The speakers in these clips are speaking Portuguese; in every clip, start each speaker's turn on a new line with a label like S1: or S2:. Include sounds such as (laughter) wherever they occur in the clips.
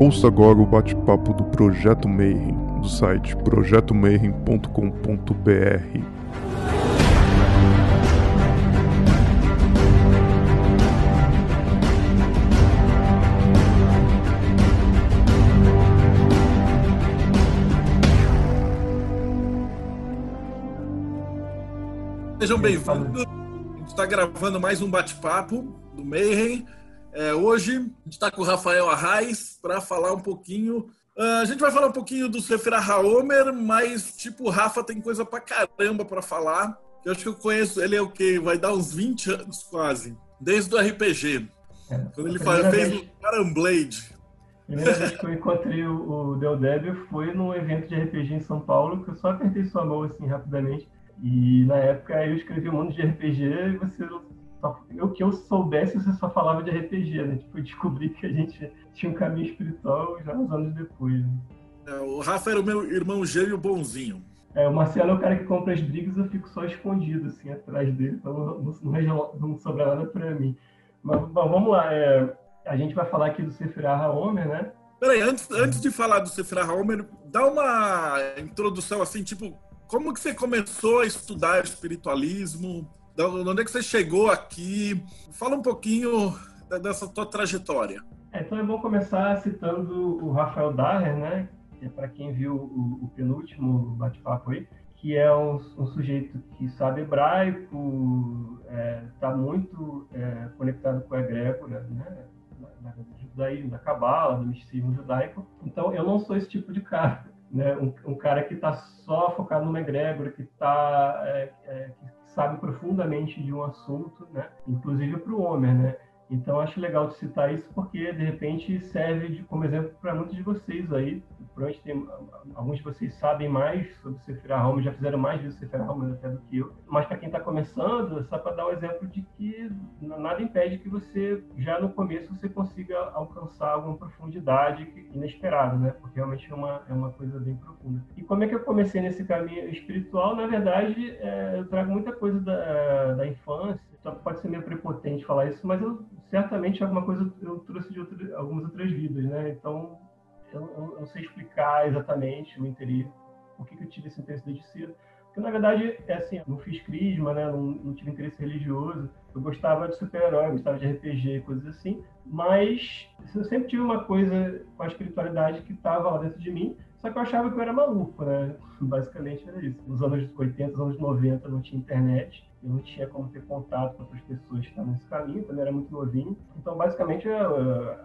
S1: Ouça agora o bate-papo do Projeto Mayhem, do site projetomayhem.com.br.
S2: Sejam bem-vindos. A gente está gravando mais um bate-papo do Mayhem. É, hoje a gente está com o Rafael Arraes para falar um pouquinho. Uh, a gente vai falar um pouquinho do Sephira Haomer, mas tipo, o Rafa tem coisa pra caramba para falar. Eu acho que eu conheço ele é o quê? Vai dar uns 20 anos quase. Desde o RPG. É, quando ele faz, fez o Caramblade.
S3: A primeira vez que eu encontrei o, o Del Debbie foi num evento de RPG em São Paulo, que eu só apertei sua mão assim rapidamente. E na época eu escrevi um monte de RPG e você só, o que eu soubesse, você só falava de RPG, né? Tipo, eu descobri que a gente tinha um caminho espiritual já uns anos depois. Né?
S2: É, o Rafa era o meu irmão gêmeo bonzinho.
S3: É, o Marcelo é o cara que compra as brigas eu fico só escondido, assim, atrás dele, então não, não, não sobra nada pra mim. Mas, bom, vamos lá. É, a gente vai falar aqui do Sefirah Homer, né?
S2: Peraí, antes, antes de falar do Sefirah Homer, dá uma introdução, assim, tipo, como que você começou a estudar espiritualismo? De onde é que você chegou aqui? Fala um pouquinho dessa tua trajetória.
S3: É, então é bom começar citando o Rafael Daher, né? Que é para quem viu o, o penúltimo bate-papo aí, que é um, um, sujeito que sabe hebraico, está é, tá muito é, conectado com o egrégora, né? Na, na, judaísmo, da cabala, do misticismo judaico. Então eu não sou esse tipo de cara. Né, um, um cara que está só focado no egrégora, que, tá, é, é, sabe profundamente de um assunto, né? inclusive para o Homer. Né? Então, acho legal de citar isso porque, de repente, serve de, como exemplo para muitos de vocês aí. Provavelmente tem, alguns de vocês sabem mais sobre Sephira Home, já fizeram mais de Sephira Home até do que eu. Mas para quem está começando, só para dar um exemplo de que nada impede que você, já no começo, você consiga alcançar alguma profundidade inesperada, né? Porque realmente é uma, é uma coisa bem profunda. E como é que eu comecei nesse caminho espiritual? Na verdade, é, eu trago muita coisa da, da infância, só pode ser meio prepotente falar isso, mas eu certamente alguma coisa eu trouxe de outra, algumas outras vidas, né? Então eu, eu, sei explicar exatamente o interesse, por que, que eu tive esse interesse desde cedo. Porque na verdade é assim, eu não fiz crisma, né? Não, não tive interesse religioso. Eu gostava de super-herói, gostava de RPG, coisas assim. Mas eu sempre tive uma coisa com a espiritualidade que estava lá dentro de mim. Só que eu achava que eu era maluco, né? Basicamente era isso. Nos anos 80, nos anos 90 não tinha internet eu não tinha como ter contato com outras pessoas que estavam nesse caminho, também era muito novinho. Então, basicamente,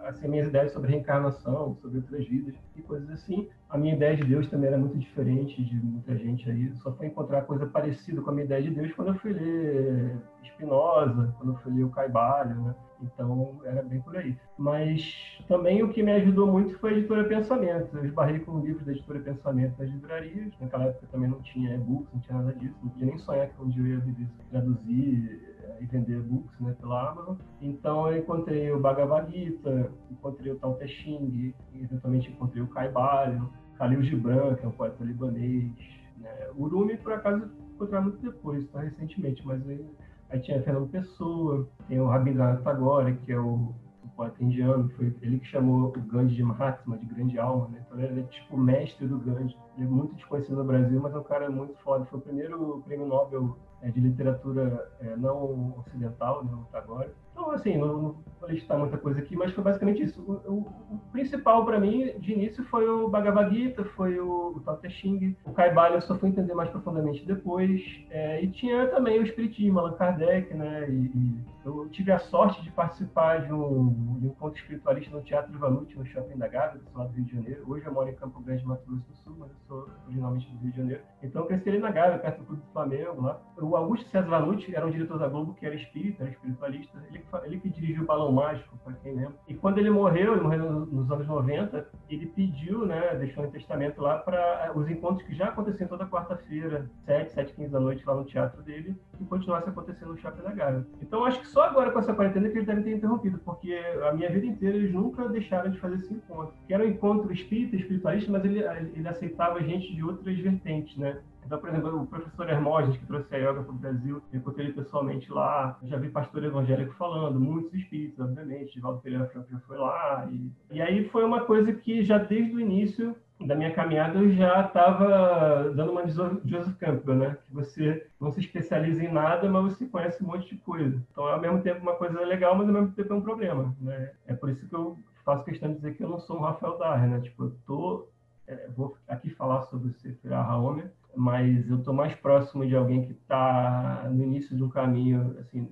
S3: assim, minhas ideias sobre reencarnação, sobre outras vidas e coisas assim. A minha ideia de Deus também era muito diferente de muita gente aí. Só foi encontrar coisa parecida com a minha ideia de Deus quando eu fui ler Spinoza, quando eu fui ler o Caibalho, né? Então, era bem por aí. Mas também o que me ajudou muito foi a editora Pensamento. Eu esbarrei com livros da editora Pensamento nas livrarias. Naquela época também não tinha e-books, não tinha nada disso. Não podia nem sonhar que um dia eu ia viver, traduzir eh, e vender e-books né, pela Amazon. Então, eu encontrei o Bhagavad Gita, encontrei o Tao Te Ching, eventualmente encontrei o Caibalho, Khalil Gibran, que é um poeta libanês. Né? O Rumi, por acaso, encontrei muito depois, tá? recentemente, mas aí Aí tinha Fernando Pessoa, tem o Rabindranath Tagore, que é o poeta indiano, foi ele que chamou o Gandhi de Mahatma, de grande alma, né? Então ele é tipo mestre do Gandhi. Ele é muito desconhecido no Brasil, mas é um cara muito foda. Foi o primeiro prêmio Nobel é, de literatura é, não ocidental, né, o Tagore. Então, assim, não, não vou listar muita coisa aqui, mas foi basicamente isso. O, o, o principal para mim, de início, foi o Bhagavad Gita, foi o, o Tao Te Ching. O Kaibalho eu só fui entender mais profundamente depois. É, e tinha também o Espiritismo, Allan Kardec, né? E, e eu tive a sorte de participar de um, de um encontro espiritualista no Teatro de Vanucci, no Shopping da Gávea, do lado do Rio de Janeiro. Hoje eu moro em Campo Grande, Mato Grosso do Sul, mas eu sou originalmente do Rio de Janeiro. Então eu cresci ali na Gávea, perto do Clube do Flamengo, lá. O Augusto César Vanucci era um diretor da Globo que era espírita, era espiritualista. Ele, ele que dirigiu o Balão Mágico, para quem lembra. E quando ele morreu, ele morreu nos anos 90, ele pediu, né, deixou um testamento lá para os encontros que já aconteciam toda quarta-feira, 7, 7, 15 da noite, lá no teatro dele, que continuasse acontecendo no Shopping da Gávea. Então acho que só agora com essa quarentena que eles devem ter interrompido, porque a minha vida inteira eles nunca deixaram de fazer esse encontro. Que era um encontro espírita, espiritualista, mas ele, ele aceitava gente de outras vertentes, né? Então, por exemplo, o professor Hermógenes, que trouxe a yoga para o Brasil, eu encontrei ele pessoalmente lá, já vi pastor evangélico falando, muitos espíritos, obviamente, Valdo Pereira já foi lá. E, e aí foi uma coisa que já desde o início da minha caminhada eu já estava dando uma de Joseph Campbell, né? Que você não se especializa em nada, mas você conhece um monte de coisa. Então, ao mesmo tempo, uma coisa legal, mas ao mesmo tempo é um problema, né? É por isso que eu faço questão de dizer que eu não sou um Rafael Dar, né? Tipo, eu tô... É, vou aqui falar sobre o Sefer Haomer, mas eu estou mais próximo de alguém que está no início de um caminho assim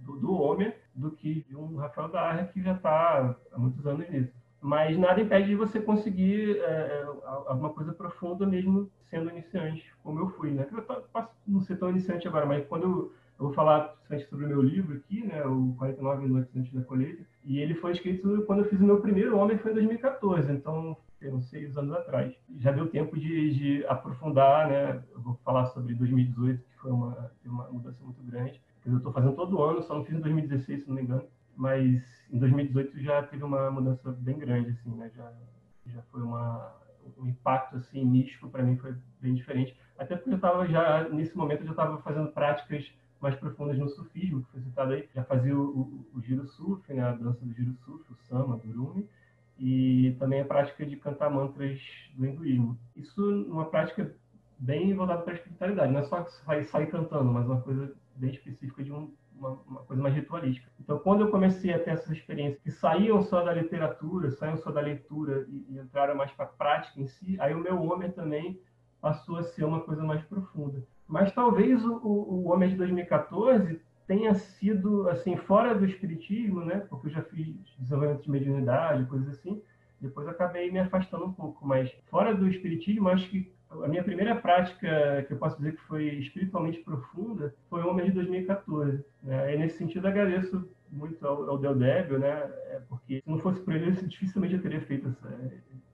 S3: do, do homem do que de um Rafael Darra que já está há muitos anos nisso. Mas nada impede de você conseguir é, é alguma coisa profunda mesmo sendo iniciante, como eu fui, né? Eu posso não ser tão iniciante agora, mas quando eu, eu vou falar sobre o meu livro aqui, né, o 49 Noites Antes da Colheita, e ele foi escrito quando eu fiz o meu primeiro Homem, foi em 2014, então uns seis anos atrás. Já deu tempo de, de, aprofundar, né? Eu vou falar sobre 2018, que foi uma, uma mudança muito grande. Eu estou fazendo todo ano, só não fiz em 2016, se não me engano. Mas em 2018 já teve uma mudança bem grande, assim, né? Já, já foi uma um impacto assim místico para mim foi bem diferente. Até porque eu estava já nesse momento eu já estava fazendo práticas mais profundas no sufismo, que foi citado aí. Já fazia o, o, o giro suf, né? A dança do giro suf, o sama, do rumi e também a prática de cantar mantras do hinduísmo. Isso uma prática bem voltada para a espiritualidade, não é só sair, cantando, mas uma coisa bem específica de um, uma, uma, coisa mais ritualística. Então, quando eu comecei a ter essas experiências que saíam só da literatura, saíam só da leitura e, e entraram mais para a prática em si, aí o meu homem também passou a ser uma coisa mais profunda. Mas talvez o, o Homem de 2014 tenha sido assim fora do espiritismo, né? Porque eu já fiz desenvolvimento de mediunidade, coisas assim. Depois acabei me afastando um pouco, mas fora do espiritismo, acho que a minha primeira prática que eu posso dizer que foi espiritualmente profunda foi o de 2014. Né? E nesse sentido agradeço muito ao, ao Del Débio, né? É porque se não fosse por ele, dificilmente eu teria feito essa,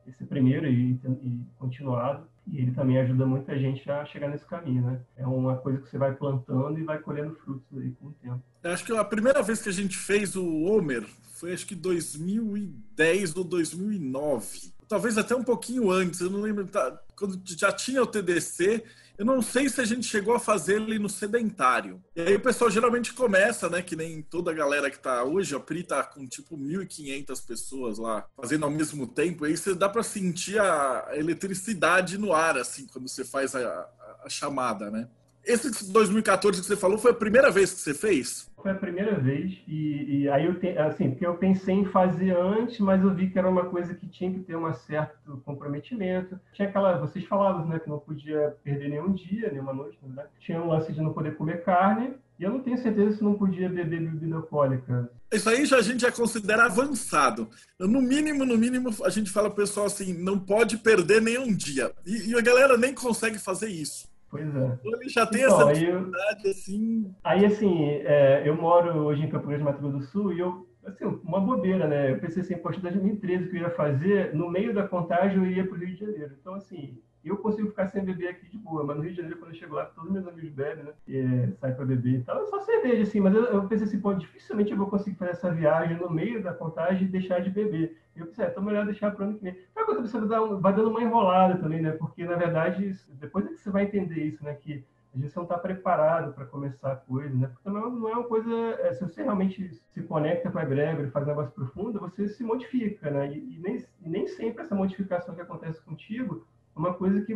S3: esse primeiro e, e continuado. E ele também ajuda muita gente a chegar nesse caminho, né? É uma coisa que você vai plantando e vai colhendo frutos aí com o tempo.
S2: Eu acho que a primeira vez que a gente fez o Homer foi acho que 2010 ou 2009. Talvez até um pouquinho antes, eu não lembro, tá, quando já tinha o TDC, eu não sei se a gente chegou a fazer ele no sedentário. E aí o pessoal geralmente começa, né? Que nem toda a galera que tá hoje, a Pri tá com tipo 1.500 pessoas lá fazendo ao mesmo tempo. Aí você dá para sentir a eletricidade no ar, assim, quando você faz a, a, a chamada, né? Esse 2014 que você falou foi a primeira vez que você fez?
S3: Foi a primeira vez e, e aí eu te, assim porque eu pensei em fazer antes, mas eu vi que era uma coisa que tinha que ter um certo comprometimento. Tinha aquela, vocês falavam, né, que não podia perder nenhum dia, nenhuma noite, né? Tinha um lance de não poder comer carne e eu não tenho certeza se não podia beber bebida alcoólica.
S2: Isso aí já a gente já considera avançado. No mínimo, no mínimo, a gente fala pro pessoal assim, não pode perder nenhum dia. E, e a galera nem consegue fazer isso.
S3: Pois é.
S2: Ele já tem então, essa dificuldade, assim.
S3: Aí, assim, é, eu moro hoje em Campo Grande, Mato Grosso do Sul, e eu, assim, uma bobeira, né? Eu pensei assim, poxa, 2013 que eu ia fazer, no meio da contagem eu ia para o Rio de Janeiro. Então, assim, eu consigo ficar sem beber aqui de boa, mas no Rio de Janeiro, quando eu chego lá, todos meus amigos bebem, né? E, é, sai para beber e tal. É só cerveja, assim, mas eu, eu, pensei assim, pô, dificilmente eu vou conseguir fazer essa viagem no meio da contagem e deixar de beber. E eu pensei, é, então melhor deixar para o ano que vem. Quando você vai dando uma enrolada também, né? Porque, na verdade, depois é que você vai entender isso, né? Que vezes você não está preparado para começar a coisa, né? Porque também não é uma coisa. É, se você realmente se conecta com a egrégora e faz um negócio profundo, você se modifica, né? E, e, nem, e nem sempre essa modificação que acontece contigo uma coisa que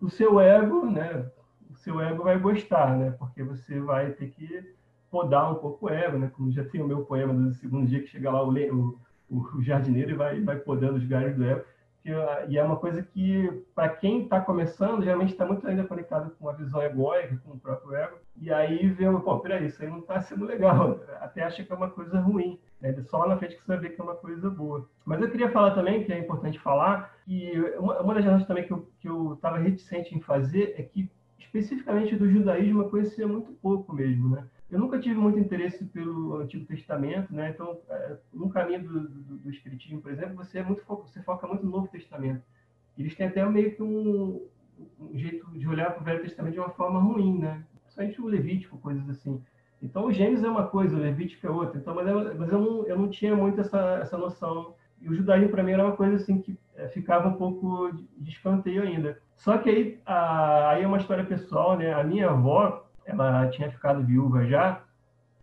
S3: o seu ego, né? O seu ego vai gostar, né? Porque você vai ter que podar um pouco o ego, né? Como já tem o meu poema do segundo dia que chega lá o, o, o jardineiro e vai, vai podando os galhos do ego. E é uma coisa que, para quem está começando, geralmente está muito ainda conectado com a visão egóica, com o próprio ego. E aí vê, pô, peraí, isso aí não está sendo legal. (laughs) Até acha que é uma coisa ruim. Né? Só lá na frente que você vai ver que é uma coisa boa. Mas eu queria falar também, que é importante falar, que uma, uma das razões também que eu estava reticente em fazer é que, especificamente do judaísmo, eu conhecia muito pouco mesmo, né? Eu nunca tive muito interesse pelo Antigo Testamento, né? Então, é, no caminho do, do, do, Espiritismo, por exemplo, você é muito você foca muito no Novo Testamento. Eles têm até meio que um, um jeito de olhar para o Velho Testamento de uma forma ruim, né? principalmente o Levítico, coisas assim. Então, o Gênesis é uma coisa, o Levítico é outra. Então, mas eu, mas eu, não, eu não tinha muito essa, essa noção. E o judaísmo, para mim, era uma coisa assim que é, ficava um pouco de escanteio ainda. Só que aí, a, aí é uma história pessoal, né? A minha avó, ela tinha ficado viúva já,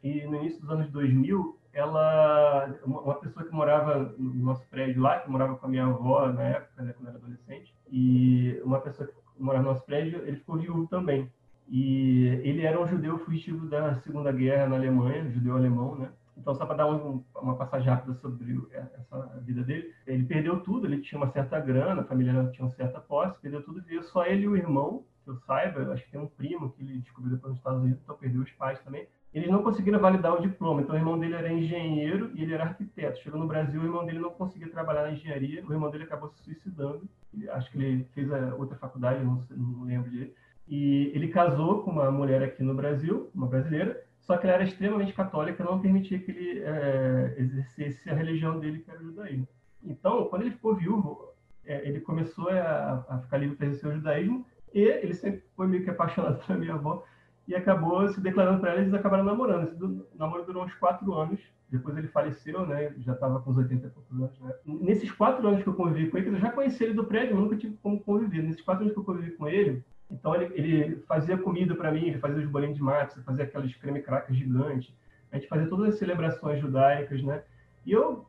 S3: e no início dos anos 2000, ela, uma pessoa que morava no nosso prédio lá, que morava com a minha avó na época, né, quando era adolescente, e uma pessoa que morava no nosso prédio, ele ficou viúvo também. E ele era um judeu fugitivo da Segunda Guerra na Alemanha, judeu alemão, né? Então, só para dar um, uma passagem rápida sobre essa vida dele, ele perdeu tudo, ele tinha uma certa grana, a família tinha uma certa posse, perdeu tudo, veio só ele e o irmão, que eu saiba, acho que tem um primo que ele descobriu depois nos Estados Unidos, então perdeu os pais também. Eles não conseguiram validar o diploma, então o irmão dele era engenheiro e ele era arquiteto. Chegou no Brasil, o irmão dele não conseguia trabalhar na engenharia, o irmão dele acabou se suicidando. Acho que ele fez a outra faculdade, não, não lembro direito. E ele casou com uma mulher aqui no Brasil, uma brasileira, só que ela era extremamente católica, não permitia que ele é, exercesse a religião dele, que era o judaísmo. Então, quando ele ficou viúvo, é, ele começou a, a, ficar livre para exercer o judaísmo, e ele sempre foi meio que apaixonado (laughs) pela minha avó, e acabou se declarando para ela, e eles acabaram namorando. Esse namoro durou uns quatro anos, depois ele faleceu, né? Já estava com uns 80 e poucos anos, né? Nesses quatro anos que eu convivi com ele, eu já conheci ele do prédio, nunca tive como conviver. Nesses quatro anos que eu convivi com ele, então ele, ele fazia comida para mim, ele fazia os bolinhos de massa, fazia aquelas creme crackers gigantes. A gente fazia todas as celebrações judaicas, né? E eu,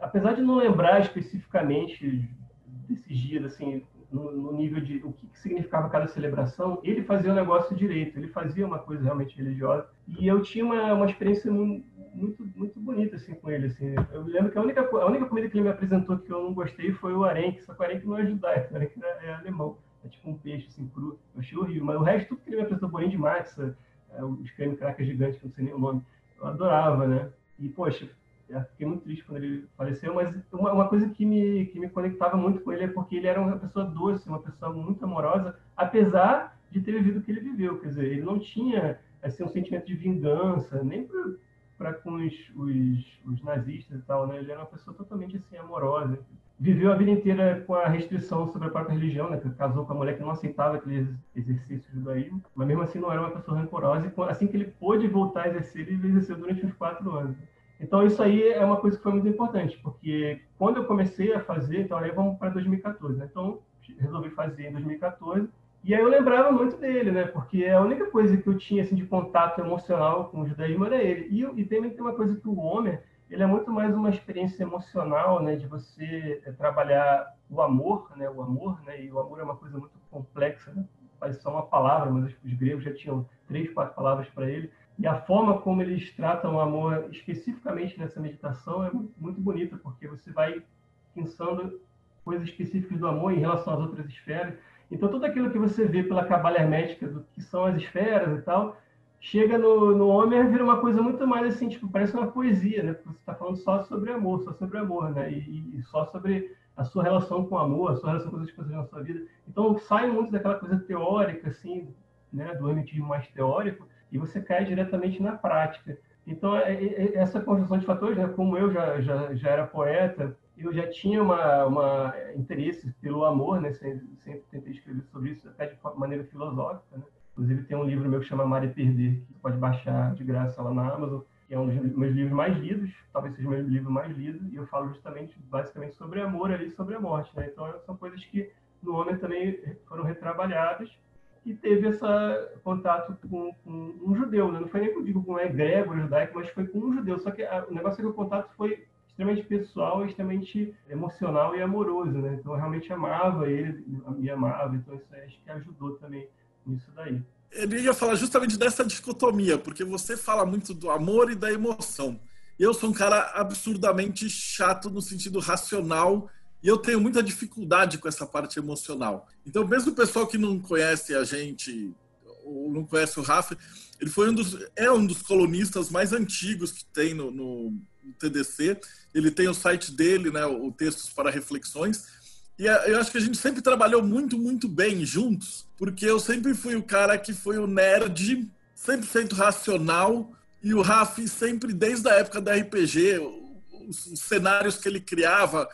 S3: apesar de não lembrar especificamente desses dias, assim, no, no nível de o que, que, significava cada celebração, ele fazia o negócio direito, ele fazia uma coisa realmente religiosa. E eu tinha uma, uma experiência muito, muito bonita assim com ele. Assim. Eu lembro que a única, a única comida que ele me apresentou que eu não gostei foi o arenque, só que o arenque não é judaico, o arenque é, é alemão. É tipo um peixe assim cru. Eu achei horrível. Mas o resto, tudo que ele me apresentou, bolinho de massa, é, os creme cracker gigantes, que eu não sei nem o nome, eu adorava, né? E, poxa, fiquei muito triste quando ele faleceu, mas uma, uma, coisa que me, que me conectava muito com ele é porque ele era uma pessoa doce, uma pessoa muito amorosa, apesar de ter vivido o que ele viveu. Quer dizer, ele não tinha assim, um sentimento de vingança, nem para com os, os, os, nazistas e tal, né? Ele era uma pessoa totalmente assim, amorosa viveu a vida inteira com a restrição sobre a própria religião, né? Casou com a mulher que não aceitava aquele exercício judaísmo, mas mesmo assim não era uma pessoa rancorosa. E assim que ele pôde voltar a exercer, ele exerceu durante uns quatro anos. Então isso aí é uma coisa que foi muito importante, porque quando eu comecei a fazer, então aí vamos para 2014, né? Então resolvi fazer em 2014. E aí eu lembrava muito dele, né? Porque a única coisa que eu tinha assim de contato emocional com o judaísmo era ele. E, e também tem uma coisa que o homem ele é muito mais uma experiência emocional, né, de você é, trabalhar o amor, né, o amor, né, e o amor é uma coisa muito complexa, né, parece só uma palavra, mas os gregos já tinham três, quatro palavras para ele, e a forma como eles tratam o amor especificamente nessa meditação é muito, bonita, porque você vai pensando coisas específicas do amor em relação às outras esferas. Então, tudo aquilo que você vê pela cabala hermética do que são as esferas e tal, chega no, no Homer vira uma coisa muito mais assim, tipo, parece uma poesia, né? Porque você está falando só sobre amor, só sobre amor, né? E, e, só sobre a sua relação com o amor, a sua relação com as coisas na sua vida. Então sai muito daquela coisa teórica, assim, né? Do hermetismo mais teórico, e você cai diretamente na prática. Então, é, é, é, essa conjunção de fatores, né? Como eu já, já, já era poeta, eu já tinha uma, uma interesse pelo amor, né? Sempre, sempre tentei escrever sobre isso, até de maneira filosófica, né? Inclusive tem um livro meu que chama Amar e Perder, que pode baixar de graça lá na Amazon, que é um dos meus livros mais lidos, talvez seja o meu livro mais lido, e eu falo justamente, basicamente, sobre amor ali, sobre a morte, né? Então são coisas que no homem também foram retrabalhadas e teve esse contato com, com, um judeu, né? Não foi nem eu digo com um egrégor judaico, mas foi com um judeu. Só que a, o negócio é que o contato foi extremamente pessoal, extremamente emocional e amoroso, né? Então eu realmente amava ele, me amava, então isso acho que ajudou também nisso daí.
S2: Ele ia falar justamente dessa dicotomia, porque você fala muito do amor e da emoção. Eu sou um cara absurdamente chato no sentido racional e eu tenho muita dificuldade com essa parte emocional. Então, mesmo o pessoal que não conhece a gente ou não conhece o Rafa, ele foi um dos, é um dos colunistas mais antigos que tem no, no, no TDC. Ele tem o site dele, né, o Textos para Reflexões, e eu acho que a gente sempre trabalhou muito, muito bem juntos, porque eu sempre fui o cara que foi o nerd 100% racional e o Raf sempre, desde a época da RPG, os, os cenários que ele criava é,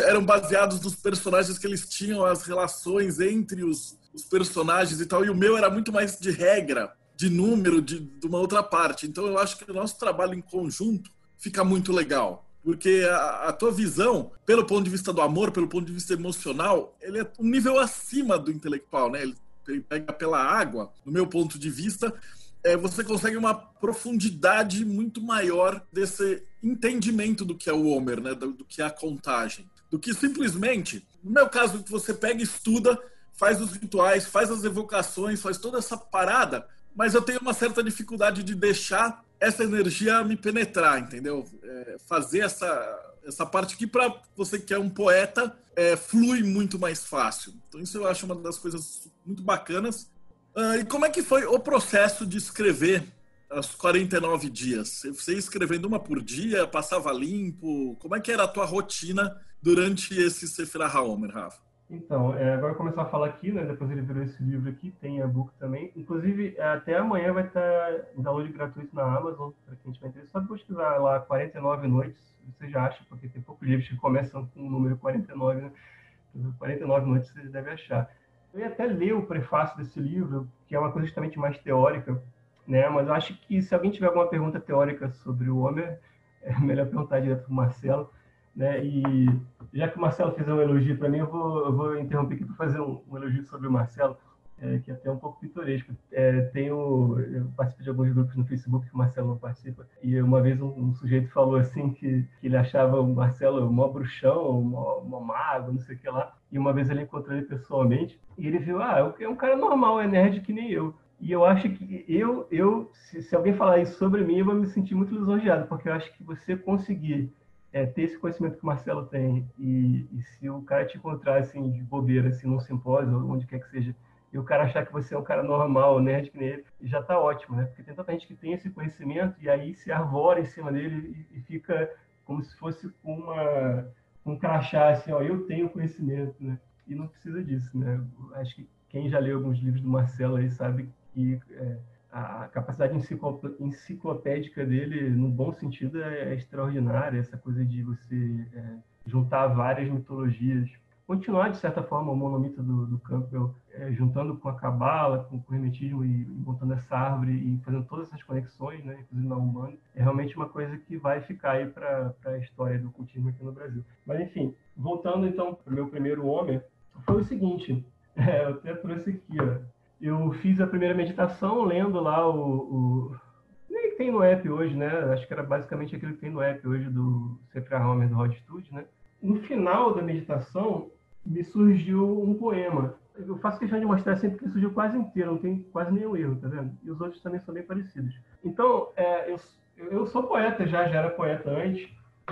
S2: eram baseados nos personagens que eles tinham, as relações entre os, os personagens e tal, e o meu era muito mais de regra de número de, de uma outra parte. Então eu acho que o nosso trabalho em conjunto fica muito legal. Porque a, a, tua visão, pelo ponto de vista do amor, pelo ponto de vista emocional, ele é um nível acima do intelectual, né? Ele, ele pega pela água, no meu ponto de vista, é, você consegue uma profundidade muito maior desse entendimento do que é o Homer, né? Do, do que é a contagem. Do que simplesmente, no meu caso, você pega e estuda, faz os rituais, faz as evocações, faz toda essa parada, mas eu tenho uma certa dificuldade de deixar essa energia me penetrar, entendeu? É, fazer essa, essa parte que, para você que é um poeta, é, flui muito mais fácil. Então, isso eu acho uma das coisas muito bacanas. Uh, e como é que foi o processo de escrever os 49 dias? Você ia escrevendo uma por dia, passava limpo? Como é que era a tua rotina durante esse Sefer HaOmer, Rafa?
S3: Então, é, agora começar a falar aqui, né? Depois ele virou esse livro aqui, tem e-book também. Inclusive, até amanhã vai estar em download gratuito na Amazon, para quem tiver interesse. Só pesquisar lá 49 noites, você já acha, porque tem poucos livros que começam com o número 49, né? 49 noites você deve achar. Eu ia até ler o prefácio desse livro, que é uma coisa justamente mais teórica, né? Mas eu acho que se alguém tiver alguma pergunta teórica sobre o Homer, é melhor perguntar direto para o Marcelo. Né? E já que o Marcelo fez um elogio para mim, eu vou, eu vou interromper aqui para fazer um, um, elogio sobre o Marcelo, é, que é até um pouco pitoresco. É, tenho, eu participo de alguns grupos no Facebook que o Marcelo não participa, e uma vez um, um sujeito falou assim que, que, ele achava o Marcelo mó bruxão, um mó mago, não sei o que lá, e uma vez ele encontrou ele pessoalmente, e ele viu, ah, é um cara normal, é nerd que nem eu. E eu acho que eu, eu se, se, alguém falar isso sobre mim, eu vou me sentir muito lisonjeado, porque eu acho que você conseguir é, ter esse conhecimento que o Marcelo tem e, e, se o cara te encontrar assim de bobeira assim num simpósio ou onde quer que seja e o cara achar que você é um cara normal, nerd que nem ele, já está ótimo, né? Porque tem tanta gente que tem esse conhecimento e aí se arvora em cima dele e, e fica como se fosse uma um crachá assim, ó, eu tenho conhecimento, né? E não precisa disso, né? Acho que quem já leu alguns livros do Marcelo aí sabe que é, a capacidade enciclopédica dele, no bom sentido, é, extraordinária. Essa coisa de você é, juntar várias mitologias. Continuar, de certa forma, o monomito do, do Campbell, é, juntando com a Cabala, com, com, o Hermetismo e, e montando essa árvore e fazendo todas essas conexões, né, inclusive na Humana, é realmente uma coisa que vai ficar aí para a história do cultismo aqui no Brasil. Mas, enfim, voltando então para o meu primeiro homem, foi o seguinte, (laughs) é, eu até trouxe aqui, ó, eu fiz a primeira meditação lendo lá o, o que tem no app hoje, né? Acho que era basicamente aquilo que tem no app hoje do Sefer Homer do Rod Studio, né? No final da meditação me surgiu um poema. Eu faço questão de mostrar sempre que surgiu quase inteiro, não tem quase nenhum erro, tá vendo? E os outros também são bem parecidos. Então, é, eu, eu sou poeta já, já era poeta antes,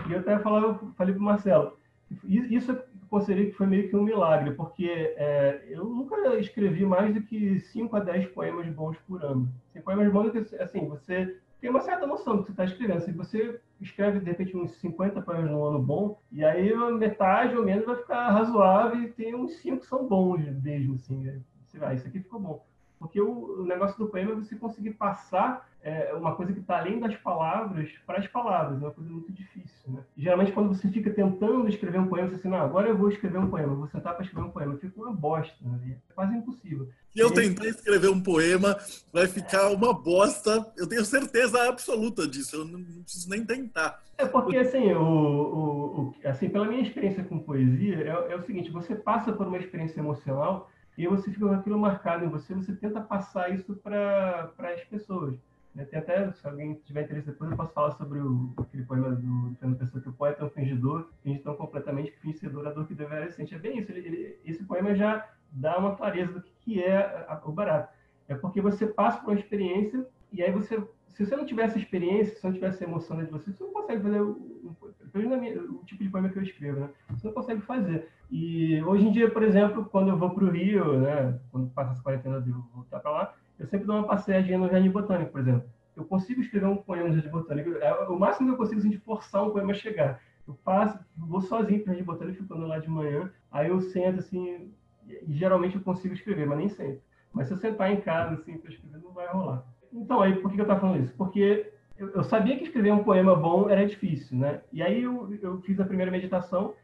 S3: e eu até falava, falei pro Marcelo, isso considerei que foi meio que um milagre, porque é, eu nunca escrevi mais do que 5 a 10 poemas bons por ano. Assim, poemas bons assim, você tem uma certa noção do que você está escrevendo. Se você escreve, de repente, uns 50 poemas no ano bom, e aí metade ou menos vai ficar razoável e tem uns 5 que são bons mesmo, assim. Né? Você isso aqui ficou bom. Porque o, negócio do poema é você conseguir passar é, uma coisa que está além das palavras para as palavras. É uma coisa muito difícil. Né? geralmente, quando você fica tentando escrever um poema, você assim, não, agora eu vou escrever um poema, vou sentar para escrever um poema. Fica uma bosta. Né? É quase impossível.
S2: Se eu tentar escrever um poema, vai ficar uma bosta. Eu tenho certeza absoluta disso. Eu não preciso nem tentar.
S3: É porque, assim, o, o, o assim pela minha experiência com poesia, é, é o seguinte: você passa por uma experiência emocional e você fica com aquilo marcado em você, você tenta passar isso para as pessoas. Né? Tem até, se alguém tiver interesse depois, eu posso falar sobre o, aquele poema do Fernando Pessoa, que o poeta é um fingidor, finge tão completamente que finge ser dor que deveria sente. É bem isso, ele, ele, esse poema já dá uma clareza do que, que é a, o barato. É porque você passa por uma experiência e aí você, se você não tiver essa experiência, se não tiver essa emoção dentro de você, você não consegue fazer o, o tipo de poema que eu escrevo, né? Você não consegue fazer. E hoje em dia, por exemplo, quando eu vou para o Rio, né, quando passa essa quarentena de voltar para lá, eu sempre dou uma passeadinha no Jardim Botânico, por exemplo. Eu consigo escrever um poema no Jardim Botânico. É o máximo que eu consigo assim, forçar um poema a chegar. Eu passo, vou sozinho para o Jardim Botânico, ficando lá de manhã. Aí eu sento assim, e geralmente eu consigo escrever, mas nem sempre. Mas se eu sentar em casa assim para escrever, não vai rolar. Então, aí por que eu estou falando isso? Porque eu, eu, sabia que escrever um poema bom era difícil, né? E aí eu, eu fiz a primeira meditação,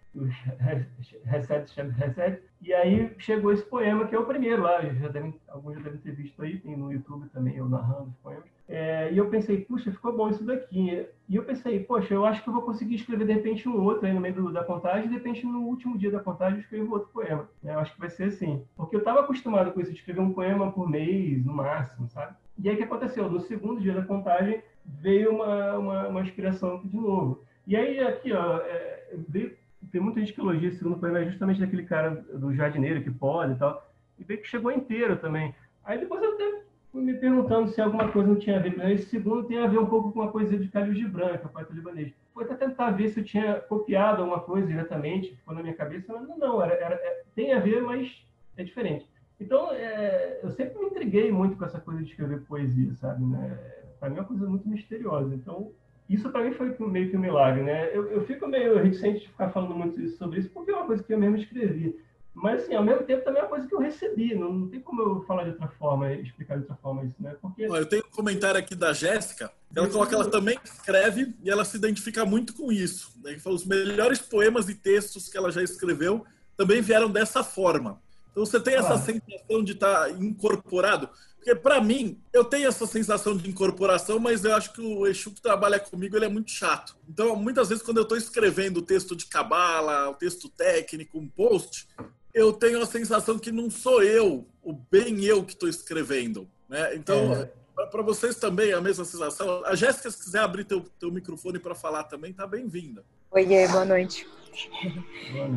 S3: Reset, Reset, e aí chegou esse poema, que é o primeiro lá, já devem, alguns já devem ter visto aí, tem no YouTube também, eu narrando os poemas. É, e eu pensei, puxa, ficou bom isso daqui. E eu pensei, poxa, eu acho que eu vou conseguir escrever de repente um outro aí no meio do, da contagem, de repente no último dia da contagem eu escrevo outro poema. Eu acho que vai ser assim. Porque eu estava acostumado com isso, de escrever um poema por mês, no máximo, sabe? E aí o que aconteceu? No segundo dia da contagem veio uma, uma, uma inspiração de novo. E aí aqui, ó, é, veio, tem muita gente que elogia esse segundo poema, é justamente daquele cara do jardineiro que pode e tal. E veio que chegou inteiro também. Aí depois eu até fui me perguntando se alguma coisa não tinha a ver. Esse segundo tem a ver um pouco com uma coisa de Calil Gibran, que é o poeta libanês. Foi até tentar ver se eu tinha copiado alguma coisa diretamente, ficou na minha cabeça, mas não, era, era, é, tem a ver, mas é diferente. Então, é, eu sempre me intriguei muito com essa coisa de escrever poesia, sabe? Né? Para mim é uma coisa muito misteriosa. Então, isso para mim foi meio que um milagre, né? Eu, eu fico meio reticente de ficar falando muito sobre isso, porque é uma coisa que eu mesmo escrevi. Mas, assim, ao mesmo tempo também é uma coisa que eu recebi. Não, não tem como eu falar de outra forma, explicar de outra forma isso, né? Porque...
S2: Eu tenho um comentário aqui da Jéssica. Ela coloca que ela também escreve e ela se identifica muito com isso. Né? Fala, os melhores poemas e textos que ela já escreveu também vieram dessa forma. Então você tem essa sensação de estar tá incorporado. Porque para mim, eu tenho essa sensação de incorporação, mas eu acho que o Exu que trabalha comigo ele é muito chato. Então, muitas vezes, quando eu estou escrevendo o texto de cabala, o texto técnico, um post, eu tenho a sensação que não sou eu, o bem eu que estou escrevendo. Né? Então, é. Para vocês também é a mesma sensação. A Jéssica, se quiser abrir teu, teu microfone para falar também, tá bem-vinda.
S4: Oiê, boa noite.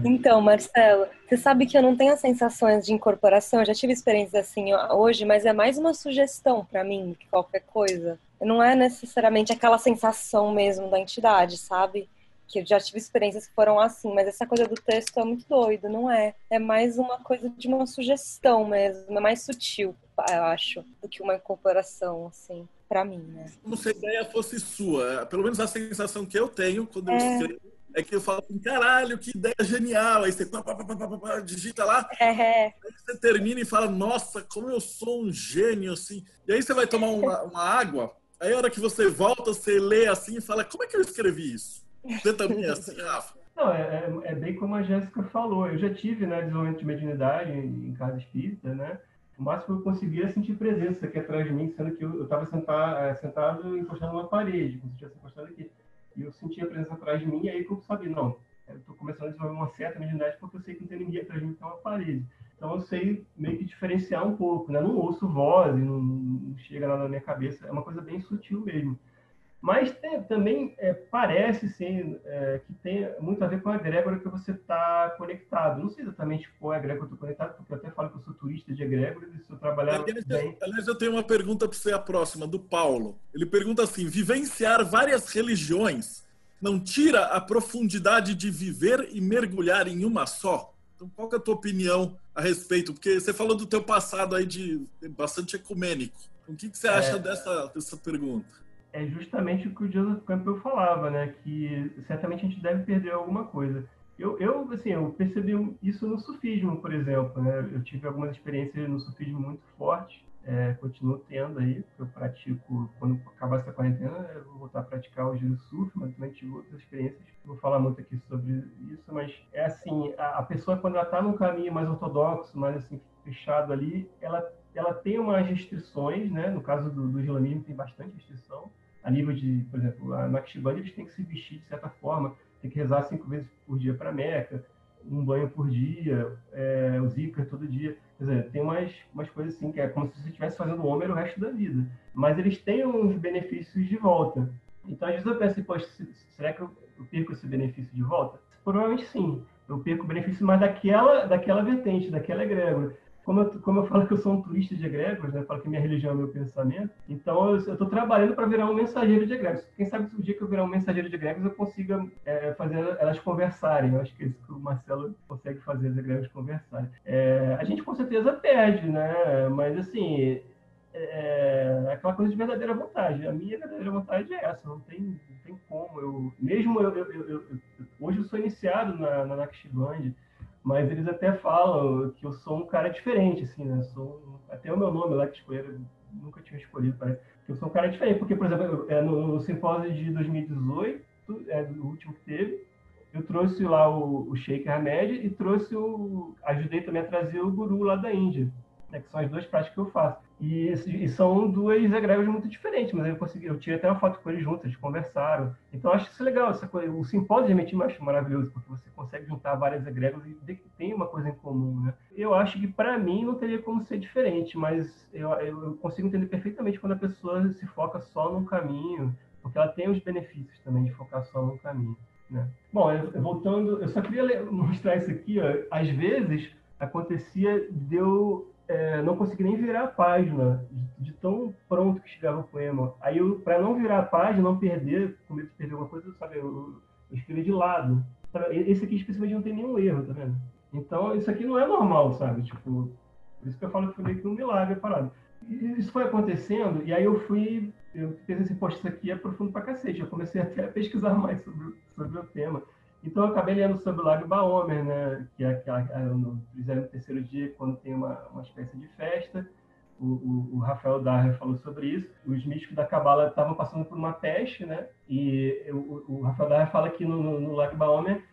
S4: Então, Marcelo, você sabe que eu não tenho sensações de incorporação. Eu já tive experiências assim hoje, mas é mais uma sugestão para mim que qualquer coisa. Não é necessariamente aquela sensação mesmo da entidade, sabe? Que eu já tive experiências que foram assim, mas essa coisa do texto é muito doido, não é? É mais uma coisa de uma sugestão mesmo, é mais sutil, eu acho, do que uma incorporação, assim, para mim, né?
S2: Como se a ideia fosse sua, pelo menos a sensação que eu tenho quando é... eu escrevo é que eu falo assim, caralho, que ideia genial. Aí você pá, pá, pá, digita lá, é. aí você termina e fala, nossa, como eu sou um gênio, assim. E aí você vai tomar uma, uma água, aí a hora que você volta, você lê assim e fala, como é que eu escrevi isso? Você também é assim, Rafa?
S3: Não, é, é, é, bem como a Jéssica falou. Eu já tive, né, desenvolvimento de mediunidade em casa espírita, né? O máximo que eu conseguia é sentir presença aqui atrás de mim, sendo que eu estava sentado, é, sentado encostado numa parede, como se encostado aqui. E eu senti a presença atrás de mim, e aí que eu sabia, não, eu estou começando a desenvolver uma certa mediunidade porque eu sei que não tem ninguém atrás de mim que tem uma parede. Então eu sei meio que diferenciar um pouco, né? Não ouço voz, não, não chega nada na minha cabeça, é uma coisa bem sutil mesmo. Mas tem, também é, parece sim é, que tem muito a ver com a egrégora que você está conectado. Não sei exatamente qual é a egrégora que eu estou conectado, porque eu até falo que eu sou turista de egrégoras e se eu trabalhar aliás, bem...
S2: Aliás, eu tenho uma pergunta para você, a próxima, do Paulo. Ele pergunta assim, vivenciar várias religiões não tira a profundidade de viver e mergulhar em uma só? Então, qual é a tua opinião a respeito? Porque você falou do teu passado aí de bastante ecumênico. Então, o que, que você acha é... dessa, dessa pergunta?
S3: É justamente o que o Joseph Campbell falava, né? Que certamente a gente deve perder alguma coisa. Eu, eu, assim, eu percebi isso no sufismo, por exemplo, né? Eu tive algumas experiências no sufismo muito fortes, é, continuo tendo aí, eu pratico, quando acabar essa quarentena, eu vou voltar a praticar o giro surf, mas também tive outras experiências, vou falar muito aqui sobre isso, mas é assim, a, a pessoa quando ela está num caminho mais ortodoxo, mais assim, fechado ali, ela, ela tem umas restrições, né? No caso do, do islamismo tem bastante restrição, a nível de, por exemplo, a Naqshband, eles têm que se vestir de certa forma, tem que rezar cinco vezes por dia para Meca, um banho por dia, é, o zikr todo dia. Quer dizer, tem umas, umas coisas assim que é como se você estivesse fazendo Homer o resto da vida. Mas eles têm uns benefícios de volta. Então, às vezes eu penso, poxa, será que eu perco esse benefício de volta? Provavelmente sim. Eu perco o benefício mais daquela, daquela vertente, daquela egrégora como eu, como eu falo que eu sou um turista de egregores, né? Falo que minha religião é meu pensamento. Então eu estou trabalhando para virar um mensageiro de egregores. Quem sabe se o dia que eu virar um mensageiro de egregores eu consiga é, fazer elas conversarem. Eu acho que é isso que o Marcelo consegue fazer as egregores conversarem. É, a gente com certeza perde, né? Mas assim, é, é aquela coisa de verdadeira vontade. A minha verdadeira vontade é essa, não tem, não tem como. Eu, mesmo eu, eu, eu, hoje eu sou iniciado na, na Naqshband, mas eles até falam que eu sou um cara diferente, assim, né? Sou até o meu nome lá que escolheram, nunca tinha escolhido, parece. Eu sou um cara diferente, porque, por exemplo, é, no, no simpósio de 2018, é, o último que teve, eu trouxe lá o, o Sheikh Hamed e trouxe o. ajudei também a trazer o guru lá da Índia, né, que são as duas práticas que eu faço. E, e são duas egrégoras muito diferentes, mas eu consegui, eu tirei até uma foto com eles juntos, eles conversaram. Então acho isso legal, essa coisa, o simpósio de eu acho maravilhoso, porque você consegue juntar várias egrégoras e tem uma coisa em comum, né? Eu acho que para mim não teria como ser diferente, mas eu, eu consigo entender perfeitamente quando a pessoa se foca só num caminho, porque ela tem os benefícios também de focar só num caminho. Né? Bom, eu, voltando, eu só queria mostrar isso aqui. Ó. Às vezes acontecia de eu é, não conseguir nem virar a página, de, de, tão pronto que chegava o poema. Aí, para não virar a página, não perder, com medo de perder alguma coisa, sabe, eu, eu escrevi de lado. Esse aqui, especialmente, não tem nenhum erro, tá vendo? Então, isso aqui não é normal, sabe? Tipo, por isso que eu falo que foi meio que um milagre parado. E isso foi acontecendo, e aí eu fui eu fiz esse post isso aqui é profundo pra cacete. Eu comecei (laughs) até a pesquisar mais sobre, sobre o tema. Então eu acabei lendo sobre o Lago Baomer, né? Que é aquela no 33 dia, quando tem uma, uma espécie de festa. O, o, o Rafael Darrer falou sobre isso. Os místicos da Cabala estavam passando por uma peste, né? E o, o Rafael Darrer fala que no, no, no Lago Baomer,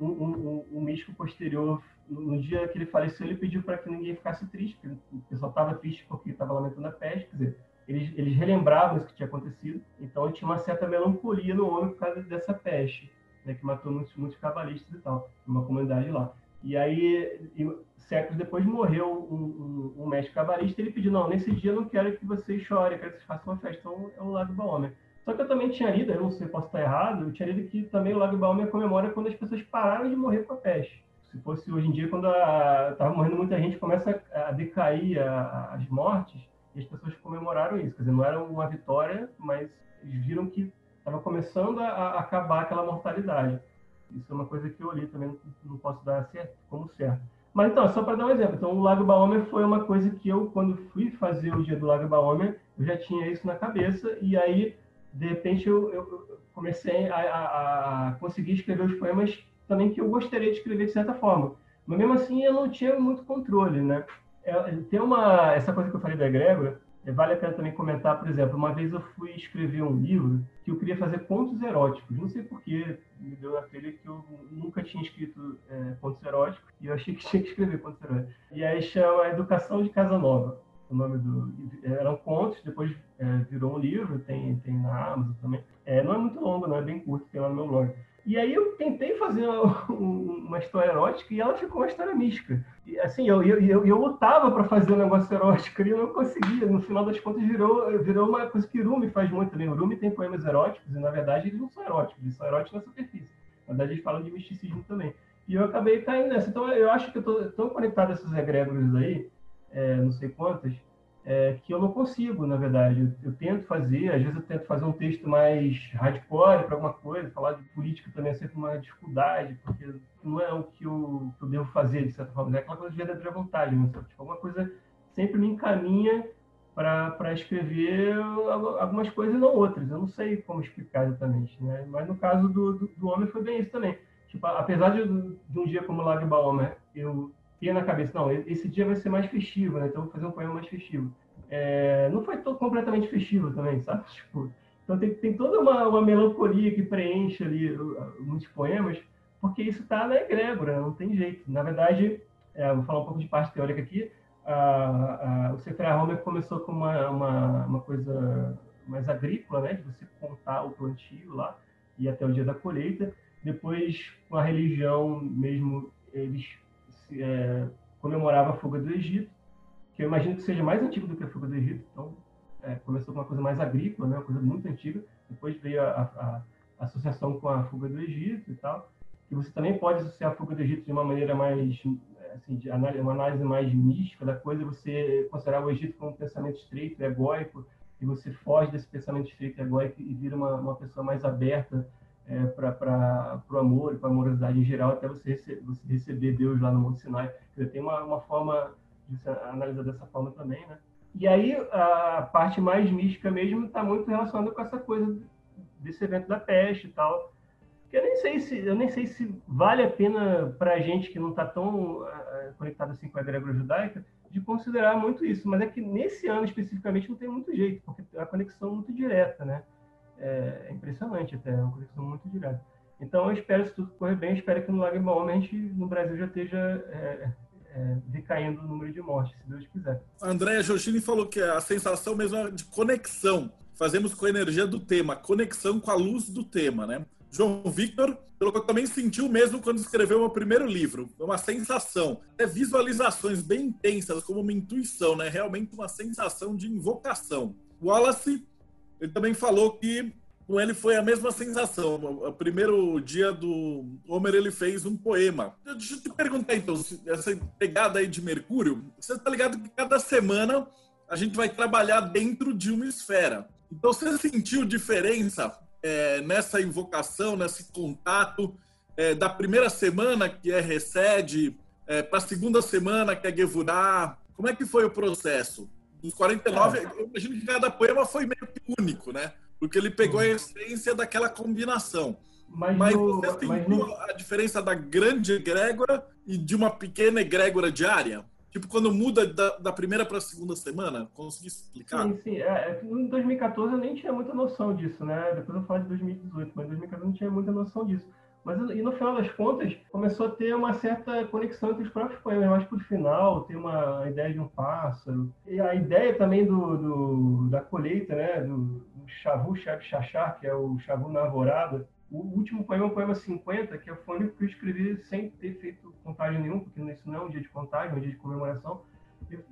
S3: um, um, um, místico posterior, no dia que ele faleceu, ele pediu para que ninguém ficasse triste, porque o pessoal estava triste porque estava lamentando a peste. Quer dizer, eles, eles relembravam isso que tinha acontecido, então tinha uma certa melancolia no homem por causa dessa peste, né, que matou muitos, muitos cabalistas e tal, numa comunidade lá. E aí, séculos depois, morreu um, um, um mestre cabalista e ele pediu, não, nesse dia eu não quero que vocês chorem, eu quero que vocês façam uma festa. Então, é o Lago Baomer. Só que eu também tinha lido, eu não sei, posso estar errado, eu tinha lido que também o Lago Baomer comemora quando as pessoas pararam de morrer com a peste. Se fosse hoje em dia, quando estava morrendo muita gente, começa a, a decair a, as mortes, e as pessoas comemoraram isso. Quer dizer, não era uma vitória, mas eles viram que estava começando a, a, acabar aquela mortalidade. Isso é uma coisa que eu li também, não posso dar certo, como certo. Mas então, só para dar um exemplo. Então, o Lago Baomer foi uma coisa que eu, quando fui fazer o dia do Lago Baomer, eu já tinha isso na cabeça. E aí, de repente, eu, eu comecei a, a, a conseguir escrever os poemas também que eu gostaria de escrever de certa forma. Mas mesmo assim, eu não tinha muito controle, né? É, tem uma essa coisa que eu falei da egrégora, vale a pena também comentar, por exemplo, uma vez eu fui escrever um livro que eu queria fazer contos eróticos. Não sei porquê, me deu na telha que eu nunca tinha escrito é, contos eróticos e eu achei que (laughs) tinha que escrever contos eróticos. E aí chama Educação de Casa Nova. O nome do eram contos, depois é, virou um livro, tem tem na Amazon também. É, não é muito longo, não é bem curto, tem lá no meu blog. E aí eu tentei fazer uma, (laughs) uma, história erótica e ela ficou uma história mística. E, assim, eu, eu, eu, eu lutava para fazer um negócio erótico e eu não conseguia. No final das contas, virou, virou uma coisa que Rumi faz muito também. O Rumi tem poemas eróticos e, na verdade, eles não são eróticos, eles são eróticos na superfície. Na verdade, eles falam de misticismo também. E eu acabei caindo nessa. Então, eu acho que eu estou tão conectado a esses egrégoras aí, é, não sei quantas, é, que eu não consigo, na verdade. Eu, eu, tento fazer, às vezes eu tento fazer um texto mais hardcore para alguma coisa, falar de política também é sempre uma dificuldade, porque não é o que eu, que eu devo fazer, de certa forma. É aquela coisa de verdadeira vontade, né? tipo, alguma coisa sempre me encaminha para escrever algumas coisas e não outras. Eu não sei como explicar exatamente, né? Mas no caso do, do, do homem foi bem isso também. Tipo, apesar de, de um dia como o Lágrima Homer eu na cabeça, não, esse dia vai ser mais festivo, né? Então vou fazer um poema mais festivo. É, não foi todo completamente festivo também, sabe? (laughs) Tipo, então tem, tem toda uma, uma melancolia que preenche ali muitos poemas, porque isso está na egrégora, não tem jeito. Na verdade, é, vou falar um pouco de parte teórica aqui, a, a, o Sefer Homer começou com uma, uma, uma, coisa mais agrícola, né? De você contar o plantio lá e até o dia da colheita. Depois, com a religião mesmo, eles é, comemorava a fuga do Egito, que eu imagino que seja mais antigo do que a fuga do Egito. Então, é, começou com uma coisa mais agrícola, né, uma coisa muito antiga. Depois veio a, a, a, associação com a fuga do Egito e tal. E você também pode associar a fuga do Egito de uma maneira mais, assim, de análise, uma análise mais mística da coisa. Você considerar o Egito como um pensamento estreito, egóico, e você foge desse pensamento estreito, egóico e vira uma, uma pessoa mais aberta é, para o amor para a amorosidade em geral, até você, rece você receber Deus lá no Monte Sinai. Dizer, tem uma, uma forma de se analisar dessa forma também, né? E aí a parte mais mística mesmo está muito relacionada com essa coisa desse evento da peste e tal. Eu nem sei se eu nem sei se vale a pena para a gente que não está tão uh, conectado assim com a egrégora judaica de considerar muito isso, mas é que nesse ano especificamente não tem muito jeito, porque a conexão é muito direta, né? É, é impressionante até, é uma conexão muito direta. Então eu espero, se tudo correr bem, espero que no Lago a gente, no Brasil, já esteja é, é, decaindo o número de mortes, se Deus quiser.
S2: A Andréa Giorgini falou que a sensação mesmo é de conexão. Fazemos com a energia do tema, conexão com a luz do tema, né? João Victor pelo que também sentiu mesmo quando escreveu meu primeiro livro. Uma sensação, é visualizações bem intensas, como uma intuição, né? Realmente uma sensação de invocação. Wallace, ele também falou que com ele foi a mesma sensação. O primeiro dia do Homer ele fez um poema. Deixa eu te perguntar então, essa pegada aí de Mercúrio, você tá ligado que cada semana a gente vai trabalhar dentro de uma esfera. Então você sentiu diferença é, nessa invocação, nesse contato é, da primeira semana que é Recede é, para a segunda semana que é Gevurá? Como é que foi o processo? Dos 49, é. eu imagino que cada poema foi meio que único, né? porque ele pegou a essência daquela combinação. Mas, mas no, você sentiu mas no... a diferença da grande egrégora e de uma pequena egrégora diária? Tipo, quando muda da, da primeira para a segunda semana? Consegui explicar?
S3: Sim, sim. É, é em 2014 eu nem tinha muita noção disso, né? Depois eu falo de 2018, mas em 2014 eu não tinha muita noção disso. Mas e no final das contas, começou a ter uma certa conexão entre os próprios poemas. Mais para o final, tem uma ideia de um pássaro. E a ideia também do, do da colheita, né? Do, do Chavu Chachar, que é o Chavu na Alvorada. O último poema é o poema 50, que foi o único que eu escrevi sem ter feito contagem nenhuma, porque isso não é um dia de contagem, é um dia de comemoração.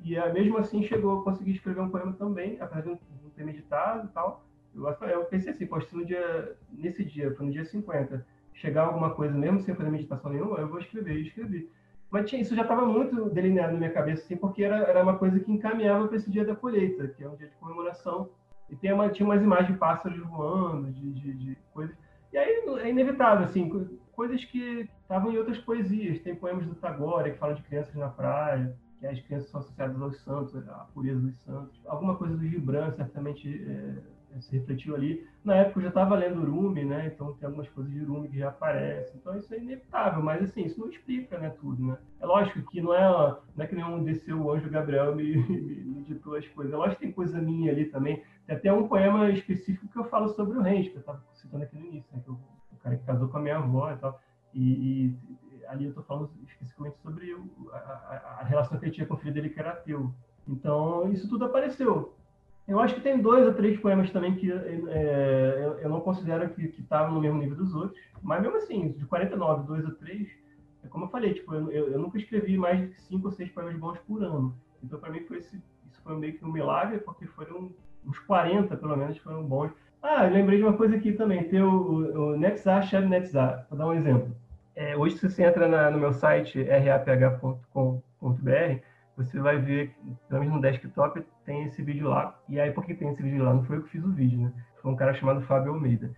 S3: E, e mesmo assim chegou a conseguir escrever um poema também, apesar de não ter meditado e tal. Eu, eu pensei assim, poxa, no dia, nesse dia, foi no dia 50 chegar alguma coisa, mesmo sem fazer meditação nenhuma, eu vou escrever, e escrevi. Mas tinha, isso já estava muito delineado na minha cabeça, assim, porque era, era uma coisa que encaminhava para esse dia da colheita, que é um dia de comemoração. E tem uma, tinha umas imagens de pássaros voando, de, de, de coisas. E aí é inevitável, assim, coisas que estavam em outras poesias. Tem poemas do Tagore que falam de crianças na praia, que as crianças são associadas aos santos, à pureza dos santos. Alguma coisa do Gibran, certamente, é, se refletiu ali. Na época eu já estava lendo Rumi, né? Então tem algumas coisas de Rumi que já aparecem. Então isso é inevitável, mas assim, isso não explica, né, tudo, né? É lógico que não é, não é que nenhum desceu o anjo Gabriel (laughs) me, me, me ditou as coisas. É lógico que tem coisa minha ali também. Tem até um poema específico que eu falo sobre o Rente, que eu estava citando aqui no início, né? Que eu, o cara que casou com a minha avó e tal. E, e ali eu estou falando especificamente sobre o, a, a, a, relação que ele tinha com o filho dele que era ateu. Então, isso tudo apareceu. Eu acho que tem dois ou três poemas também que é, eu, eu, não considero que estavam no mesmo nível dos outros, mas mesmo assim, de 49, dois ou três, é como eu falei, tipo, eu, eu, nunca escrevi mais de cinco ou seis poemas bons por ano. Então, para mim, foi esse, isso foi meio que um milagre, porque foram uns 40, pelo menos, foram bons. Ah, eu lembrei de uma coisa aqui também, tem o, o, o Nexar, Chave Nexar, vou dar um exemplo. É, hoje, se você entra na, no meu site, raph.com.br, você vai ver, pelo menos no desktop, tem esse vídeo lá. E aí, por que tem esse vídeo lá? Não foi eu que fiz o vídeo, né? Foi um cara chamado Fábio Almeida.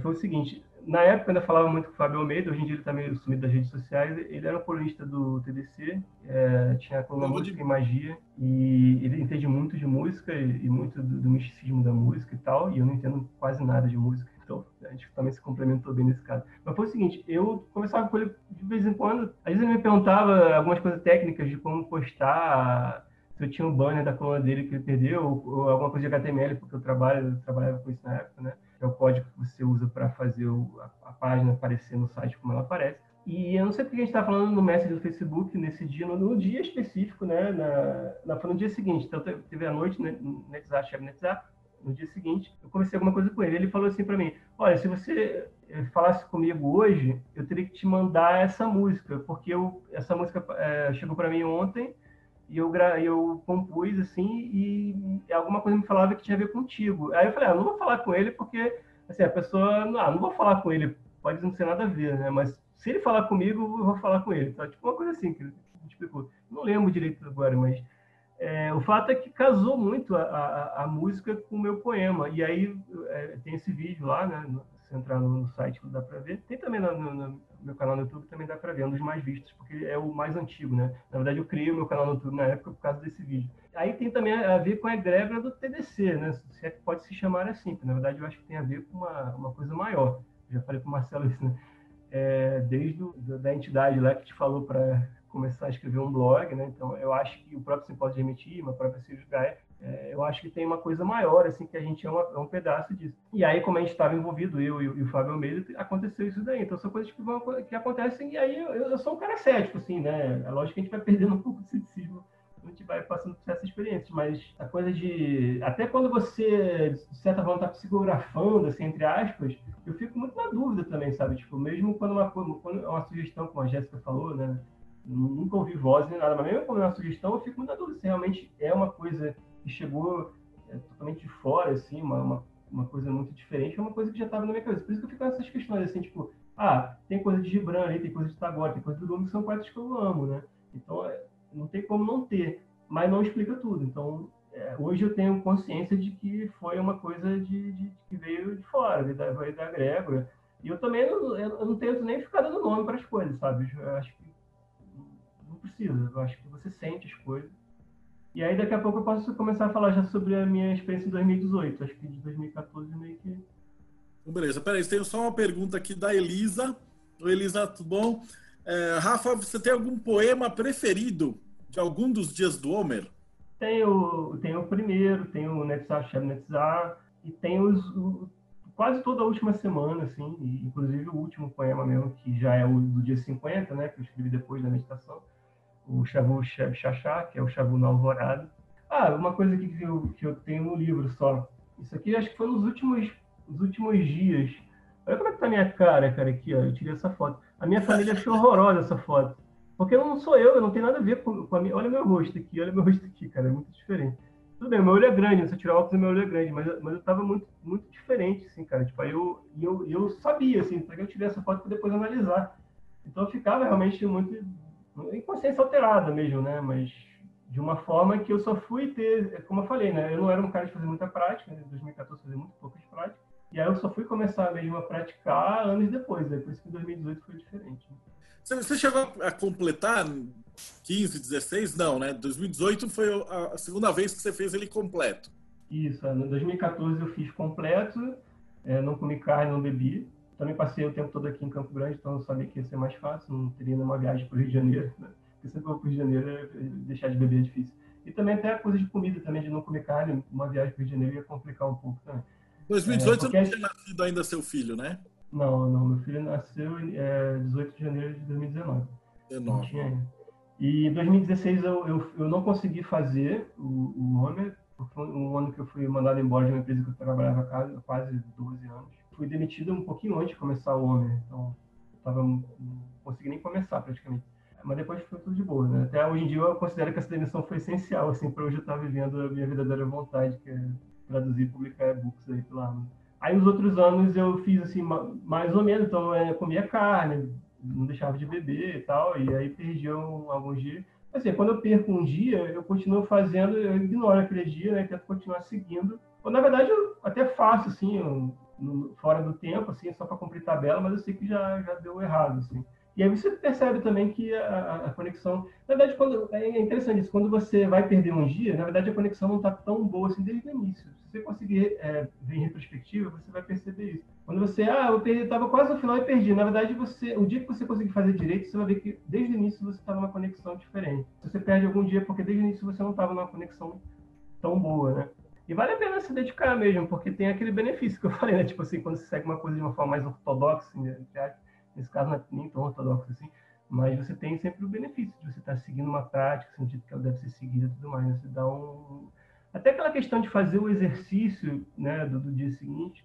S3: Foi o seguinte, na época eu ainda falava muito com o Fábio Almeida, hoje em dia ele está meio sumido das redes sociais. Ele era um colunista do TDC, é, tinha a coluna Música e Magia, e ele entende muito de música e, e muito do, do, misticismo da música e tal, e eu não entendo quase nada de música. Então, a gente também se complementou bem nesse caso. Mas foi o seguinte, eu conversava com ele de vez em quando, às vezes ele me perguntava algumas coisas técnicas de como postar, se eu tinha um banner da coluna dele que ele perdeu, ou, alguma coisa de HTML, porque eu, trabalho, eu trabalhava com isso na época, né? é o código que você usa para fazer a, página aparecer no site como ela aparece. E eu não sei porque a gente está falando no Messenger do Facebook nesse dia, no, no, dia específico, né? Na, na, foi no dia seguinte. Então, teve a noite, né? Netzar, Chave Netzar. No dia seguinte, eu conversei alguma coisa com ele. Ele falou assim para mim: Olha, se você eh, falasse comigo hoje, eu teria que te mandar essa música, porque eu, essa música é, chegou para mim ontem e eu, eu compus assim e alguma coisa me falava que tinha a ver contigo. Aí eu falei, ah, não vou falar com ele porque assim, a pessoa, ah, não vou falar com ele, pode não ter nada a ver, né? Mas se ele falar comigo, eu vou falar com ele. Então, tipo uma coisa assim que ele explicou. Não lembro direito agora, mas é, o fato é que casou muito a, a, a música com o meu poema. E aí é, tem esse vídeo lá, né? Se entrar no, site dá para ver. Tem também no, no, no, meu canal no YouTube, também dá para ver, é um dos mais vistos, porque é o mais antigo, né? Na verdade, eu criei o meu canal no YouTube na época por causa desse vídeo. Aí tem também a ver com a egrégora do TDC, né? Se é que pode se chamar assim, porque na verdade eu acho que tem a ver com uma, uma coisa maior. Já falei para o Marcelo isso, né? É, desde o, da entidade lá que te falou para começar a escrever um blog, né? Então, eu acho que o próprio Simpósio de Emitir, a própria Sirius Gaia, é, eu acho que tem uma coisa maior, assim, que a gente é, uma, é um pedaço disso. E aí, como a gente estava envolvido, eu e, e, o Fábio Almeida, aconteceu isso daí. Então, são coisas que, vão, que acontecem, e aí eu, eu, sou um cara cético, assim, né? É lógico que a gente vai perdendo um pouco de ceticismo a gente vai passando por essas experiências, mas a coisa de. Até quando você, de certa forma, está psicografando, assim, entre aspas, eu fico muito na dúvida também, sabe? Tipo, mesmo quando uma, quando é uma sugestão, como a Jéssica falou, né? Nunca ouvi voz nem nada, mas mesmo quando é uma sugestão, eu fico muito na dúvida se realmente é uma coisa que chegou é, totalmente de fora, assim, uma, uma, uma, coisa muito diferente, é uma coisa que já estava na minha cabeça. Por isso que eu fico nessas questões, assim, tipo, ah, tem coisa de Gibran ali, tem coisa de Tagore, tem coisa do Lumi, que são quadros que eu amo, né? Então, é, não tem como não ter, mas não explica tudo. Então, é, hoje eu tenho consciência de que foi uma coisa de, de, que veio de fora, veio da, veio da Grégora. E eu também não, eu não tento nem ficar dando nome para as coisas, sabe? Eu acho que precisa. Eu acho que você sente as coisas e aí daqui a pouco eu posso começar a falar já sobre a minha experiência em 2018. Acho que de 2014 meio que.
S2: Beleza, peraí, tenho só uma pergunta aqui da Elisa. Oi, Elisa, tudo bom? É, Rafa, você tem algum poema preferido de algum dos dias do Homer?
S3: Tenho, tenho o primeiro, tenho o Netzar Shem Netzar, e tenho os, o, quase toda a última semana, assim, inclusive o último poema mesmo, que já é o do dia 50, né, que eu escrevi depois da meditação o Shavu Chachá, que é o Shavu na Alvorada. Ah, uma coisa aqui que eu, que eu tenho no livro só. Isso aqui acho que foi nos últimos, nos últimos dias. Olha como é que tá a minha cara, cara, aqui, ó. Eu tirei essa foto. A minha família achou horrorosa essa foto. Porque não sou eu, eu não tenho nada a ver com, com a minha. Olha meu rosto aqui, olha meu rosto aqui, cara. É muito diferente. Tudo bem, meu olho é grande, se eu tirar óculos, meu olho é grande, mas, mas eu tava muito, muito diferente, assim, cara. Tipo, aí eu, eu, eu sabia, assim, porque eu tirei essa foto para depois analisar. Então eu ficava realmente muito em consciência alterada mesmo, né? Mas de uma forma que eu só fui ter, como eu falei, né? Eu não era um cara de fazer muita prática, né? em 2014 fazer muito poucas práticas, e aí eu só fui começar mesmo a praticar anos depois, né? por isso que em 2018 foi diferente.
S2: Você chegou a completar 15, 16? Não, né? 2018 foi a segunda vez que você fez ele completo.
S3: Isso, em 2014 eu fiz completo, é, não comi carne, não bebi. Também passei o tempo todo aqui em Campo Grande, então eu sabia que ia ser mais fácil, não teria nenhuma viagem para o Rio de Janeiro. Né? Porque sempre vou para o Rio de Janeiro, é, é, deixar de beber é difícil. E também até a coisa de comida também, de não comer carne, uma viagem para o Rio de Janeiro ia complicar um pouco também.
S2: 2018 é, porque... não tinha nascido ainda seu filho, né?
S3: Não, não, meu filho nasceu é, 18 de janeiro de 2019. 19. Não tinha. E em 2016 eu, eu, eu não consegui fazer o, o Homer, porque foi um ano que eu fui mandado embora de uma empresa que eu trabalhava há quase 12 anos fui demitido um pouquinho antes de começar o homem, então tava, não consegui nem começar praticamente. Mas depois foi tudo de boa, né? Até hoje em dia eu considero que essa demissão foi essencial, assim, para hoje eu estar vivendo a minha verdadeira vontade, que é traduzir e publicar e-books aí pela Amazon. Aí os outros anos eu fiz assim, mais ou menos, então eu comia carne, não deixava de beber e tal, e aí perdi alguns dias. Assim, quando eu perco um dia, eu continuo fazendo, eu ignoro aquele dia, né? Tento continuar seguindo. Ou, na verdade, eu até faço, assim, no, fora do tempo, assim, só para cumprir tabela, mas eu sei que já, já deu errado, assim. E aí você percebe também que a, a, conexão, na verdade, quando é interessante isso, quando você vai perder um dia, na verdade a conexão não está tão boa assim desde o início. Se você conseguir é, ver em retrospectiva, você vai perceber isso. Quando você, ah, eu estava quase no final e perdi. Na verdade, você, o dia que você conseguir fazer direito, você vai ver que desde o início você estava numa conexão diferente. Você perde algum dia, porque desde o início você não estava numa conexão tão boa, né? E vale a pena se dedicar mesmo, porque tem aquele benefício que eu (laughs) falei, né? Tipo assim, quando você segue uma coisa de uma forma mais ortodoxa, assim, né? nesse caso não é nem tão ortodoxa assim, mas você tem sempre o benefício de você estar seguindo uma prática, sentido que ela deve ser seguida e tudo mais. Né? Você dá um. Até aquela questão de fazer o exercício né, do, do dia seguinte,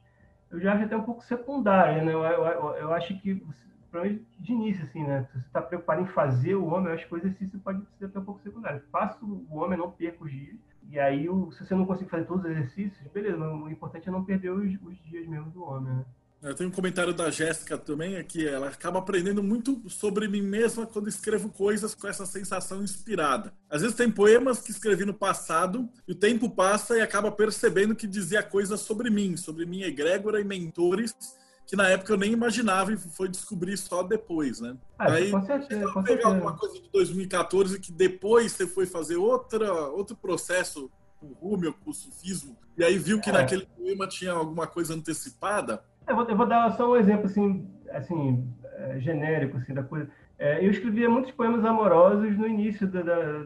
S3: eu já acho até um pouco secundária, né? Eu, eu, eu, eu acho que, de início, assim, né? Se você está preocupado em fazer o homem, eu acho que o exercício pode ser até um pouco secundário. Faça o homem, não perca os dias, e aí, se você não conseguir fazer todos os exercícios, beleza, o importante é não perder os, os dias mesmo do homem, né?
S2: Eu tenho um comentário da Jéssica também, é que ela acaba aprendendo muito sobre mim mesma quando escrevo coisas com essa sensação inspirada. Às vezes tem poemas que escrevi no passado e o tempo passa e acaba percebendo que dizia coisas sobre mim, sobre minha egrégora e mentores que na época eu nem imaginava e foi descobrir só depois, né?
S3: Ah, Aí, com certeza, com
S2: teve alguma coisa de 2014 que depois você foi fazer outra, outro processo com o Rúmio, com o sufismo, e aí viu que é. naquele poema tinha alguma coisa antecipada?
S3: Eu vou, eu vou, dar só um exemplo assim, assim é, genérico assim da coisa. É, eu escrevia muitos poemas amorosos no início da, da,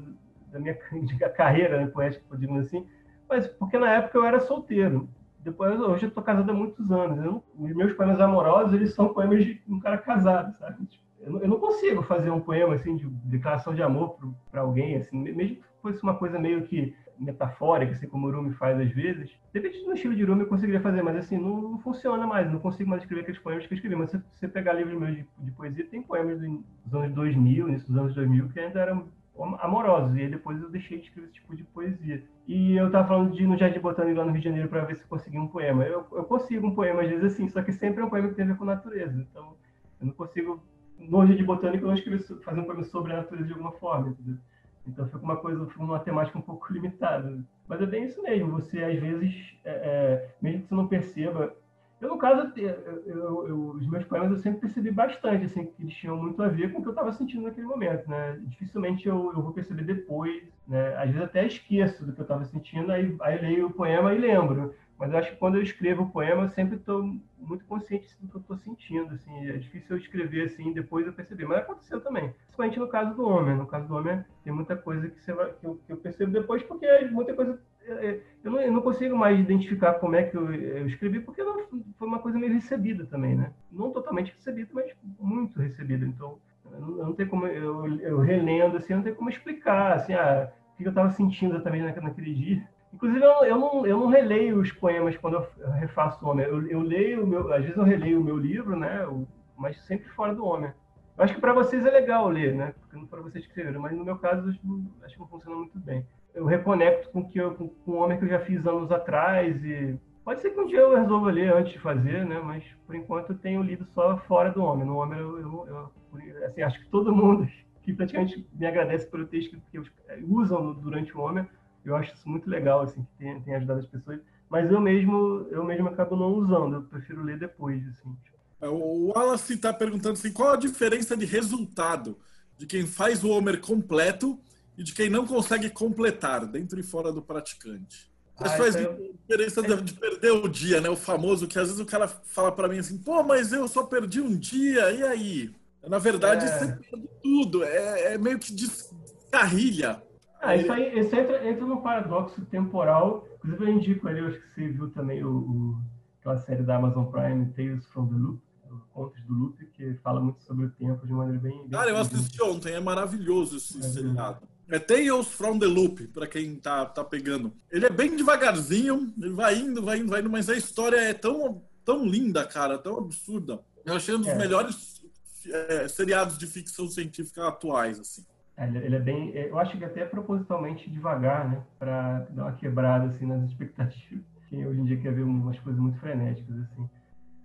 S3: da minha (laughs) carreira né, poética, podemos assim, mas porque na época eu era solteiro. Depois, hoje eu estou casado há muitos anos. Eu, os meus poemas amorosos, eles são poemas de um cara casado, sabe? Tipo, eu, não consigo fazer um poema assim de declaração de amor para alguém, assim, mesmo que fosse uma coisa meio que metafórica, assim como o Rumi faz às vezes. Depende do estilo de Rumi eu conseguiria fazer, mas assim, não, não, funciona mais, não consigo mais escrever aqueles poemas que eu escrevi. Mas se você pegar livros meus de, de poesia, tem poemas dos anos 2000, início dos anos 2000, que ainda eram amorosos, e aí depois eu deixei de escrever esse tipo de poesia. E eu estava falando de ir no Jardim Botânico lá no Rio de Janeiro para ver se conseguia um poema. Eu, eu consigo um poema às vezes assim, só que sempre é um poema que tem a ver com natureza. Então, eu não consigo, no Jardim Botânico, eu não escrever, fazer um poema sobre a natureza de alguma forma, entendeu? Então fica uma coisa, uma temática um pouco (laughs) limitada. Mas é bem isso mesmo. Você às vezes, é, é, mesmo que você não perceba, eu no caso, eu, eu, os meus poemas eu sempre percebi bastante, assim, que eles tinham muito a ver com o que eu estava sentindo naquele momento, né? Dificilmente eu, vou perceber depois, né? Às vezes até esqueço do que eu estava sentindo, aí, aí leio o poema e lembro. Mas eu acho que quando eu escrevo o poema, eu sempre estou muito consciente do que eu estou sentindo. Assim, é difícil eu escrever assim depois eu perceber. Mas aconteceu também. Principalmente no caso do homem. No caso do homem, tem muita coisa que, vai, que, eu, que eu percebo depois, porque muita coisa eu não, eu não, consigo mais identificar como é que eu, eu escrevi, porque não, foi uma coisa meio recebida também, né? Não totalmente recebida, mas muito recebida. Então, eu não, tenho como, eu, eu relendo assim, não tenho como explicar, assim, ah, o que eu estava sentindo também naquele dia. Inclusive, eu, eu, não, eu não releio os poemas quando eu refaço o homem. Eu, eu leio, meu, às vezes eu releio o meu livro, né? mas sempre fora do homem. Eu acho que para vocês é legal ler, né? Porque não para vocês escreverem, mas no meu caso acho, acho que não funciona muito bem. Eu reconecto com que eu, com, com um homem que eu já fiz anos atrás e pode ser que um dia eu resolva ler antes de fazer, né? Mas por enquanto eu tenho lido só fora do homem. No homem eu, eu, eu assim, acho que todo mundo (laughs) que praticamente me agradece pelo texto que usam durante o homem eu acho isso muito legal, assim, que tem, tem ajudado as pessoas. Mas eu mesmo, eu mesmo acabo não usando, eu prefiro ler depois, assim.
S2: É, o Wallace está perguntando assim, qual a diferença de resultado de quem faz o Homer completo e de quem não consegue completar, dentro e fora do praticante? Mas ah, faz então... diferença de, de perder o dia, né? O famoso que às vezes o cara fala para mim assim, pô, mas eu só perdi um dia, e aí? Na verdade, é... você perde tudo. É, é meio que descarrilha
S3: ah, isso aí isso entra, entra no paradoxo temporal. Inclusive, eu indico ali, eu acho que você viu também o, o, aquela série da Amazon Prime, Tales from the Loop, Contos do Loop, que fala muito sobre o tempo de maneira bem. bem
S2: Cara, eu assisti ontem, é maravilhoso esse é seriado. É Tales from the Loop, para quem tá, tá pegando. Ele é bem devagarzinho, ele vai indo, vai indo, vai indo, mas a história é tão, tão linda, cara, tão absurda. Eu achei um dos é. melhores é, seriados de ficção científica atuais, assim.
S3: É, ele é bem, eu acho que até propositalmente devagar, né, para dar uma quebrada assim nas expectativas. Quem hoje em dia quer ver umas coisas muito frenéticas assim.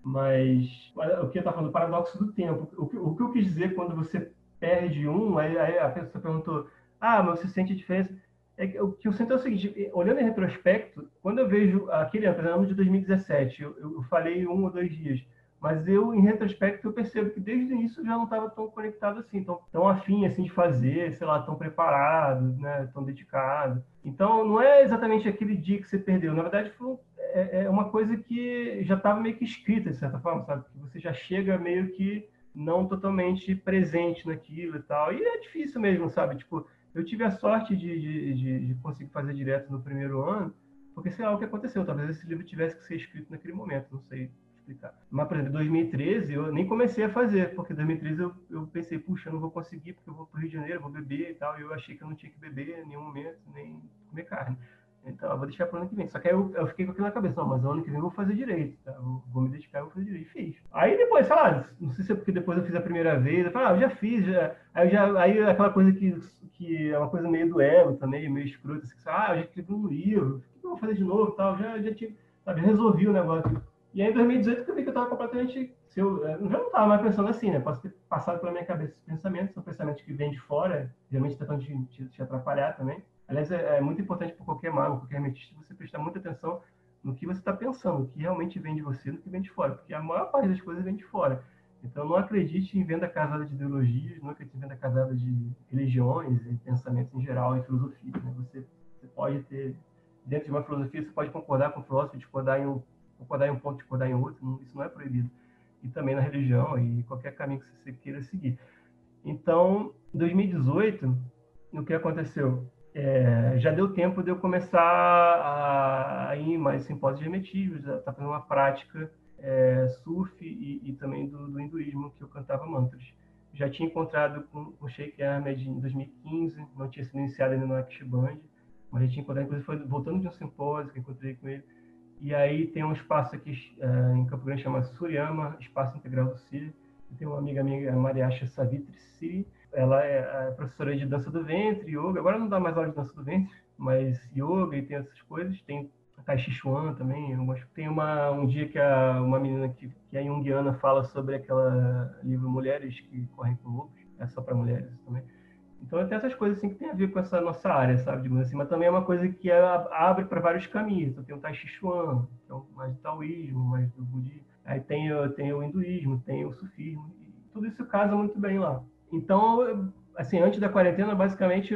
S3: Mas o que eu estava falando, o paradoxo do tempo. O que, o que eu quis dizer quando você perde um, aí, aí a pessoa perguntou: "Ah, mas você sente a diferença?" É que, o que eu sinto é o seguinte, olhando em retrospecto, quando eu vejo aquele ano, de 2017, eu, eu falei um ou dois dias, mas eu, em retrospecto, eu percebo que desde o início eu já não estava tão conectado assim, tão, tão afim assim de fazer, sei lá, tão preparado, né, tão dedicado. Então, não é exatamente aquele dia que você perdeu. Na verdade, foi, é, é uma coisa que já estava meio que escrita, de certa forma, sabe? Que você já chega meio que não totalmente presente naquilo e tal. E é difícil mesmo, sabe? Tipo, eu tive a sorte de, de, de, de conseguir fazer direto no primeiro ano, porque sei lá o que aconteceu. Talvez esse livro tivesse que ser escrito naquele momento, não sei explicar. Mas, por exemplo, em 2013 eu nem comecei a fazer, porque em 2013 eu, eu pensei, puxa, eu não vou conseguir porque eu vou para o Rio de Janeiro, vou beber e tal, e eu achei que eu não tinha que beber em nenhum momento, nem comer carne. Então, eu vou deixar para o ano que vem. Só que aí eu, eu, fiquei com aquilo na cabeça, não, mas ano que vem eu vou fazer direito, tá? Eu vou me dedicar, vou fazer direito. E fiz. Aí depois, sei lá, não sei se é porque depois eu fiz a primeira vez, eu falei, ah, eu já fiz, já. Aí, já, aí aquela coisa que, que é uma coisa meio do ego também, meio escrota, assim, ah, eu já escrevi um livro, o que eu vou fazer de novo tal? Já, já tinha, sabe, resolvi o negócio. E aí, em 2018, eu vi que eu estava completamente. Se eu, eu já não estava mais pensando assim, né? Posso ter passado pela minha cabeça esses pensamentos, são pensamentos que vêm de fora, geralmente tentando te, te, te atrapalhar também. Aliás, é, é muito importante para qualquer mago, qualquer hermetista, você prestar muita atenção no que você está pensando, no que realmente vem de você, no que vem de fora, porque a maior parte das coisas vem de fora. Então, não acredite em venda casada de ideologias, não acredite em venda casada de religiões e pensamentos em geral, em filosofia. Né? Você, você pode ter, dentro de uma filosofia, você pode concordar com o filósofo, discordar em um concordar em um ponto, discordar em outro, isso não é proibido. E também na religião e qualquer caminho que você queira seguir. Então, em 2018, o que aconteceu? É, já deu tempo de eu começar a, a ir mais simpósios de hermetismo, já tá fazendo uma prática é, surf e, e também do, do, hinduísmo, que eu cantava mantras. Já tinha encontrado com o Sheikh Ahmed em 2015, não tinha sido iniciado ainda no Akshband, mas já tinha encontrado, inclusive foi voltando de um simpósio que encontrei com ele. E aí tem um espaço aqui é, em Campo Grande chamado Suryama, Espaço Integral do CIR. Tem uma amiga minha, a Mariacha Savitri Siri, ela é professora de dança do ventre, yoga. Agora não dá mais aula de dança do ventre, mas yoga e tem essas coisas. Tem Tai Chi Chuan também. Tem uma, um dia que a, uma menina que, que é junguiana fala sobre aquela livro Mulheres que Correm com Lobos. É só para mulheres também. Então tem essas coisas assim que tem a ver com essa nossa área, sabe? Digamos assim, mas também é uma coisa que abre para vários caminhos. Então tem o Tai Chi Chuan, que é mais do taoísmo, mais do budismo. Aí tem, tem o hinduísmo, tem o sufismo. tudo isso casa muito bem lá. Então, assim, antes da quarentena, basicamente,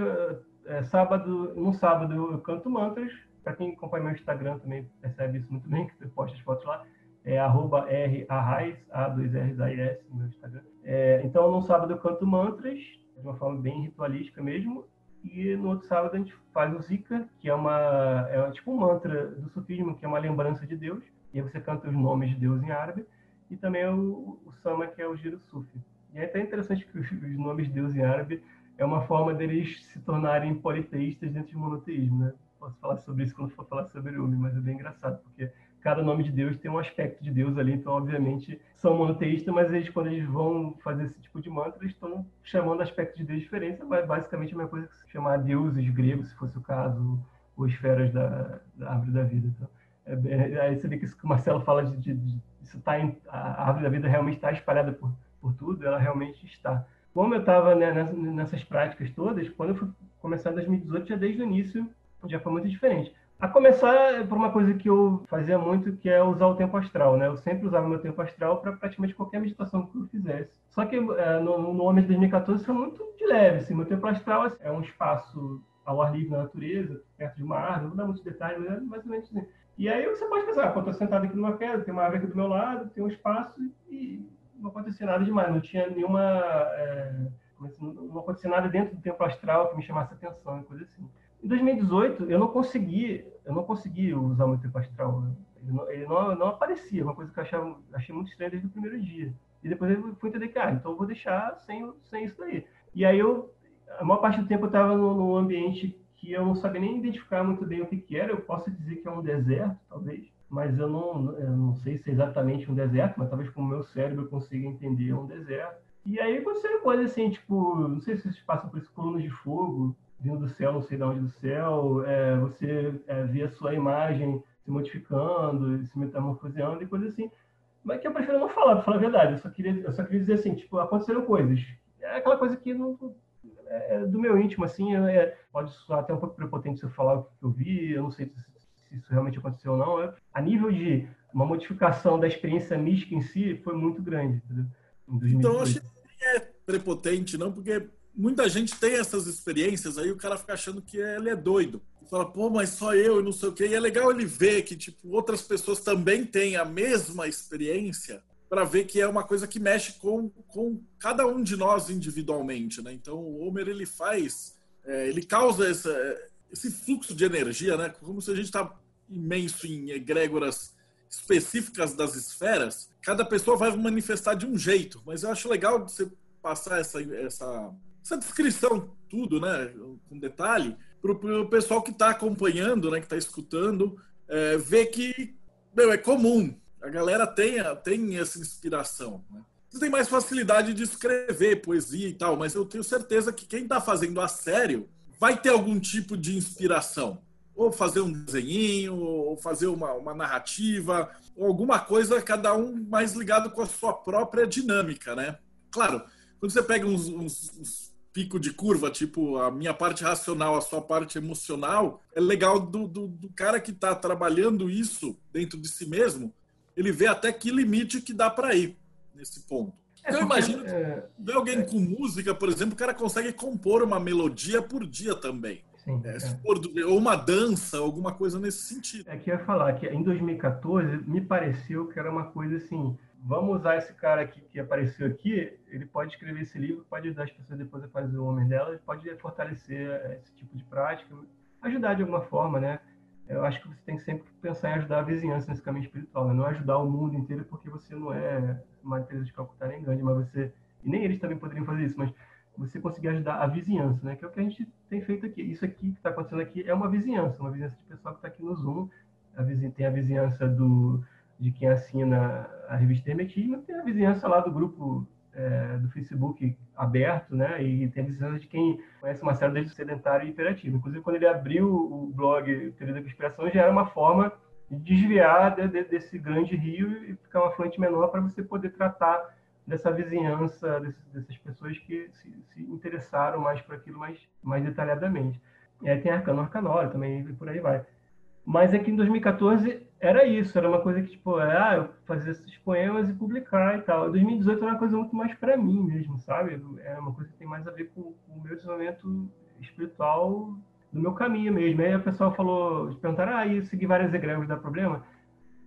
S3: é, sábado, no sábado eu canto mantras. Para quem acompanha meu Instagram também percebe isso muito bem, que eu posto as fotos lá. É arroba R-A-R-A-I-S, A2Rs-A-I-S no meu Instagram. É, então, no sábado eu canto mantras, de uma forma bem ritualística mesmo. E no outro sábado a gente faz o Zika, que é uma é tipo um mantra do sufismo, que é uma lembrança de Deus. E aí você canta os nomes de Deus em árabe. E também o, o Sama, que é o giro sufi. E é até interessante que os, os nomes de Deus em árabe é uma forma deles se tornarem politeístas dentro de monoteísmo, né? Posso falar sobre isso quando for falar sobre Umi, mas é bem engraçado, porque cada nome de Deus tem um aspecto de Deus ali, então, obviamente, são monoteístas, mas eles, quando eles vão fazer esse tipo de mantra, eles estão chamando aspectos de Deus diferentes, mas basicamente é a mesma coisa que chamar deuses gregos, se fosse o caso, ou esferas da, da árvore da vida. Então, é bem, aí você vê que isso que o Marcelo fala de, de, de isso tá em, a árvore da vida realmente está espalhada por por tudo, ela realmente está. Como eu estava né, nessas práticas todas, quando eu fui começar em 2018, já desde o início, já foi muito diferente. A começar por uma coisa que eu fazia muito, que é usar o tempo astral, né? Eu sempre usava meu tempo astral para praticamente qualquer meditação que eu fizesse. Só que é, no, no ano de 2014 foi muito de leve, assim. Meu tempo astral assim, é um espaço ao ar livre na natureza, perto de uma árvore, não dar muitos detalhes, mas é mais ou menos assim. E aí você pode pensar, ah, eu estou sentado aqui numa queda, tem uma árvore aqui do meu lado, tem um espaço e não acontecia nada demais, não tinha nenhuma. É, não acontecia nada dentro do tempo astral que me chamasse atenção, coisa assim. Em 2018, eu não consegui, eu não consegui usar meu tempo astral. Né? Ele, não, ele não, não, aparecia, uma coisa que eu achava, achei muito estranha desde o primeiro dia. E depois eu fui entender que, ah, então eu vou deixar sem, sem isso daí. E aí eu, a maior parte do tempo eu estava num ambiente que eu não sabia nem identificar muito bem o que, que era. Eu posso dizer que é um deserto, talvez mas eu não, eu não sei se é exatamente um deserto, mas talvez com o meu cérebro eu consiga entender um deserto. E aí aconteceram coisas assim, tipo, não sei se vocês passam por isso, colunas de fogo vindo do céu, não sei de onde do céu, é, você é, vê a sua imagem se modificando, se metamorfoseando e coisas assim. Mas que eu prefiro não falar, para falar a verdade. Eu só queria, eu só queria dizer assim, tipo, aconteceram coisas. É aquela coisa que não, é, é do meu íntimo, assim, é, pode soar até um pouco prepotente se eu falar o que eu vi, eu não sei se se isso realmente aconteceu ou não. É, a nível de uma modificação da experiência mística em si foi muito grande.
S2: Então, eu acho que é prepotente, não, porque muita gente tem essas experiências, aí o cara fica achando que ele é doido. Fala, pô, mas só eu e não sei o quê. E é legal ele ver que tipo, outras pessoas também têm a mesma experiência para ver que é uma coisa que mexe com, com cada um de nós individualmente, né? Então o Homer ele faz, é, ele causa essa, esse fluxo de energia, né? Como se a gente está imenso em egrégoras específicas das esferas, cada pessoa vai manifestar de um jeito. Mas eu acho legal você passar essa, essa, essa descrição, tudo, né? Com detalhe, para o pessoal que está acompanhando, né? Que está escutando, é, ver que meu, é comum. A galera tem, tem essa inspiração. Né? Você tem mais facilidade de escrever poesia e tal, mas eu tenho certeza que quem está fazendo a sério vai ter algum tipo de inspiração. Ou fazer um desenho, ou fazer uma, uma narrativa, ou alguma coisa, cada um mais ligado com a sua própria dinâmica, né? Claro, quando você pega uns, uns, uns pico de curva, tipo a minha parte racional, a sua parte emocional, é legal do, do, do cara que está trabalhando isso dentro de si mesmo, ele vê até que limite que dá para ir nesse ponto. É, eu imagino que é, ver alguém é, com música, por exemplo, o cara consegue compor uma melodia por dia também. Sim, é, é. ou uma dança, alguma coisa nesse sentido.
S3: É que eu ia falar que em 2014 me pareceu que era uma coisa assim, vamos usar esse cara aqui que apareceu aqui, ele pode escrever esse livro, pode ajudar as pessoas depois a fazer o homem dela, ele pode fortalecer esse tipo de prática, ajudar de alguma forma, né? Eu acho que você tem sempre que pensar em ajudar a vizinhança nesse caminho espiritual, né? não ajudar o mundo inteiro porque você não é uma Teresa de Calcutá nem grande, mas você e nem eles também poderiam fazer isso, mas você conseguir ajudar a vizinhança, né? Que é o que a gente tem feito aqui. Isso aqui que está acontecendo aqui é uma vizinhança, uma vizinhança de pessoal que está aqui no Zoom. A vizinha, tem a vizinhança do de quem assina a revista Hermetismo, tem a vizinhança lá do grupo é, do Facebook aberto, né? E tem a vizinhança de quem conhece uma série desde sedentário e imperativo. Inclusive, quando ele abriu o blog Teoria da Conspiração, já era uma forma de desviar de, de, desse grande rio e ficar um afluente menor para você poder tratar dessa vizinhança, desse, dessas pessoas que se, se, interessaram mais por aquilo mais, mais detalhadamente. E aí tem Arcano Arcanório também, e por aí vai. Mas aqui em 2014 era isso, era uma coisa que, tipo, é, ah, eu fazia esses poemas e publicar e tal. Em 2018 era uma coisa muito mais para mim mesmo, sabe? É uma coisa que tem mais a ver com, com o meu desenvolvimento espiritual do meu caminho mesmo. Aí a pessoa falou, perguntaram, ah, e seguir várias egrégoras dá problema?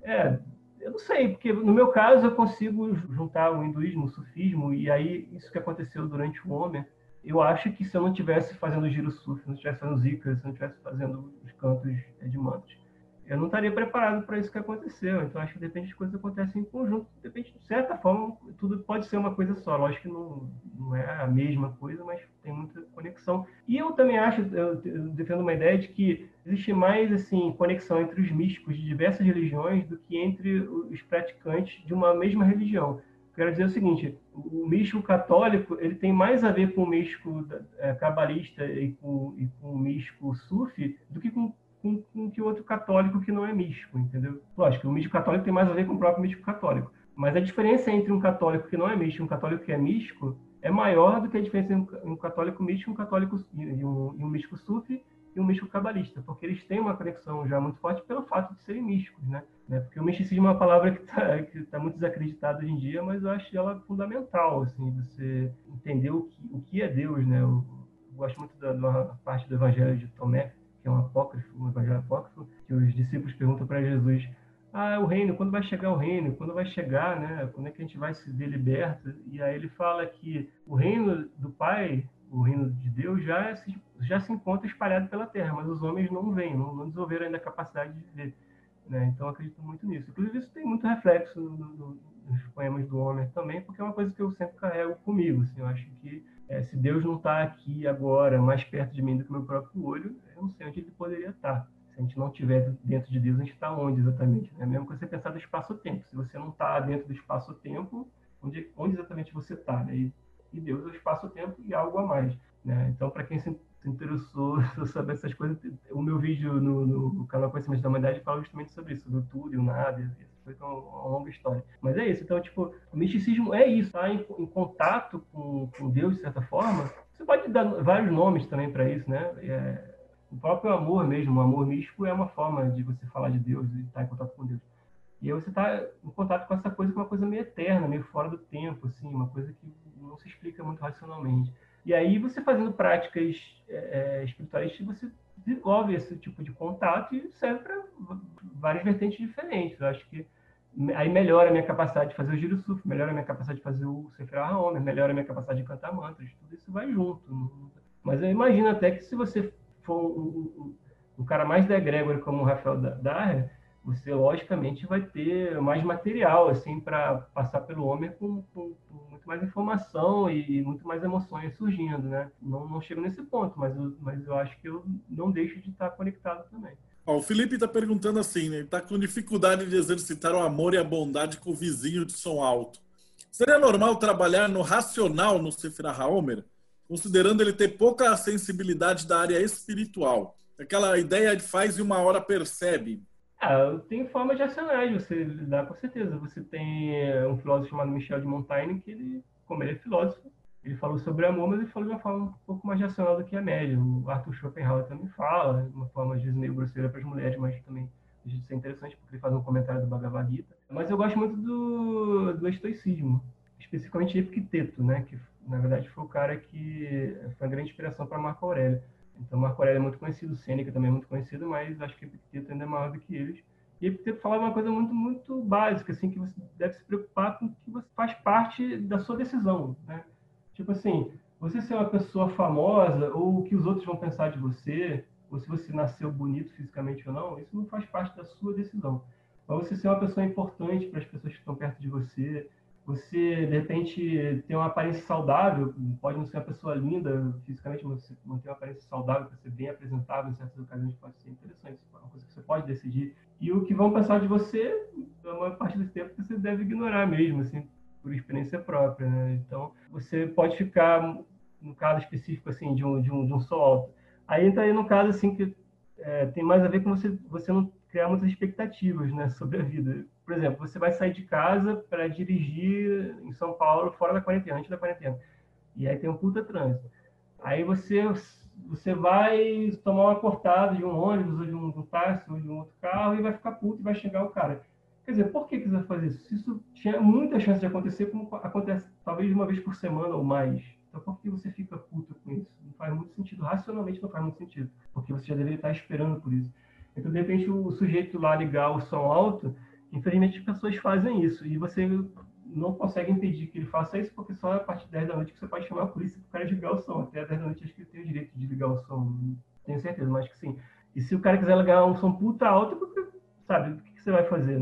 S3: É, eu não sei, porque no meu caso eu consigo juntar o hinduísmo, o sufismo, e aí isso que aconteceu durante o Homer, eu acho que se eu não estivesse fazendo o giro sufi, se eu não estivesse fazendo zika, se eu não estivesse fazendo os cantos de mantos, eu não estaria preparado para isso que aconteceu. Então, acho que depende de coisas que acontecem em conjunto. Depende, de certa forma, tudo pode ser uma coisa só. Lógico que não, não é a mesma coisa, mas tem muita conexão. E eu também acho, eu defendo uma ideia de que existe mais assim conexão entre os místicos de diversas religiões do que entre os praticantes de uma mesma religião. Quero dizer o seguinte: o místico católico ele tem mais a ver com o místico é, cabalista e com, e com o místico sufi do que com com, com que outro católico que não é místico, entendeu? Lógico, o místico católico tem mais a ver com o próprio místico católico. Mas a diferença entre um católico que não é místico e um católico que é místico é maior do que a diferença entre um católico místico um católico, e um, e um místico sufi e um místico cabalista, porque eles têm uma conexão já muito forte pelo fato de serem místicos, né? né? Porque o misticismo é uma palavra que está tá muito desacreditada hoje em dia, mas eu acho ela fundamental, assim, você entender o que, o que é Deus, né? Eu, eu gosto muito da, da parte do Evangelho de Tomé, que é um apócrifo, um evangelho apócrifo, que os discípulos perguntam para Jesus: Ah, o reino, quando vai chegar o reino? Quando vai chegar, né? Quando é que a gente vai se ver liberto? E aí ele fala que o reino do Pai, o reino de Deus, já se, já se encontra espalhado pela terra, mas os homens não vêm, não, não desenvolveram ainda a capacidade de ver. Né? Então, acredito muito nisso. Inclusive, isso tem muito reflexo no, no, nos poemas do Homer também, porque é uma coisa que eu sempre carrego comigo. Assim, eu acho que é, se Deus não está aqui agora, mais perto de mim do que meu próprio olho, eu não sei onde ele poderia estar. Se a gente não estiver dentro de Deus, a gente está onde exatamente? É mesmo que você pensar do espaço-tempo. Se você não está dentro do espaço-tempo, onde, onde exatamente você está? Né? E, e, Deus é o espaço-tempo e algo a mais. Né? Então, para quem se interessou (laughs) sobre essas coisas, o meu vídeo no, no canal Conhecimento da Humanidade fala justamente sobre isso, do tudo e o nada, foi uma longa história. Mas é isso. Então, tipo, o misticismo é isso, tá? Em, em contato com, com, Deus, de certa forma. Você pode dar vários nomes também para isso, né? É, o próprio amor mesmo, o amor místico é uma forma de você falar de Deus e estar em contato com Deus. E aí você está em contato com essa coisa que é uma coisa meio eterna, meio fora do tempo, assim, uma coisa que não se explica muito racionalmente. E aí você fazendo práticas é, é você desenvolve esse tipo de contato e serve para várias vertentes diferentes. Eu acho que aí melhora a minha capacidade de fazer o giro suf, melhora a minha capacidade de fazer o Sefer Homer, melhora a minha capacidade de cantar mantras, tudo isso vai junto. Mas eu imagino até que se você for um, um, um cara mais da egrégora como o Rafael Daher, você logicamente vai ter mais material assim para passar pelo homem com, com, com, muito mais informação e muito mais emoções surgindo, né? Não, não chego nesse ponto, mas eu, mas eu acho que eu não deixo de estar conectado também.
S2: Ó, o Felipe está perguntando assim, né? Está com dificuldade de exercitar o amor e a bondade com o vizinho de som alto. Seria normal trabalhar no racional no Sefirah Haomer, considerando ele ter pouca sensibilidade da área espiritual? Aquela ideia de faz e uma hora percebe
S3: ah, tem formas racionais de você lidar, com certeza. Você tem eh, um filósofo chamado Michel de Montaigne, que ele, como ele é filósofo, ele falou sobre amor, mas ele falou de uma forma um pouco mais racional do que a média. O Arthur Schopenhauer também fala, de uma forma às vezes meio grosseira para as mulheres, mas também deixa de ser interessante, porque ele faz um comentário do Bhagavad Gita. Mas eu gosto muito do, do estoicismo, especificamente Epicteto, né? que na verdade foi o cara que foi a grande inspiração para Marco Aurélio. Então, Marco Aurélio é muito conhecido, Sêneca também é muito conhecido, mas acho que Epicteto ainda é maior do que eles. E ele falava uma coisa muito, muito básica, assim, que você deve se preocupar com que você faz parte da sua decisão, né? Tipo assim, você ser uma pessoa famosa ou o que os outros vão pensar de você, ou se você nasceu bonito fisicamente ou não, isso não faz parte da sua decisão. Mas você ser uma pessoa importante para as pessoas que estão perto de você, você, de repente, ter uma aparência saudável, pode não ser uma pessoa linda fisicamente, mas você manter uma aparência saudável para ser bem apresentável em certas ocasiões pode ser interessante, é uma coisa que você pode decidir. E o que vão pensar de você, a maior parte do tempo, você deve ignorar mesmo, assim, por experiência própria, né? Então, você pode ficar, no caso específico, assim, de um, de um, de um. Aí entra aí no caso, assim, que é, tem mais a ver com você, você não criar muitas expectativas, né, sobre a vida por exemplo, você vai sair de casa para dirigir em São Paulo fora da quarentena, antes da quarentena. E aí tem um puta trânsito. Aí você você vai tomar uma cortada de um ônibus ou de um, um táxi ou de um outro carro e vai ficar puto e vai chegar o cara. Quer dizer, por que, que você vai fazer isso? Isso tinha muita chance de acontecer, como acontece talvez uma vez por semana ou mais. Então, por que você fica puto com isso? Não faz muito sentido. Racionalmente não faz muito sentido. Porque você já deveria estar esperando por isso. Então, de repente, o sujeito lá ligar o som alto Infelizmente, as pessoas fazem isso e você não consegue impedir que ele faça isso, porque só a partir de 10 da noite que você pode chamar a polícia para o cara desligar o som. Até 10 da noite acho que ele tem o direito de desligar o som, tenho certeza, mas que sim. E se o cara quiser ligar um som puta alto, sabe, o que, você vai fazer?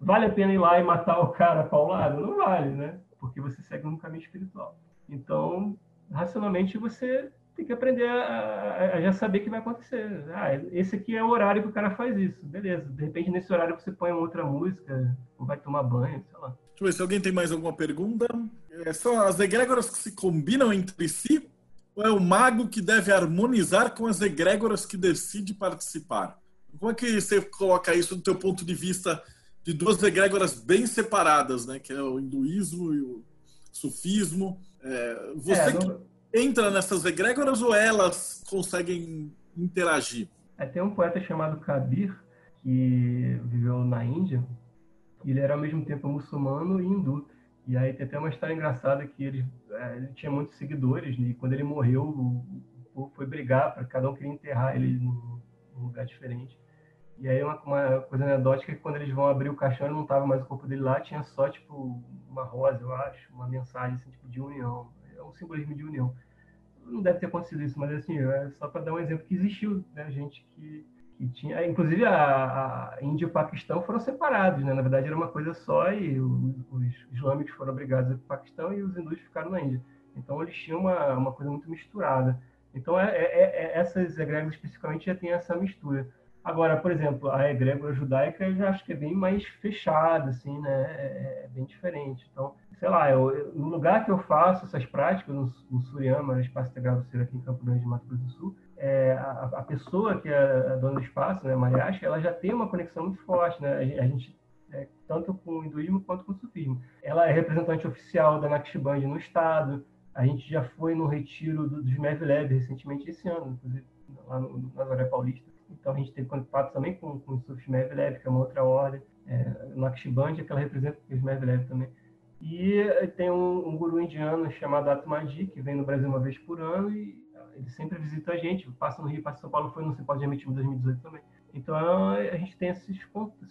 S3: Vale a pena ir lá e matar o cara paulado? Não vale, né? Porque você segue um caminho espiritual. Então, racionalmente, você tem que aprender a, a, já saber o que vai acontecer. Ah, esse aqui é o horário que o cara faz isso. Beleza. De repente, nesse horário, você põe uma outra música, ou vai tomar banho, sei lá.
S2: Deixa eu ver se alguém tem mais alguma pergunta. É, são as egrégoras que se combinam entre si? Ou é o mago que deve harmonizar com as egrégoras que decide participar? Como é que você coloca isso do teu ponto de vista de duas egrégoras bem separadas, né? Que é o hinduísmo e o sufismo. É, você é, não... que entra nessas egrégoras ou elas conseguem interagir?
S3: É, tem um poeta chamado Kabir, que viveu na Índia, e ele era ao mesmo tempo muçulmano e hindu. E aí tem até uma história engraçada que ele, é, ele tinha muitos seguidores, né? e quando ele morreu, o, povo foi brigar, para cada um queria enterrar ele num, num lugar diferente. E aí uma, uma, coisa anedótica é que quando eles vão abrir o caixão, não estava mais o corpo dele lá, tinha só, tipo, uma rosa, eu acho, uma mensagem, assim, tipo, de união é um simbolismo de união. Não deve ter acontecido isso, mas assim, é só para dar um exemplo que existiu, né, gente que, que tinha, inclusive a, a Índia e o Paquistão foram separados, né? Na verdade era uma coisa só e os, os islâmicos foram obrigados para o Paquistão e os hindus ficaram na Índia. Então eles tinham uma, uma coisa muito misturada. Então é, é, é essas egrégoras especificamente já tem essa mistura. Agora, por exemplo, a egrégora judaica eu já acho que é bem mais fechada, assim, né? É, é bem diferente. Então, sei lá, eu, no lugar que eu faço essas práticas, no, no Suriama, Espaço Integrado Ser aqui em Campo Grande, Mato Grosso do Sul, é, a, a, pessoa que é a dona do espaço, né, Mariachi, ela já tem uma conexão muito forte, né? A gente, é, tanto com o hinduísmo quanto com o sufismo. Ela é representante oficial da Naqshband no estado. A gente já foi no retiro do, dos Mevlev recentemente esse ano, inclusive lá no, Zona Paulista. Então a gente teve contato também com, com o Sufis Mevlev, que é uma outra ordem. É, no Naqshband, que ela representa os Mevlev também. E eh, tem um, um guru indiano chamado Atmaji, que vem no Brasil uma vez por ano e ele sempre visita a gente. Passa no Rio, passa em São Paulo, foi no Simpósio de Emitismo 2018 também. Então a gente tem esse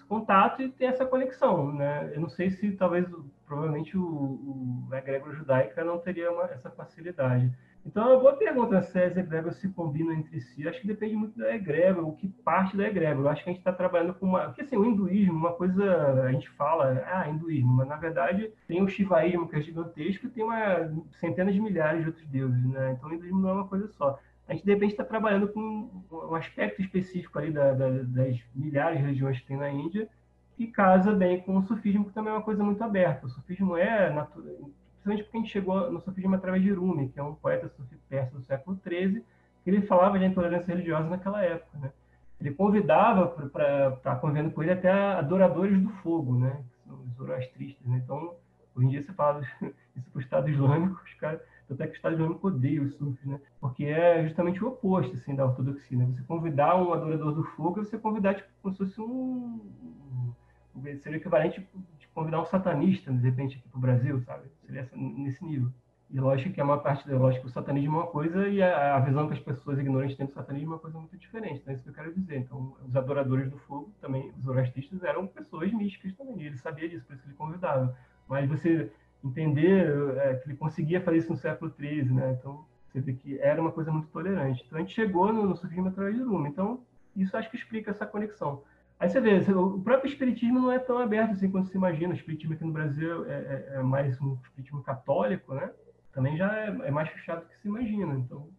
S3: contato e tem essa conexão, né? Eu não sei se talvez, provavelmente o, o a egrégora judaica não teria uma, essa facilidade. Então, é uma boa pergunta se as egrégoras se combinam entre si. Acho que depende muito da egrégora, o que parte da egrégora. Eu acho que a gente está trabalhando com uma... Porque, assim, o hinduísmo, uma coisa... A gente fala, ah, hinduísmo, mas, na verdade, tem o shivaísmo, que é gigantesco, e tem uma centenas de milhares de outros deuses, né? Então, o hinduísmo não é uma coisa só. A gente, de repente, está trabalhando com um aspecto específico ali da, da, das milhares de religiões que tem na Índia, que casa bem com o sufismo, que também é uma coisa muito aberta. O sufismo é natural principalmente porque a gente chegou no sufismo através de Rumi, que é um poeta sufi persa do século XIII, que ele falava de intolerância religiosa naquela época, né? Ele convidava para estar convivendo com ele até adoradores do fogo, né? Os zoroastristas, né? Então, hoje em dia você fala (laughs) isso para o Estado Islâmico, os caras até que o Estado Islâmico odeia os sufis, né? Porque é justamente o oposto, assim, da ortodoxia, né? Você convidar um adorador do fogo, você convidar, tipo, como se fosse um... seria equivalente convidar um satanista, de repente, aqui para o Brasil, sabe? Seria nesse nível. E lógico que é uma parte, lógico que o satanismo é uma coisa e a, visão que as pessoas ignorantes têm do satanismo é uma coisa muito diferente. Então é isso que eu quero dizer. Então, os adoradores do fogo, também, os zoroastristas, eram pessoas místicas também. Ele sabia disso, por isso ele convidava. Mas você entender é, que ele conseguia fazer isso no século XIII, né? Então, você vê que era uma coisa muito tolerante. Então, a gente chegou no, no sufismo através de Rumi. Então, isso acho que explica essa conexão. Aí você vê, o próprio espiritismo não é tão aberto assim quanto se imagina. O espiritismo aqui no Brasil é, é, é mais um espiritismo católico, né? Também já é, é, mais fechado do que se imagina. Então,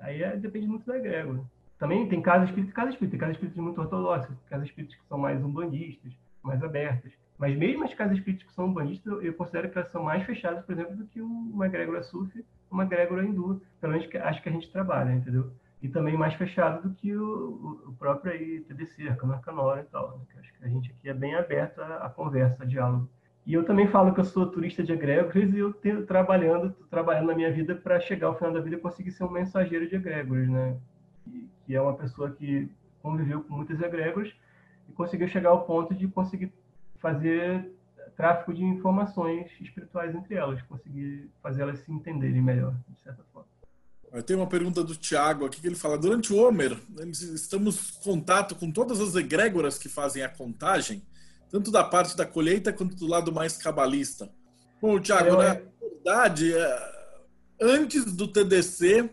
S3: aí é, depende muito da egrégora. Também tem casas espíritas casas. Tem casas espíritas muito ortodoxas, casas espíritas que são mais umbandistas, mais abertas. Mas mesmo as casas espíritas que são umbandistas, eu considero que elas são mais fechadas, por exemplo, do que uma egrégora sufi, uma egrégora hindu. Pelo menos acho que a gente trabalha, entendeu? E também mais fechado do que o, o próprio aí, TDC, a Câmara Canora e tal. Né? Acho que a gente aqui é bem aberto à, conversa, a diálogo. E eu também falo que eu sou turista de egrégoras e eu tenho trabalhando, trabalhando na minha vida para chegar ao final da vida e conseguir ser um mensageiro de egrégoras, né? Que, que é uma pessoa que conviveu com muitas egrégoras e conseguiu chegar ao ponto de conseguir fazer tráfico de informações espirituais entre elas, conseguir fazer elas se entenderem melhor, de certa forma.
S2: Tem uma pergunta do Tiago aqui que ele fala: durante o Homer, estamos em contato com todas as egrégoras que fazem a contagem, tanto da parte da colheita quanto do lado mais cabalista. Bom, Tiago, na verdade, é, antes do TDC,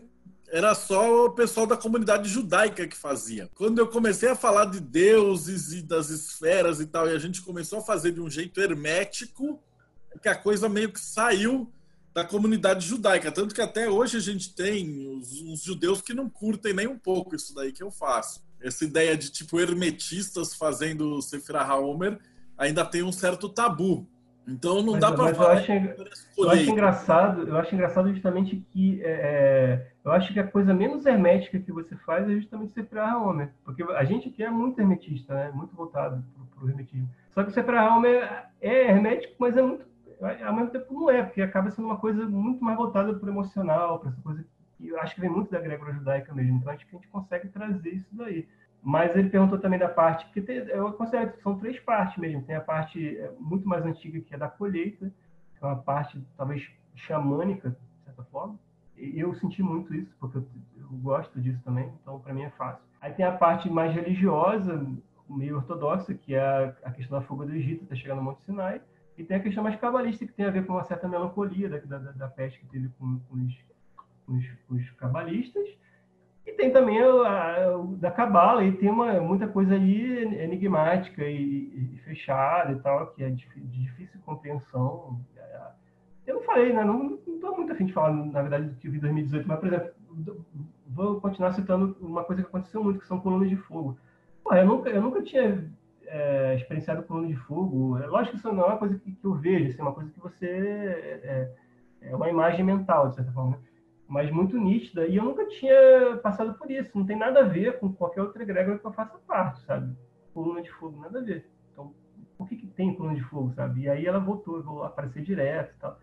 S2: era só o pessoal da comunidade judaica que fazia. Quando eu comecei a falar de deuses e das esferas e tal, e a gente começou a fazer de um jeito hermético, é que a coisa meio que saiu da comunidade judaica. Tanto que até hoje a gente tem uns, uns judeus que não curtem nem um pouco isso daí que eu faço. Essa ideia de tipo hermetistas fazendo Sefirah Homer ainda tem um certo tabu. Então não
S3: mas,
S2: dá para
S3: falar. Eu acho, eu acho, engraçado, eu acho engraçado justamente que é, é, eu acho que a coisa menos hermética que você faz é justamente Sefirah Homer, porque a gente aqui é muito hermetista, né? Muito voltado para o hermetismo. Só que o Sefirah Homer é hermético, mas é muito ao mesmo tempo não é, porque acaba sendo uma coisa muito mais voltada para o emocional, para essa coisa que eu acho que vem muito da egrégora judaica mesmo. Então acho que a gente consegue trazer isso daí. Mas ele perguntou também da parte, porque tem, eu considero que são três partes mesmo. Tem a parte é, muito mais antiga, que é da colheita, que é uma parte talvez xamânica, de certa forma. E eu senti muito isso, porque eu, eu gosto disso também, então para mim é fácil. Aí tem a parte mais religiosa, meio ortodoxa, que é a, a questão da fuga do Egito, até chegar no Monte Sinai. E tem a questão mais cabalista, que tem a ver com uma certa melancolia da, da, da peste que teve com, com, os, com, os, com os cabalistas. E tem também a, a, da cabala, e tem uma, muita coisa aí enigmática e, e fechada e tal, que é de, de difícil compreensão. Eu não falei, né? Não estou muito afim de falar, na verdade, do que eu vi em 2018, mas, por exemplo, vou continuar citando uma coisa que aconteceu muito, que são colunas de fogo. Pô, eu nunca, eu nunca tinha é, experienciado coluna de fogo. É, lógico que isso não é uma coisa que, que eu vejo, assim, é uma coisa que você. É, é, uma imagem mental, de certa forma, né? mas muito nítida. E eu nunca tinha passado por isso. Não tem nada a ver com qualquer outra egrégora que eu faça parte, sabe? Coluna de fogo, nada a ver. Então, por que, que tem coluna de fogo, sabe? E aí ela voltou, a aparecer direto e tal.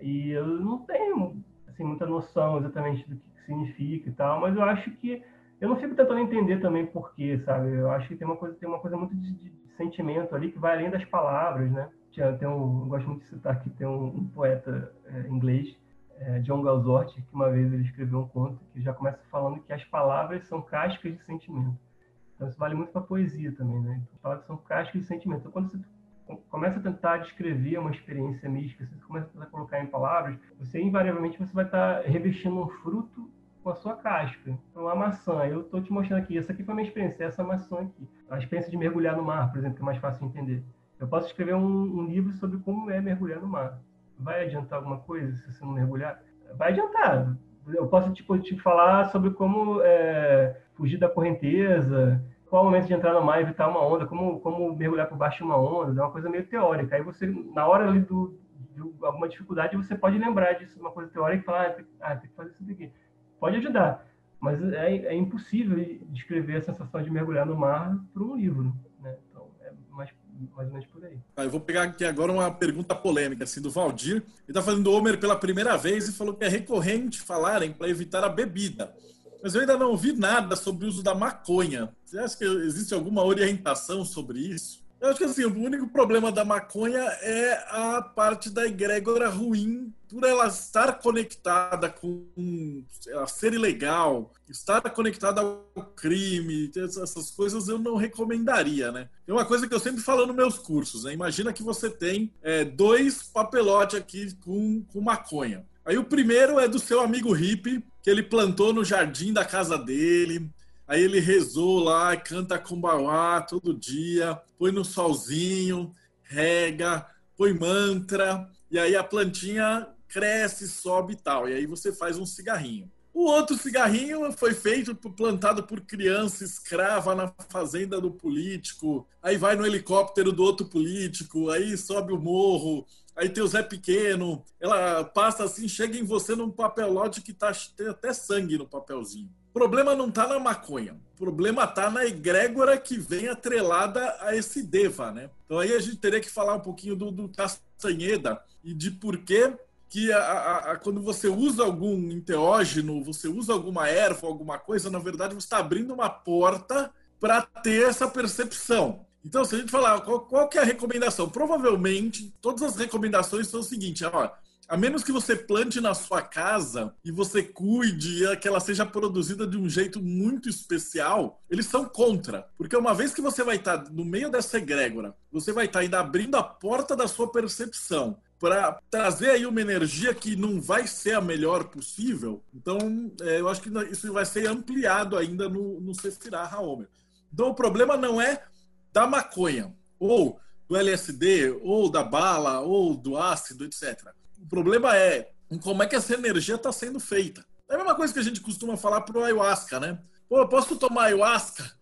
S3: E eu não tenho assim, muita noção exatamente do que significa e tal, mas eu acho que eu não fico tentando entender também por quê, sabe? Eu acho que tem uma coisa, tem uma coisa muito de, de sentimento ali que vai além das palavras, né? Tem um, gosto muito de citar aqui, tem um, um poeta é, inglês, é, John Galsworthy, que uma vez ele escreveu um conto que já começa falando que as palavras são cascas de sentimento. Então isso vale muito para poesia também, né? As palavras são cascas de sentimento. Então quando você começa a tentar descrever uma experiência mística, você começa a colocar em palavras, você invariavelmente você vai estar revestindo um fruto com a sua casca. Então, a maçã, eu estou te mostrando aqui, essa aqui foi a minha experiência, essa maçã aqui. A experiência de mergulhar no mar, por exemplo, que é mais fácil de entender. Eu posso escrever um, um livro sobre como é mergulhar no mar. Vai adiantar alguma coisa se você não mergulhar? Vai adiantar. Eu posso tipo, te falar sobre como é, fugir da correnteza, qual o momento de entrar no mar e evitar uma onda, como, como mergulhar por baixo de uma onda, é uma coisa meio teórica. Aí você, na hora ali do, de alguma dificuldade, você pode lembrar disso, uma coisa teórica, e falar, ah, tem, ah, que fazer isso daqui pode ajudar, mas é, é impossível descrever a sensação de mergulhar no mar para um livro, né? Então, é mais, mais ou menos por aí.
S2: Ah, eu vou pegar aqui agora uma pergunta polêmica, assim, do Valdir. Ele está fazendo Homer pela primeira vez e falou que é recorrente falarem para evitar a bebida. Mas eu ainda não ouvi nada sobre o uso da maconha. Você acha que existe alguma orientação sobre isso? Eu acho que assim, o único problema da maconha é a parte da egrégora ruim por ela estar conectada com ela ser ilegal, estar conectada ao crime, essas coisas eu não recomendaria, né? É uma coisa que eu sempre falo nos meus cursos, né? Imagina que você tem é, dois papelotes aqui com, com maconha. Aí o primeiro é do seu amigo hippie, que ele plantou no jardim da casa dele. Aí ele rezou lá, canta kumbauá todo dia, põe no solzinho, rega, põe mantra, e aí a plantinha cresce, sobe e tal. E aí você faz um cigarrinho. O outro cigarrinho foi feito, plantado por criança escrava na fazenda do político. Aí vai no helicóptero do outro político, aí sobe o morro, aí tem o Zé Pequeno. Ela passa assim, chega em você num papelote que tá, tem até sangue no papelzinho. Problema não está na maconha. O problema está na egrégora que vem atrelada a esse Deva, né? Então aí a gente teria que falar um pouquinho do, do Castanheda e de por que que a, a, a, quando você usa algum enteógeno, você usa alguma erva, alguma coisa, na verdade você está abrindo uma porta para ter essa percepção. Então, se a gente falar qual, qual é a recomendação, provavelmente todas as recomendações são o seguinte: ó, a menos que você plante na sua casa e você cuide e que ela seja produzida de um jeito muito especial, eles são contra. Porque uma vez que você vai estar no meio dessa egrégora, você vai estar ainda abrindo a porta da sua percepção para trazer aí uma energia que não vai ser a melhor possível. Então, é, eu acho que isso vai ser ampliado ainda no, no Sefirah Haomer. Então, o problema não é da maconha, ou do LSD, ou da bala, ou do ácido, etc o problema é em como é que essa energia está sendo feita. É a mesma coisa que a gente costuma falar pro ayahuasca, né? Pô, eu posso tomar ayahuasca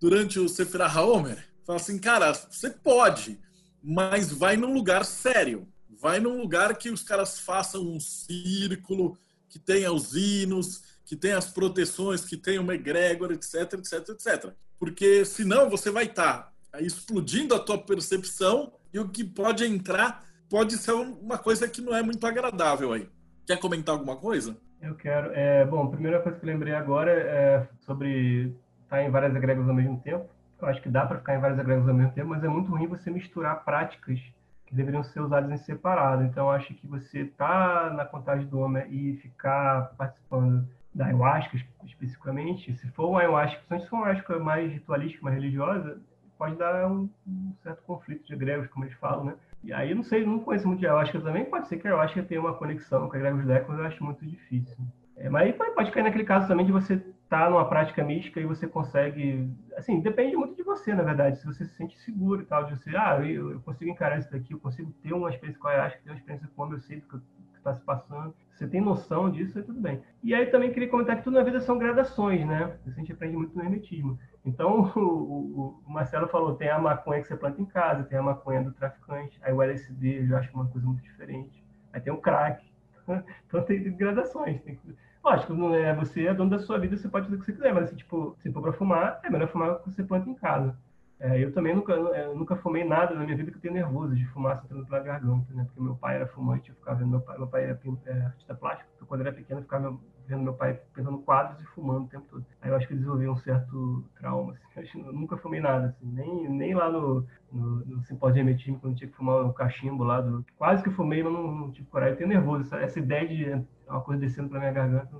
S2: durante o Sefirah Haomer? Fala assim, cara, você pode, mas vai num lugar sério. Vai num lugar que os caras façam um círculo, que tenha os hinos, que tenha as proteções, que tenha uma egrégora, etc, etc, etc. Porque senão você vai estar tá explodindo a tua percepção e o que pode entrar pode ser uma coisa que não é muito agradável aí. Quer comentar alguma coisa?
S3: Eu quero. É, bom, a primeira coisa que eu lembrei agora é sobre estar em várias egrégoras ao mesmo tempo. Eu acho que dá para ficar em várias egrégoras ao mesmo tempo, mas é muito ruim você misturar práticas que deveriam ser usadas em separado. Então, acho que você tá na contagem do homem e ficar participando da ayahuasca especificamente, se for uma ayahuasca, se for uma ayahuasca mais ritualística, mais religiosa, pode dar um, um certo conflito de egregos, como eles falam, né? E aí, não sei, não conheço muito de ayahuasca também. Pode ser que a ayahuasca tenha uma conexão com a Gregos Deck, mas eu acho muito difícil. É, mas pode, cair naquele caso também de você estar tá numa prática mística e você consegue. Assim, depende muito de você, na verdade. Se você se sente seguro e tal, de você, ah, eu, eu consigo encarar isso daqui, eu consigo ter uma experiência com a ayahuasca, ter uma experiência com o eu sei que está se passando. Você tem noção disso, aí tudo bem. E aí também queria comentar que tudo na vida são gradações, né? Isso a gente aprende muito no hermetismo. Então, (laughs) o, o, o, Marcelo falou, tem a maconha que você planta em casa, tem a maconha do traficante, aí o LSD eu já acho uma coisa muito diferente. Aí tem o crack. (laughs) Então tem gradações. Tem... Lógico, não é, você é dono da sua vida, você pode fazer o que você quiser, mas assim, tipo, se for para fumar, é melhor fumar o que você planta em casa. É, eu também nunca, eu nunca fumei nada na minha vida que eu tenho nervoso de fumaça entrando pela garganta, né? Porque meu pai era fumante, eu ficava vendo meu pai, meu pai era é, artista plástico, então quando eu era pequeno eu ficava vendo meu pai pintando quadros e fumando o tempo todo. Aí eu acho que eu desenvolvi um certo trauma, assim. Eu nunca fumei nada, assim. Nem, nem lá no, no, no simpósio de emetismo, quando tinha que fumar o cachimbo lá, do... quase que fumei, mas não, não tive coragem. Eu tenho nervoso, essa, essa ideia de uma coisa descendo pra minha garganta.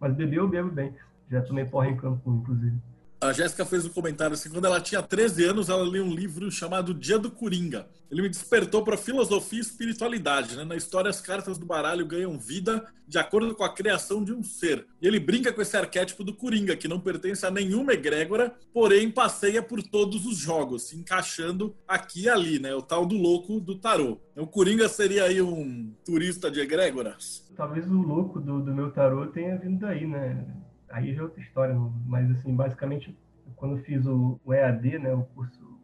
S3: Mas beber eu bebo bem. Já tomei porra em Cancún, inclusive.
S2: A Jéssica fez um comentário assim: quando ela tinha 13 anos, ela leu um livro chamado Dia do Coringa. Ele me despertou para filosofia e espiritualidade. Né? Na história, as cartas do baralho ganham vida de acordo com a criação de um ser. E ele brinca com esse arquétipo do Coringa, que não pertence a nenhuma egrégora, porém passeia por todos os jogos, se encaixando aqui e ali, né? O tal do louco do tarô. O Coringa seria aí um turista de egrégoras?
S3: Talvez o louco do, do meu tarô tenha vindo daí, né? Aí já é outra história, mas assim, basicamente, quando eu fiz o, o EAD, né, o curso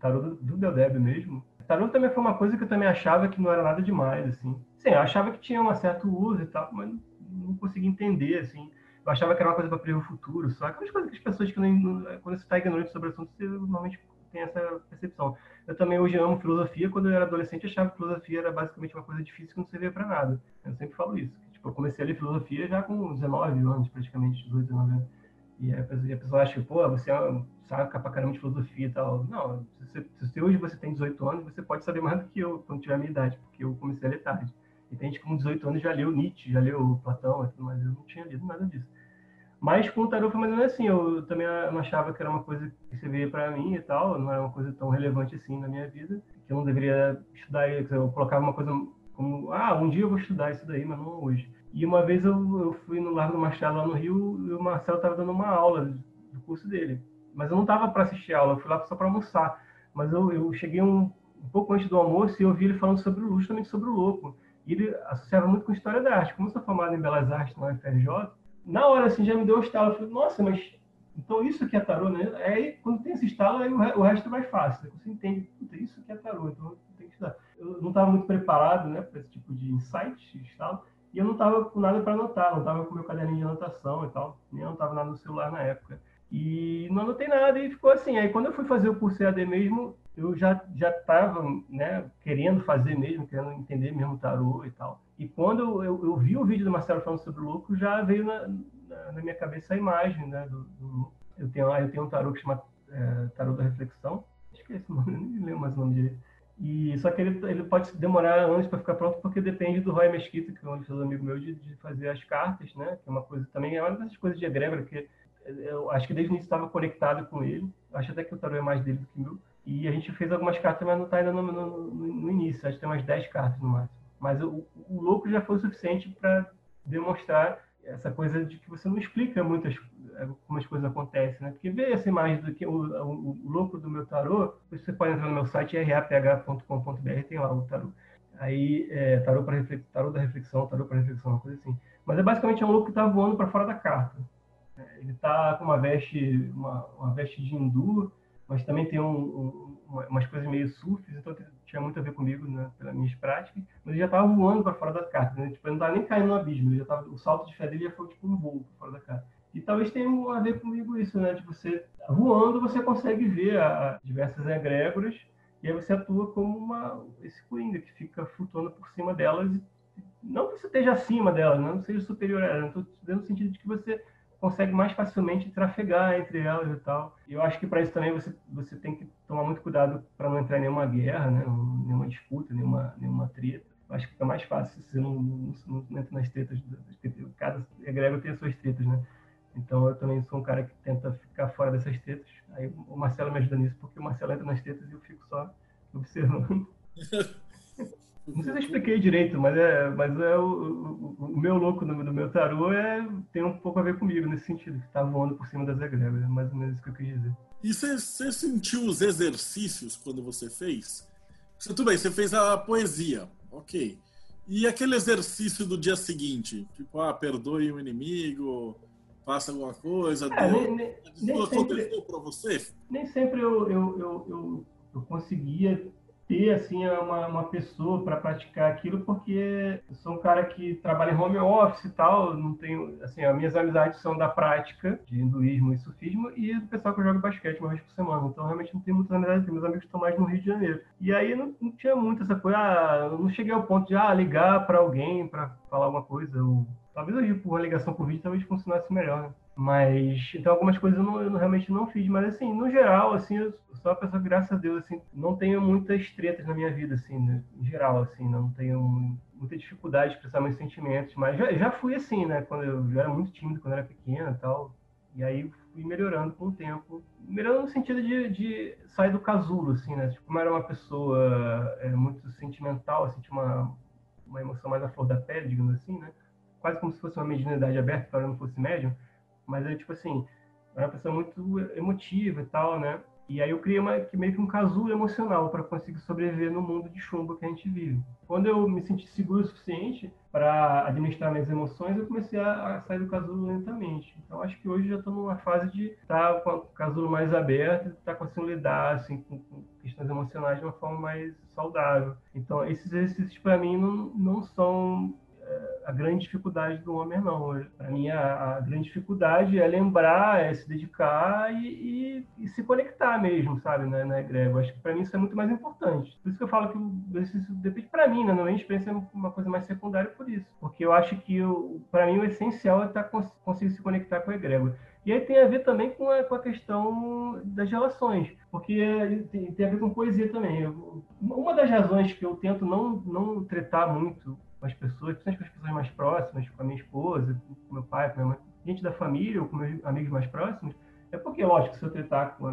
S3: tarô do, do mesmo, tarô também foi uma coisa que eu também achava que não era nada demais, assim. Sim, eu achava que tinha um certo uso e tal, mas não conseguia entender, assim. Eu achava que era uma coisa para prever o futuro, só aquelas coisas que as pessoas que não, quando você está ignorante sobre o assunto, você normalmente tem essa percepção. Eu também hoje amo filosofia, quando eu era adolescente achava que filosofia era basicamente uma coisa difícil que não servia para nada. Eu sempre falo isso. Tipo, eu comecei a ler filosofia já com 19 anos, praticamente, 18, 19 anos. E a pessoa, a pessoa acha que, pô, você é, saca pra caramba de filosofia e tal. Não, se, se, hoje você tem 18 anos, você pode saber mais do que eu quando tiver a minha idade, porque eu comecei a ler tarde. E tem gente com 18 anos já leu Nietzsche, já leu Platão, mas eu não tinha lido nada disso. Mas com o tarô foi mais ou menos assim, eu também não achava que era uma coisa que servia para mim e tal, não era uma coisa tão relevante assim na minha vida, que eu não deveria estudar, eu colocava uma coisa como, ah, um dia eu vou estudar isso daí, mas não hoje. E uma vez eu, eu fui no Largo do Machado lá no Rio e o Marcelo estava dando uma aula do curso dele. Mas eu não estava para assistir a aula, eu fui lá só para almoçar. Mas eu, eu cheguei um, um, pouco antes do almoço e eu vi ele falando sobre o justamente sobre o louco. E ele associava muito com história da arte. Como eu sou formado em Belas Artes na UFRJ, na hora assim já me deu um estalo. Eu falei, nossa, mas então isso que é tarô, né? Aí quando tem esse estalo, aí o, resto vai fácil. Você entende, isso que é tarô, então. Eu não estava muito preparado, né, para esse tipo de insight, estalo. E eu não estava com nada para anotar, não estava com meu caderninho de anotação e tal, nem anotava nada no celular na época. E não anotei nada e ficou assim. Aí quando eu fui fazer o curso EAD mesmo, eu já já estava né, querendo fazer mesmo, querendo entender mesmo tarô e tal. E quando eu, eu, eu, vi o vídeo do Marcelo falando sobre o louco, já veio na, na, na minha cabeça a imagem né, do, do Eu tenho, eu tenho um tarô que chama é, Tarô da Reflexão. Esqueci o nome, nem lembro mais o nome dele. E, só que ele, ele pode demorar anos para ficar pronto, porque depende do Roy Mesquita, que é um dos amigos meus, de, de, fazer as cartas, né? Que é uma coisa também, é uma das coisas de egrégora, que eu acho que desde o início estava conectado com ele. Acho até que o tarô é mais dele do que meu. E a gente fez algumas cartas, mas não está ainda no, no, no, início. Acho que tem umas 10 cartas no máximo. Mas o, o louco já foi o suficiente para demonstrar essa coisa de que você não explica muitas como as coisas acontecem, né? Porque ver essa imagem do que o, o, o louco do meu tarô, você pode entrar no meu site raph.com.br, tem lá o tarô. Aí, é, tarô, para tarô da reflexão, tarô para reflexão, uma coisa assim. Mas é basicamente um louco que está voando para fora da carta. É, ele está com uma veste, uma, uma veste de hindu, mas também tem um, um, umas coisas meio surfs, então tinha muito a ver comigo, né, pelas minhas práticas, mas ele já estava voando para fora da carta, né? tipo, ele não estava nem caindo no abismo, já tava, o salto de fé dele já foi tipo um voo para fora da carta. E talvez tenha a ver comigo isso, né? De você voando, você consegue ver a, diversas egrégoras e aí você atua como uma, esse coringa que fica flutuando por cima delas. Não que você esteja acima delas, né? não seja superior a elas, estou dando no sentido de que você consegue mais facilmente trafegar entre elas e tal. E eu acho que para isso também você, você tem que tomar muito cuidado para não entrar em nenhuma guerra, né? nenhuma disputa, nenhuma, nenhuma treta. Acho que fica mais fácil se você não, não, não entra nas tretas. Cada egrégor tem as suas tretas, né? Então eu também sou um cara que tenta ficar fora dessas tetas. Aí o Marcelo me ajuda nisso, porque o Marcelo entra nas tetas e eu fico só observando. (laughs) Não sei se eu expliquei direito, mas é, mas é o, o, o meu louco do, do, meu tarô é, tem um pouco a ver comigo nesse sentido, que está voando por cima das egrégoras, é mais ou menos isso que eu quis dizer.
S2: E você, você sentiu os exercícios quando você fez? Você, tudo bem, você fez a poesia, ok. E aquele exercício do dia seguinte? Tipo, ah, perdoe o inimigo, faça alguma coisa?
S3: É, nem, nem, aconteceu
S2: para você?
S3: Nem sempre eu, eu, eu, eu, eu conseguia ter assim uma, uma pessoa para praticar aquilo porque eu sou um cara que trabalha em home office e tal não tenho assim as minhas amizades são da prática de hinduísmo e sufismo e do pessoal que eu jogo basquete uma vez por semana então realmente não tenho muitas amizades meus amigos estão mais no Rio de Janeiro e aí não, não tinha muito essa coisa ah, não cheguei ao ponto de ah, ligar para alguém para falar alguma coisa ou talvez hoje por ligação por vídeo talvez funcionasse melhor né? Mas, então, algumas coisas eu, não, eu, realmente não fiz. Mas, assim, no geral, assim, eu sou uma pessoa, graças a Deus, assim, não tenho muitas tretas na minha vida, assim, né? em geral, assim, não tenho muita dificuldade de expressar meus sentimentos. Mas já, já fui assim, né? Quando eu, eu era muito tímido, quando eu era pequena e tal. E aí fui melhorando com o tempo. Melhorando no sentido de, de sair do casulo, assim, né? Tipo, como era uma pessoa é, muito sentimental, assim, tinha uma, uma emoção mais à flor da pele, digamos assim, né? Quase como se fosse uma mediunidade aberta, eu não fosse médium mas é tipo assim, era uma pessoa muito emotiva e tal, né? E aí eu criei uma, meio que um casulo emocional para conseguir sobreviver no mundo de chumbo que a gente vive. Quando eu me senti seguro o suficiente para administrar minhas emoções, eu comecei a, a, sair do casulo lentamente. Então acho que hoje já estou numa fase de estar tá com o casulo mais aberto, estar tá conseguindo lidar assim, com, com, questões emocionais de uma forma mais saudável. Então esses exercícios para mim não, não são é, a grande dificuldade do homem, não. Para mim, a, a, grande dificuldade é lembrar, é se dedicar e, e, e se conectar mesmo, sabe, né, na egrégora. Acho que para mim isso é muito mais importante. Por isso que eu falo que o exercício depende para mim, né? Na minha experiência é uma coisa mais secundária por isso. Porque eu acho que, para mim, o essencial é estar, tá conseguir se conectar com a egrégora. E aí tem a ver também com a, com a questão das relações, porque tem, tem, a ver com poesia também. Eu, uma das razões que eu tento não, não tretar muito com as pessoas, principalmente com as pessoas mais próximas, com a minha esposa, com meu pai, com minha mãe, gente da família ou com meus amigos mais próximos, é porque, lógico, se eu tretar com,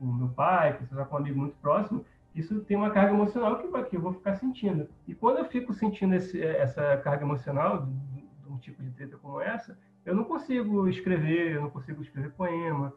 S3: o meu pai, se eu tratar com um amigo muito próximo, isso tem uma carga emocional que, que eu vou ficar sentindo. E quando eu fico sentindo esse, essa carga emocional de, de um tipo de treta como essa, eu não consigo escrever, eu não consigo escrever poema.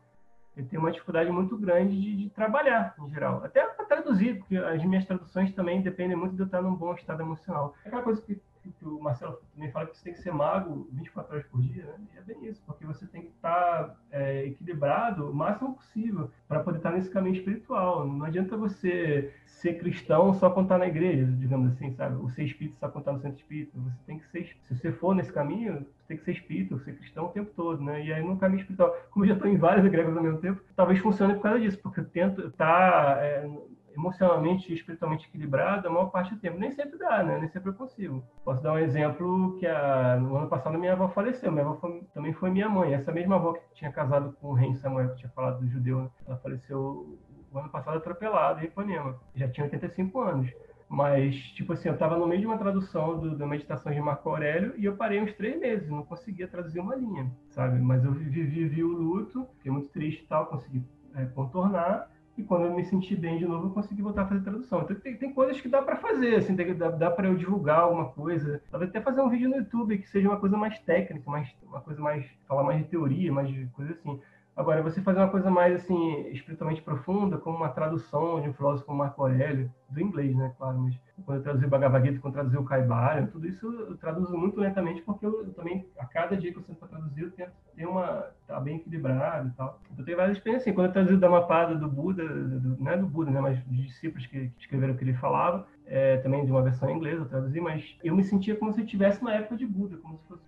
S3: Eu tenho uma dificuldade muito grande de, de trabalhar, em geral. Até para traduzir, porque as minhas traduções também dependem muito de eu estar num bom estado emocional. É aquela coisa que que o Marcelo também fala que você tem que ser mago 24 horas por dia, né? E é bem isso, porque você tem que estar é, equilibrado o máximo possível para poder estar nesse caminho espiritual. Não adianta você ser cristão só quando está na igreja, digamos assim, sabe? Ou ser espírita só está no centro espírita. Você tem que ser, se você for nesse caminho, tem que ser espírita, ser cristão o tempo todo, né? E aí no caminho espiritual, como eu já estou em várias igrejas ao mesmo tempo, talvez funcione por causa disso, porque eu tento estar tá, é, emocionalmente e espiritualmente equilibrado a maior parte do tempo. Nem sempre dá, né? Nem sempre eu consigo. Posso dar um exemplo que a, no ano passado minha avó faleceu. Minha avó foi, também foi minha mãe. Essa mesma avó que tinha casado com o rei Samuel, que tinha falado do judeu, né? ela faleceu o ano passado atropelada em Ipanema. Já tinha 85 anos. Mas, tipo assim, eu estava no meio de uma tradução do, da meditação de Marco Aurélio e eu parei uns três meses, não conseguia traduzir uma linha, sabe? Mas eu vivi, vivi o luto, fiquei muito triste e tal, consegui é, contornar e quando eu me senti bem de novo, eu consegui voltar a fazer tradução. Então tem, tem coisas que dá para fazer, assim, tem, dá, dá para eu divulgar alguma coisa. Talvez até fazer um vídeo no YouTube que seja uma coisa mais técnica, mais, uma coisa mais. falar mais de teoria, mais de coisa assim. Agora, você fazer uma coisa mais assim, espiritualmente profunda, como uma tradução de um filósofo como Marco Aurélio, do inglês, né, claro, mas quando eu traduzi o Bhagavad Gita, quando eu traduzi o Kaibalya, tudo isso eu traduzo muito lentamente, porque eu, eu também, a cada dia que eu sento para traduzir, eu tento ter uma, tá bem equilibrado e tal. Então, tem várias experiências, assim, quando eu traduzi o Dhammapada do Buda, do, não é do Buda, né, mas dos discípulos que, que escreveram o que ele falava, é, também de uma versão em inglês eu traduzi, mas eu me sentia como se eu estivesse na época de Buda, como se fosse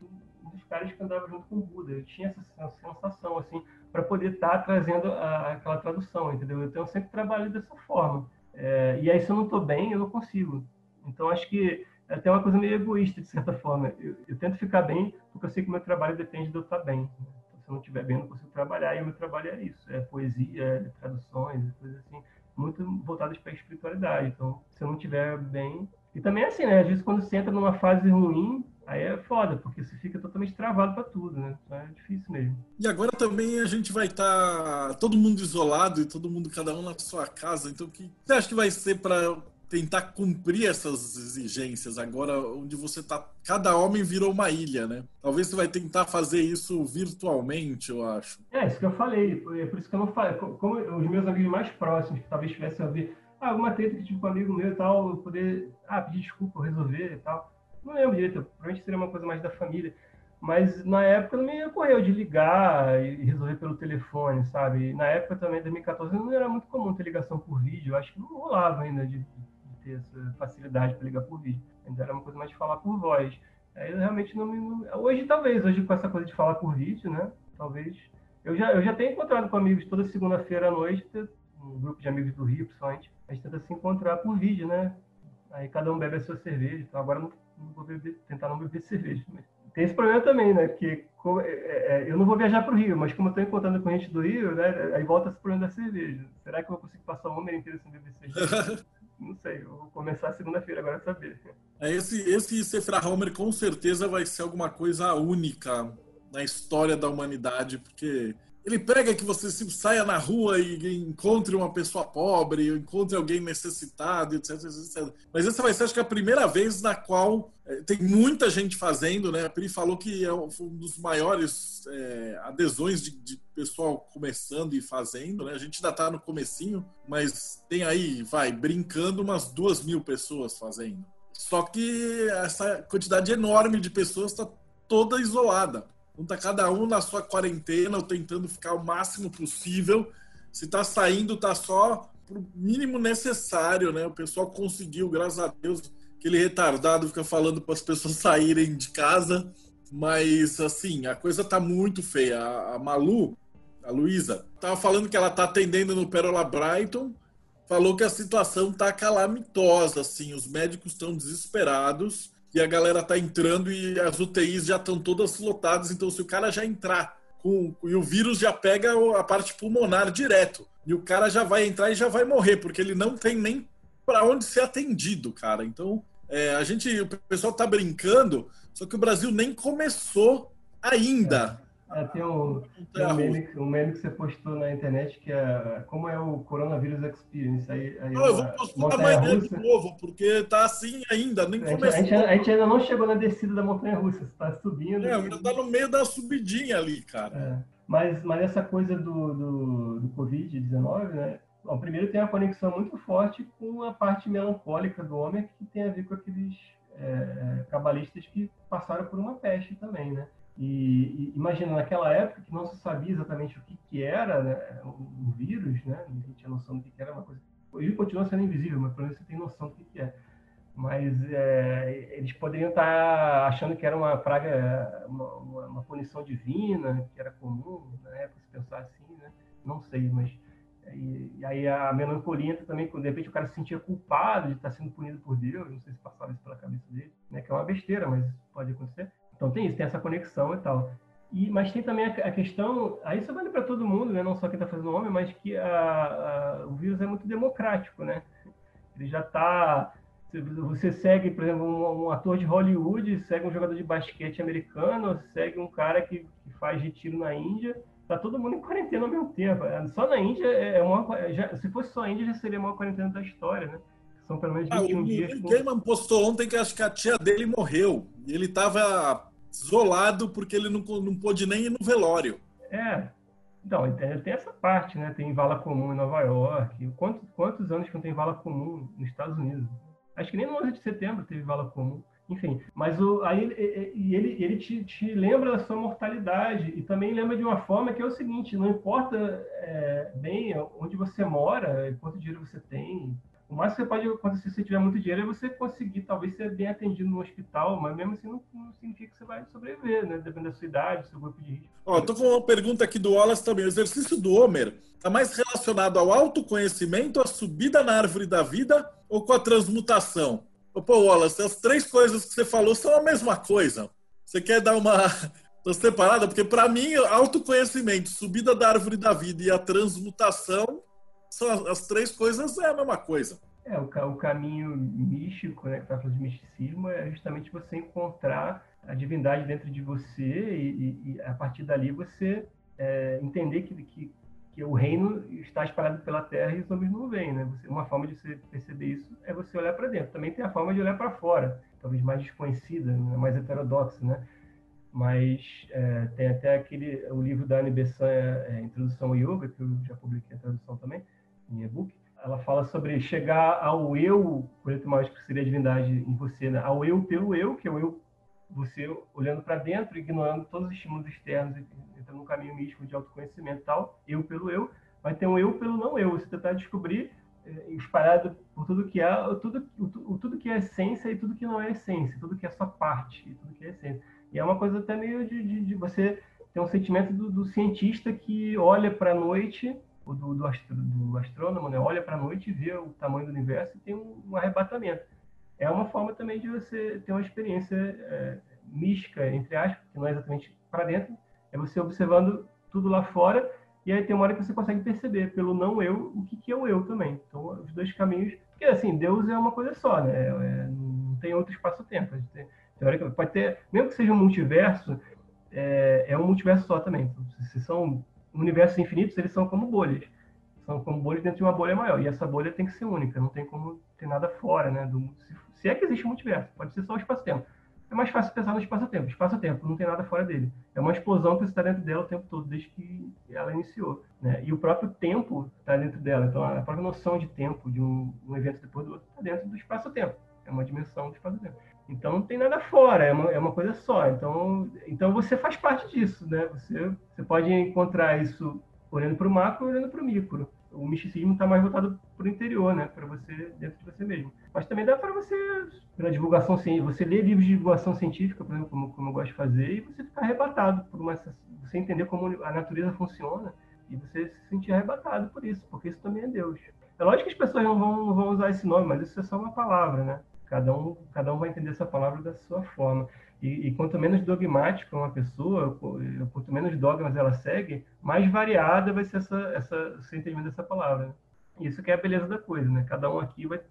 S3: caras que andava junto com o Buda. Eu tinha essa sensação, assim, para poder estar tá trazendo a, aquela tradução, entendeu? Então eu sempre trabalho dessa forma. É, e aí se eu não estou bem, eu não consigo. Então acho que é até uma coisa meio egoísta, de certa forma. Eu, eu, tento ficar bem porque eu sei que o meu trabalho depende de eu estar bem. Então, se eu não estiver bem, eu não consigo trabalhar. E o meu trabalho é isso, é poesia, é traduções, coisas assim, muito voltadas para a espiritualidade. Então, se eu não estiver bem... E também é assim, né? Às vezes quando você entra numa fase ruim, Aí é foda, porque você fica totalmente travado para tudo, né? Então é difícil mesmo.
S2: E agora também a gente vai estar tá todo mundo isolado e todo mundo, cada um na sua casa. Então, o que você acha que vai ser para tentar cumprir essas exigências agora, onde você tá. Cada homem virou uma ilha, né? Talvez você vai tentar fazer isso virtualmente, eu acho.
S3: É, isso que eu falei. É por isso que eu não falei. Como os meus amigos mais próximos, que talvez tivessem a ver ah, alguma treta que tive com um amigo meu e tal, eu poder ah, pedir desculpa, resolver e tal não lembro direito, provavelmente seria uma coisa mais da família. Mas na época não me ocorreu de ligar e resolver pelo telefone, sabe? Na época também, 2014, não era muito comum ter ligação por vídeo. Eu acho que não rolava ainda de, de ter essa facilidade para ligar por vídeo. Ainda era uma coisa mais de falar por voz. Aí eu realmente não me. Hoje, talvez, hoje com essa coisa de falar por vídeo, né? Talvez. Eu já, eu já tenho encontrado com amigos toda segunda-feira à noite, um grupo de amigos do Rio, principalmente. A gente tenta se encontrar por vídeo, né? Aí cada um bebe a sua cerveja. Então agora não não vou beber, tentar não beber cerveja. Mas tem esse problema também, né? Que é, é, é, eu não vou viajar para o Rio, mas como eu estou encontrando com gente do Rio, né? Aí volta esse problema da cerveja. Será que eu vou conseguir passar o mês inteiro sem beber cerveja? (laughs) não sei, eu vou começar segunda-feira agora a saber.
S2: É, esse, esse Sefra Homer com certeza vai ser alguma coisa única na história da humanidade, porque ele prega que você saia na rua e encontre uma pessoa pobre, encontre alguém necessitado, etc, etc. Mas essa vai ser, acho que, a primeira vez na qual é, tem muita gente fazendo, né? A Pri falou que é um dos maiores é, adesões de, de, pessoal começando e fazendo, né? A gente ainda está no comecinho, mas tem aí, vai, brincando, umas duas mil pessoas fazendo. Só que essa quantidade enorme de pessoas está toda isolada. Então tá cada um na sua quarentena, tentando ficar o máximo possível. Se tá saindo, tá só pro mínimo necessário, né? O pessoal conseguiu, graças a Deus, aquele retardado fica falando para as pessoas (laughs) saírem de casa. Mas, assim, a coisa tá muito feia. A, Malu, a Luísa, tava falando que ela tá atendendo no Perola Brighton, falou que a situação tá calamitosa, assim, os médicos estão desesperados e a galera tá entrando e as UTIs já estão todas lotadas, então se o cara já entrar com, e o vírus já pega a parte pulmonar direto, e o cara já vai entrar e já vai morrer, porque ele não tem nem para onde ser atendido, cara. Então, é, a gente, o pessoal tá brincando, só que o Brasil nem começou ainda.
S3: É, tem um, um, meme, um, meme, que você postou na internet que é como é o Coronavírus Experience. Aí, aí
S2: não, eu vou postar amanhã de novo, porque tá assim ainda, nem
S3: a
S2: começou.
S3: A gente, a gente, ainda não chegou na descida da montanha russa, está subindo.
S2: É, ainda tá no meio da subidinha ali, cara.
S3: É. Mas, mas essa coisa do, do, do Covid-19, né? Bom, primeiro tem uma conexão muito forte com a parte melancólica do homem, que tem a ver com aqueles é, cabalistas que passaram por uma peste também, né? E, e, imagina, naquela época que não se sabia exatamente o que, que era né, um vírus, né? Ninguém tinha noção do que, que era uma coisa. Ele continua sendo invisível, mas pelo menos você tem noção do que, que é. Mas é, eles poderiam estar achando que era uma praga, uma, uma, uma, punição divina, que era comum na época, se pensar assim, né? Não sei, mas e, e, aí a melancolia também, quando de repente o cara se sentia culpado de estar sendo punido por Deus, não sei se passava isso pela cabeça dele, né? Que é uma besteira, mas pode acontecer. Então tem isso, tem essa conexão e tal. E, mas tem também a, a questão, aí isso vale para todo mundo, né? não só quem está fazendo homem, mas que a, a, o vírus é muito democrático, né? Ele já está você segue, por exemplo, um, um, ator de Hollywood, segue um jogador de basquete americano, segue um cara que, que faz retiro na Índia, tá todo mundo em quarentena ao mesmo tempo. É, só na Índia é uma. Já, se fosse só a Índia, já seria a maior quarentena da história, né? São pelo menos 21 ah, o, dias. O
S2: Gaiman postou ontem que acho que a tia dele morreu. E ele estava isolado porque ele não, não pôde nem ir no velório.
S3: É. Então, tem essa parte, né? Tem vala comum em Nova York. Quantos, quantos anos que não tem vala comum nos Estados Unidos? Acho que nem no 11 de setembro teve vala comum. Enfim, mas o, aí ele, ele, ele te, te, lembra da sua mortalidade e também lembra de uma forma que é o seguinte: não importa é, bem onde você mora, quanto dinheiro você tem, o mais que você pode acontecer se tiver muito dinheiro é você conseguir talvez ser bem atendido no hospital, mas mesmo assim não, não significa que você vai sobreviver, né? Dependendo da sua idade, do seu grupo de risco.
S2: Ó, tô com uma pergunta aqui do Wallace também. O exercício do Homer está mais relacionado ao autoconhecimento, à subida na árvore da vida ou com a transmutação? Pô, Wallace, as três coisas que você falou são a mesma coisa. Você quer dar uma (laughs) separada? Porque para mim, autoconhecimento, subida da árvore da vida e a transmutação são as, três coisas é a mesma coisa.
S3: É, o, o caminho místico, né, que está falando de misticismo, é justamente você encontrar a divindade dentro de você e, e, a partir dali você é, entender que, que, que, o reino está espalhado pela terra e os homens não vêm, né? Você, uma forma de você perceber isso é você olhar para dentro. Também tem a forma de olhar para fora, talvez mais desconhecida, né, mais heterodoxa, né? Mas é, tem até aquele o livro da Anne Bessan, é, Introdução ao Yoga, que eu já publiquei a tradução também, em e-book, ela fala sobre chegar ao eu, exemplo, mais que seria a divindade em você, né? ao eu pelo eu, que é o eu, você olhando para dentro, ignorando todos os estímulos externos, entrando num caminho místico de autoconhecimento e tal, eu pelo eu, vai ter um eu pelo não eu, você tentar descobrir eh, espalhado por tudo que é, tudo, tudo que é essência e tudo que não é essência, tudo que é só parte, tudo que é essência. E é uma coisa até meio de, de, de você ter um sentimento do, do cientista que olha para a noite o do, do, astro, do astrônomo, né? olha para a noite e vê o tamanho do universo e tem um, um, arrebatamento. É uma forma também de você ter uma experiência é, mística, entre aspas, que não é exatamente para dentro, é você observando tudo lá fora e aí tem uma hora que você consegue perceber pelo não eu o que, que é o eu também. Então, os dois caminhos. Porque, assim, Deus é uma coisa só, né? É, não tem outro espaço-tempo. Teoricamente, pode ter, mesmo que seja um multiverso, é, é um multiverso só também. Então, se são universos infinitos, eles são como bolhas. São como bolhas dentro de uma bolha maior. E essa bolha tem que ser única, não tem como ter nada fora, né? Do, se, se é que existe um multiverso, pode ser só o espaço-tempo. É mais fácil pensar no espaço-tempo. Espaço-tempo não tem nada fora dele. É uma explosão que está dentro dela o tempo todo, desde que ela iniciou. Né? E o próprio tempo está dentro dela. Então, a própria noção de tempo de um, um evento depois do outro está dentro do espaço-tempo. É uma dimensão do espaço-tempo. Então não tem nada fora, é uma, é uma coisa só. Então, então você faz parte disso, né? Você, você pode encontrar isso olhando para o macro, olhando para o micro. o misticismo está mais voltado para o interior, né? Para você, dentro de você mesmo. Mas também dá para você, pela divulgação científica, você ler livros de divulgação científica, por exemplo, como, como eu gosto de fazer, e você ficar arrebatado por uma. Você entender como a natureza funciona e você se sentir arrebatado por isso, porque isso também é Deus. É lógico que as pessoas não vão, não vão usar esse nome, mas isso é só uma palavra, né? Cada um, cada um vai entender essa palavra da sua forma. E, e, quanto menos dogmática uma pessoa, quanto menos dogmas ela segue, mais variada vai ser essa, essa, esse entendimento dessa palavra. Isso que é a beleza da coisa, né? Cada um aqui vai,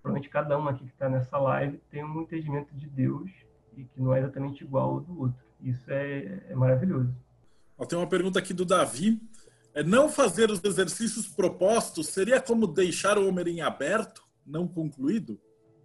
S3: provavelmente cada um aqui que está nessa live tem um entendimento de Deus e que não é exatamente igual ao do outro. Isso é, é maravilhoso.
S2: Tem uma pergunta aqui do Davi. É, não fazer os exercícios propostos seria como deixar o homem em aberto, não concluído?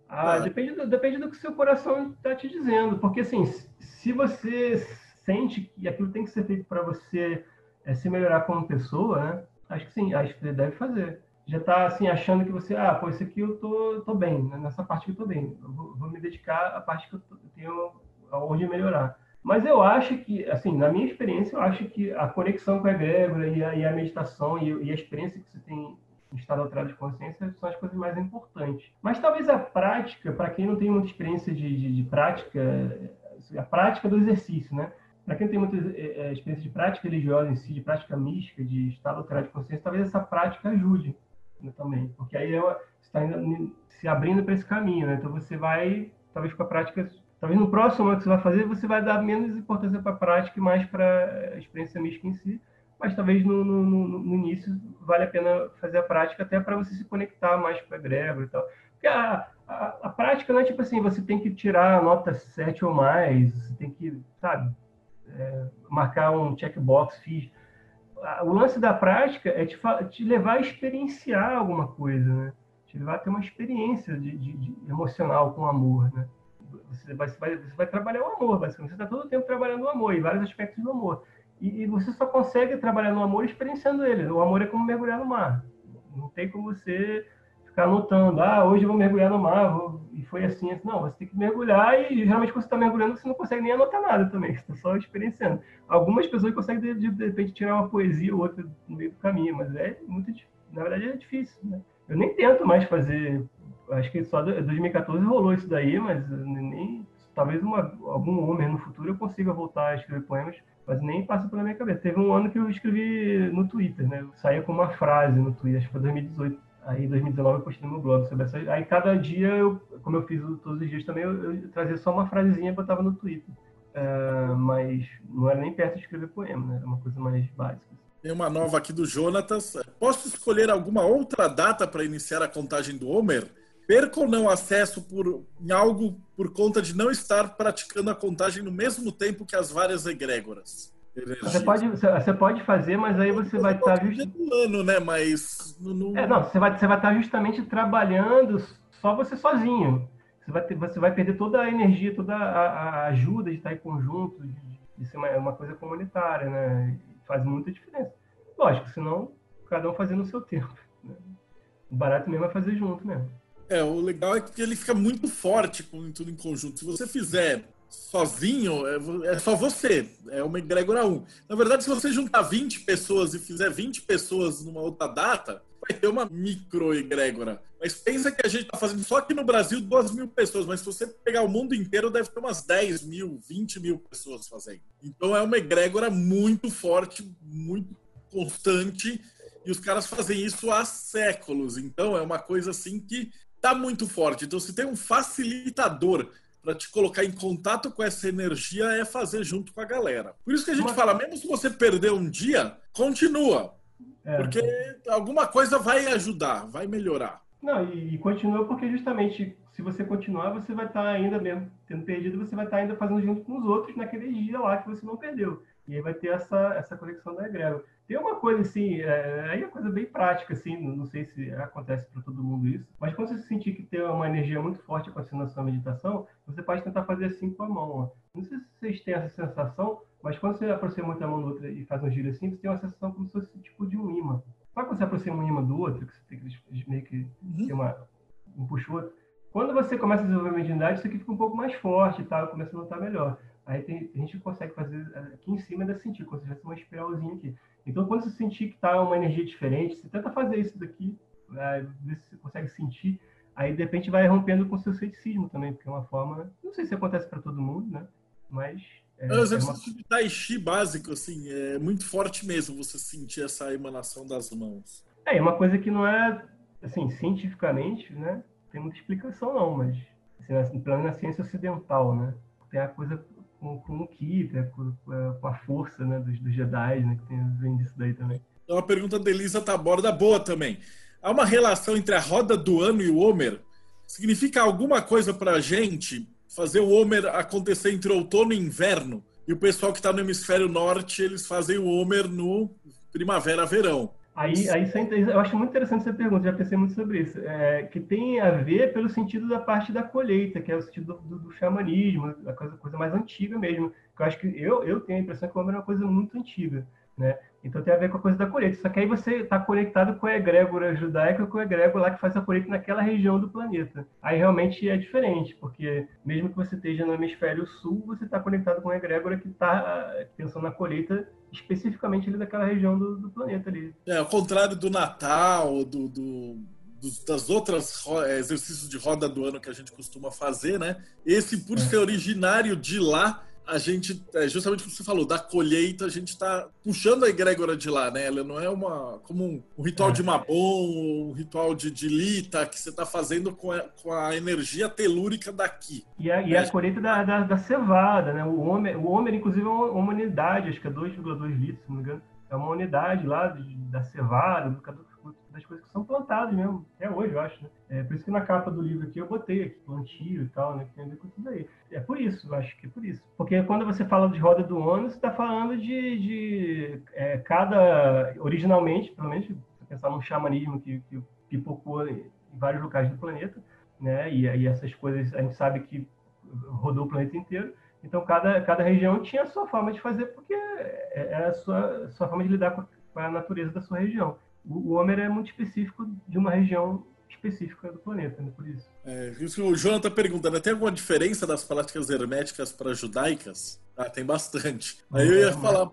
S3: Ah, depende, do, depende do que seu coração está te dizendo. Porque, assim, se você sente que aquilo tem que ser feito para você é, se melhorar como pessoa, né? Acho que sim, acho que você deve fazer. Já está, assim, achando que você, ah, pô, isso aqui eu tô, tô bem, né? nessa parte que eu tô bem. Eu vou, vou me dedicar à parte que eu, tô, eu tenho aonde melhorar. Mas eu acho que, assim, na minha experiência, eu acho que a conexão com a egrégora e a, e a meditação e, e, a experiência que você tem em estado alterado de consciência são as coisas mais importantes. Mas talvez a prática, para quem não tem muita experiência de, de, de, prática, a prática do exercício, né? Para quem tem muita é, experiência de prática religiosa em si, de prática mística, de estado alterado de consciência, talvez essa prática ajude né, também, porque aí é você está se abrindo para esse caminho, né? Então você vai, talvez com a prática Talvez no próximo ano que você vai fazer, você vai dar menos importância para a prática e mais para a experiência mística em si. Mas talvez no, no, no, início vale a pena fazer a prática até para você se conectar mais com a egrégora e tal. Porque a, a, a, prática não é tipo assim, você tem que tirar a nota 7 ou mais, tem que, sabe, é, marcar um checkbox, fiz. O lance da prática é te, te levar a experienciar alguma coisa, né? Te levar a ter uma experiência de, de, de emocional com amor, né? você vai, você vai, você vai trabalhar o amor, basicamente. Você está todo o tempo trabalhando o amor, e vários aspectos do amor. E, e, você só consegue trabalhar no amor experienciando ele. O amor é como mergulhar no mar. Não tem como você ficar anotando, ah, hoje eu vou mergulhar no mar, vou... e foi assim, assim. Não, você tem que mergulhar, e geralmente quando você está mergulhando, você não consegue nem anotar nada também, (laughs) você está só experienciando. Algumas pessoas conseguem, de, de, repente, tirar uma poesia ou outra no meio do caminho, mas é muito, na verdade, é difícil, né? Eu nem tento mais fazer acho que só 2014 rolou isso daí, mas nem talvez uma, algum homem no futuro eu consiga voltar a escrever poemas, mas nem passa pela minha cabeça. Teve um ano que eu escrevi no Twitter, né? Eu saía com uma frase no Twitter, acho que foi 2018. Aí, em 2019, eu postei no meu blog sobre essa. Aí, cada dia, eu, como eu fiz todos os dias também, eu, eu trazia só uma frasezinha e botava no Twitter. Uh, mas não era nem perto de escrever poema, né? Era uma coisa mais básica.
S2: Tem uma nova aqui do Jonatas. Posso escolher alguma outra data para iniciar a contagem do Homer? Perca ou não acesso por, em algo por conta de não estar praticando a contagem no mesmo tempo que as várias egrégoras.
S3: Você pode, você pode fazer, mas aí você vai estar
S2: just... ano, né? Mas
S3: no, É, não, você vai, você vai estar justamente trabalhando só você sozinho. Você vai, ter, você vai perder toda a energia, toda a, a ajuda de estar em conjunto, de, de ser uma, uma, coisa comunitária, né? Faz muita diferença. Lógico, senão cada um fazendo o seu tempo. Né? O barato mesmo é fazer junto mesmo.
S2: É, o legal é que ele fica muito forte com tudo em conjunto. Se você fizer sozinho, é, é só você. É uma egrégora 1. Na verdade, se você juntar 20 pessoas e fizer 20 pessoas numa outra data, vai ter uma micro egrégora. Mas pensa que a gente está fazendo só aqui no Brasil 2 mil pessoas, mas se você pegar o mundo inteiro, deve ter umas 10 mil, 20 mil pessoas fazendo. Então é uma egrégora muito forte, muito constante, e os caras fazem isso há séculos. Então é uma coisa assim que tá muito forte. Então, se tem um facilitador para te colocar em contato com essa energia, é fazer junto com a galera. Por isso que a gente Mas... fala, mesmo se você perder um dia, continua. É. Porque alguma coisa vai ajudar, vai melhorar.
S3: Não, e, e, continua porque justamente se você continuar, você vai estar tá ainda mesmo tendo perdido, você vai estar tá ainda fazendo junto com os outros naquele dia lá que você não perdeu. E aí vai ter essa, essa conexão da egrégora. Tem uma coisa assim, é, aí é uma coisa bem prática, assim, não sei se acontece para todo mundo isso, mas quando você sentir que tem uma energia muito forte acontecendo na sua meditação, você pode tentar fazer assim com a mão. Ó. Não sei se vocês têm essa sensação, mas quando você aproxima muito a mão do outro e faz um giro assim, você tem uma sensação como se fosse tipo de um imã. Sabe quando você aproxima um imã do outro, que você tem que meio que uhum. ter uma, um puxo outro? Quando você começa a desenvolver a mediunidade, isso aqui fica um pouco mais forte, tá? Começa a notar melhor. Aí tem, a gente consegue fazer aqui em cima ainda sentir, como se tivesse uma espiralzinha aqui. Então, quando você sentir que está uma energia diferente, você tenta fazer isso daqui, né, ver se você consegue sentir. Aí, de repente, vai rompendo com o seu ceticismo também, porque é uma forma. Não sei se acontece para todo mundo, né? Mas.
S2: É, exercícios é uma... de Tai Chi básico, assim, é muito forte mesmo você sentir essa emanação das mãos.
S3: É, é uma coisa que não é, assim, cientificamente, né? Tem muita explicação, não, mas. Assim, pelo menos na ciência ocidental, né? Tem a coisa com, com o Ki, né? com, com, a força né? dos, dos Jedi, né? que tem, vem disso daí também.
S2: É uma pergunta da Elisa Taborda boa também. Há uma relação entre a roda do ano e o Homer? Significa alguma coisa para a gente fazer o Homer acontecer entre outono e inverno? E o pessoal que está no hemisfério norte, eles fazem o Homer no primavera-verão.
S3: Aí, aí eu acho muito interessante essa pergunta, já pensei muito sobre isso, é, que tem a ver pelo sentido da parte da colheita, que é o sentido do, do, do xamanismo, a coisa, coisa mais antiga mesmo. Que eu acho que eu, eu tenho a impressão que o homem é uma coisa muito antiga, né? Então tem a ver com a coisa da colheita. Só que aí você está conectado com a egrégora judaica, com a egrégora lá que faz a colheita naquela região do planeta. Aí realmente é diferente, porque mesmo que você esteja no hemisfério sul, você está conectado com a egrégora que está pensando na colheita especificamente ali daquela região do, do planeta ali.
S2: É, ao contrário do Natal, do, do dos, das outras é, exercícios de roda do ano que a gente costuma fazer, né? Esse, por é. ser originário de lá, a gente, é justamente como você falou, da colheita, a gente está puxando a egrégora de lá, né? Ela não é uma como um, um ritual é. de Mabon, um ritual de, de Lita, que você está fazendo com a, com a energia telúrica daqui.
S3: E a, e a colheita da, da, da, cevada, né? O homem, o homem inclusive, é uma, uma unidade, acho que é 2,2 litros, se não me engano. É uma unidade lá de, da cevada, do, das coisas que são plantadas mesmo, até hoje, eu acho, né? É por isso que na capa do livro aqui eu botei aqui plantio e tal, né? Que tem a ver com tudo aí. É por isso, eu acho que é por isso. Porque quando você fala de roda do ano, você está falando de, de é, cada. Originalmente, pelo menos, se pensar num xamanismo que, que pipocou em vários locais do planeta, né? E aí essas coisas a gente sabe que rodou o planeta inteiro. Então, cada, cada região tinha a sua forma de fazer, porque era a sua, sua forma de lidar com a natureza da sua região o Homer é muito específico de uma região específica do planeta, né? Por isso.
S2: É, isso o João está perguntando, tem alguma diferença das práticas herméticas para judaicas? Ah, tem bastante. Aí eu ia falar,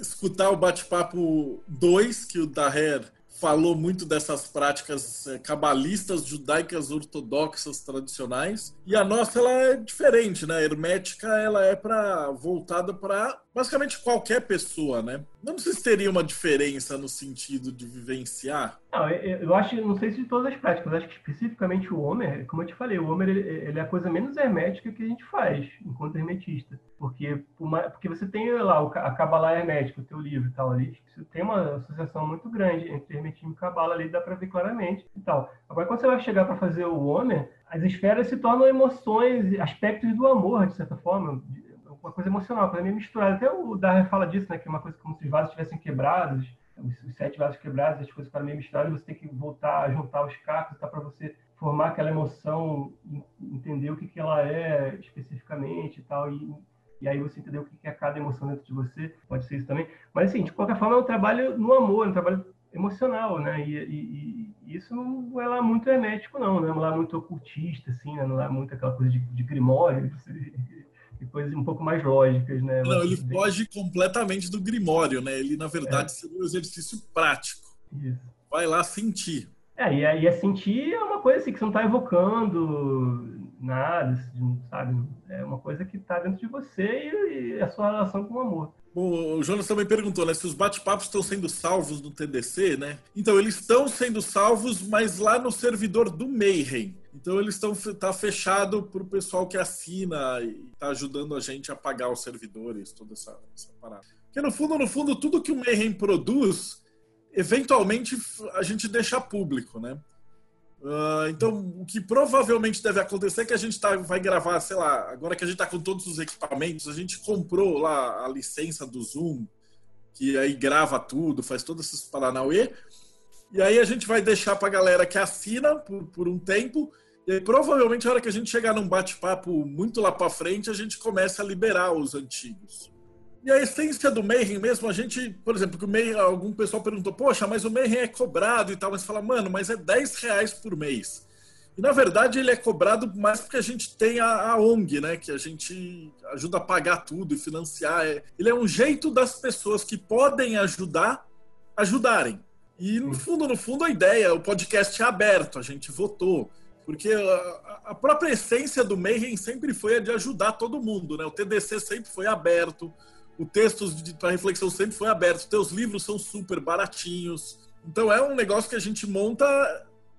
S2: escutar o bate-papo 2, que o Daher falou muito dessas práticas é, cabalistas, judaicas, ortodoxas, tradicionais. E a nossa ela é diferente, né? A hermética ela é para voltada para basicamente qualquer pessoa, né? Não sei se teria uma diferença no sentido de vivenciar.
S3: Não, eu acho, não sei se de todas as práticas, acho que especificamente o Homer, como eu te falei, o Homer ele, ele, é a coisa menos hermética que a gente faz enquanto hermetista. Porque, porque você tem lá a Kabbalah hermética, o teu livro e tal ali, tem uma associação muito grande entre hermetismo e Kabbalah ali, dá para ver claramente e tal. Agora, quando você vai chegar para fazer o Homer, as esferas se tornam emoções, aspectos do amor, de certa forma, uma coisa emocional, uma coisa meio misturada. Até o Darren fala disso, né? Que é uma coisa como se os vasos estivessem quebrados, os, os, sete vasos quebrados, as coisas ficaram meio misturadas, você tem que voltar a juntar os cacos, tá, para você formar aquela emoção, entender o que, que ela é especificamente e tal, e, e aí você entender o que, que é cada emoção dentro de você, pode ser isso também. Mas, assim, de qualquer forma, é um trabalho no amor, é um trabalho emocional, né? E, e, e, isso não é lá muito hermético, não, não é lá muito ocultista, assim, né? não é muito aquela coisa de, de grimório, (laughs) e coisas um pouco mais lógicas, né?
S2: Não, ele foge completamente do Grimório, né? Ele, na verdade, é. seria um exercício prático. Isso. Vai lá sentir.
S3: É, e, é, e é sentir é uma coisa assim, que você não está evocando nada, assim, sabe? É uma coisa que está dentro de você e, e, a sua relação com o amor.
S2: Bom, o Jonas também perguntou, né, se os bate-papos estão sendo salvos no TDC, né? Então, eles estão sendo salvos, mas lá no servidor do Mayhem. Então eles estão tá fechado para o pessoal que assina e está ajudando a gente a pagar os servidores, toda essa, essa parada. Porque no fundo, no fundo, tudo que o Mayhem produz, eventualmente a gente deixa público, né? Uh, então, o que provavelmente deve acontecer é que a gente tá, vai gravar, sei lá, agora que a gente está com todos os equipamentos, a gente comprou lá a licença do Zoom, que aí grava tudo, faz todos esses paranauê. E aí a gente vai deixar para a galera que assina por, por um tempo e provavelmente, a hora que a gente chegar num bate-papo muito lá para frente, a gente começa a liberar os antigos. E a essência do Mayhem mesmo, a gente, por exemplo, que o Mayhem, algum pessoal perguntou, poxa, mas o Mayhem é cobrado e tal, mas fala, mano, mas é 10 reais por mês. E na verdade ele é cobrado mais porque a gente tem a, a ONG, né? Que a gente ajuda a pagar tudo e financiar. É, ele é um jeito das pessoas que podem ajudar ajudarem. E no fundo, no fundo, a ideia, o podcast é aberto, a gente votou. Porque a, própria essência do Mayhem sempre foi a de ajudar todo mundo, né? O TDC sempre foi aberto, o texto para reflexão sempre foi aberto, os teus livros são super baratinhos. Então é um negócio que a gente monta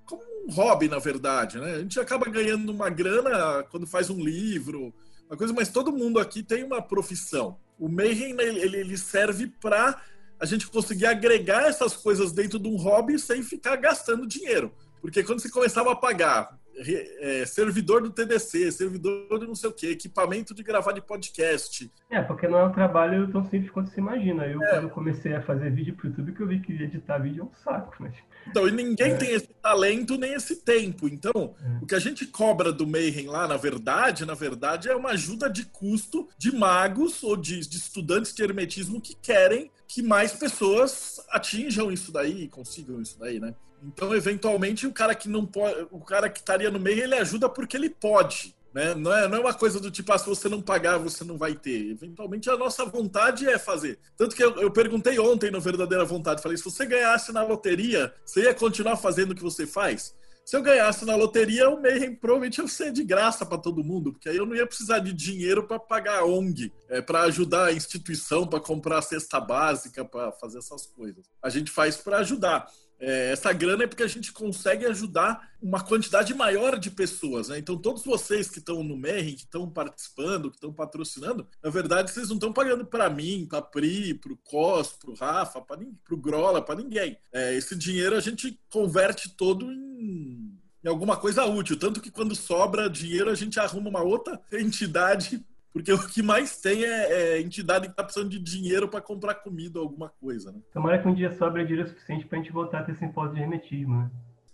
S2: como um hobby, na verdade, né? A gente acaba ganhando uma grana quando faz um livro, uma coisa, mas todo mundo aqui tem uma profissão. O Mayhem, ele, ele serve para a gente conseguir agregar essas coisas dentro de um hobby sem ficar gastando dinheiro. Porque quando você começava a pagar é, servidor do TDC, servidor de não sei o que, equipamento de gravar de podcast.
S3: É, porque não é um trabalho tão simples quanto se imagina. Eu, é. quando comecei a fazer vídeo pro YouTube, que eu vi que editar vídeo é um saco, mas...
S2: Então, e ninguém é. tem esse talento nem esse tempo. Então, é. o que a gente cobra do Mayhem lá, na verdade, na verdade, é uma ajuda de custo de magos ou de, de estudantes de hermetismo que querem que mais pessoas atinjam isso daí, consigam isso daí, né? Então, eventualmente, o cara que não pode, o cara que estaria no meio, ele ajuda porque ele pode. Né? Não, é, não é uma coisa do tipo, ah, se você não pagar, você não vai ter. Eventualmente, a nossa vontade é fazer. Tanto que eu, eu perguntei ontem no Verdadeira Vontade, falei, se você ganhasse na loteria, você ia continuar fazendo o que você faz? Se eu ganhasse na loteria, o Mayhem provavelmente ia ser de graça para todo mundo, porque aí eu não ia precisar de dinheiro para pagar a ONG, é, para ajudar a instituição, para comprar a cesta básica, para fazer essas coisas. A gente faz para ajudar é, essa grana é porque a gente consegue ajudar uma quantidade maior de pessoas. Né? Então, todos vocês que estão no MER, que estão participando, que estão patrocinando, na verdade, vocês não estão pagando para mim, para Pri, para o Cos, para o Rafa, para o Grola, para ninguém. É, esse dinheiro a gente converte todo em, em alguma coisa útil. Tanto que quando sobra dinheiro, a gente arruma uma outra entidade porque o que mais tem é, é entidade que está precisando de dinheiro para comprar comida ou alguma coisa. Né?
S3: Tomara que um dia sobre dinheiro suficiente para a gente voltar a ter simpósio de hermetismo. Né?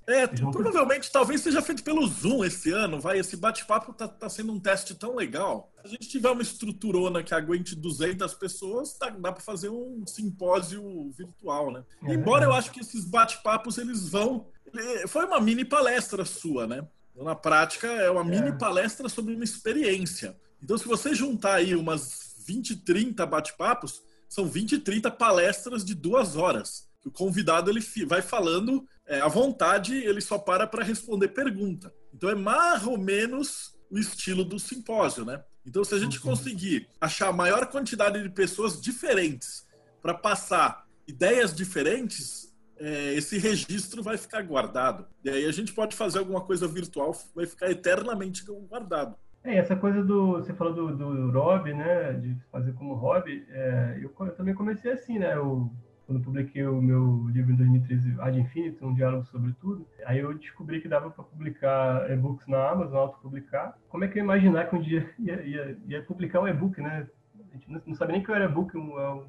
S2: É, provavelmente talvez seja feito pelo Zoom esse ano, vai. Esse bate-papo tá, tá, sendo um teste tão legal. Se a gente tiver uma estruturona que aguente 200 pessoas, tá, dá para fazer um simpósio virtual, né? É, Embora eu acho que esses bate-papos eles vão. Foi uma mini palestra sua, né? Na prática, é uma mini é. palestra sobre uma experiência. Então, se você juntar aí umas 20, 30 bate-papos, são 20, 30 palestras de duas horas. O convidado ele vai falando é, à vontade, ele só para para responder pergunta. Então, é mais ou menos o estilo do simpósio, né? Então, se a gente uhum. conseguir achar a maior quantidade de pessoas diferentes para passar ideias diferentes, é, esse registro vai ficar guardado. E aí a gente pode fazer alguma coisa virtual, vai ficar eternamente guardado.
S3: É, essa coisa do. Você falou do, do Rob, né? De fazer como hobby. É, eu, eu, também comecei assim, né? Eu, quando publiquei o meu livro em 2013, Ad Infinito, um diálogo sobre tudo, aí eu descobri que dava para publicar e-books na Amazon, autopublicar. Como é que eu ia imaginar que um dia ia, ia, ia publicar um e-book, né? A gente não, não sabia nem que era e-book, um, é é,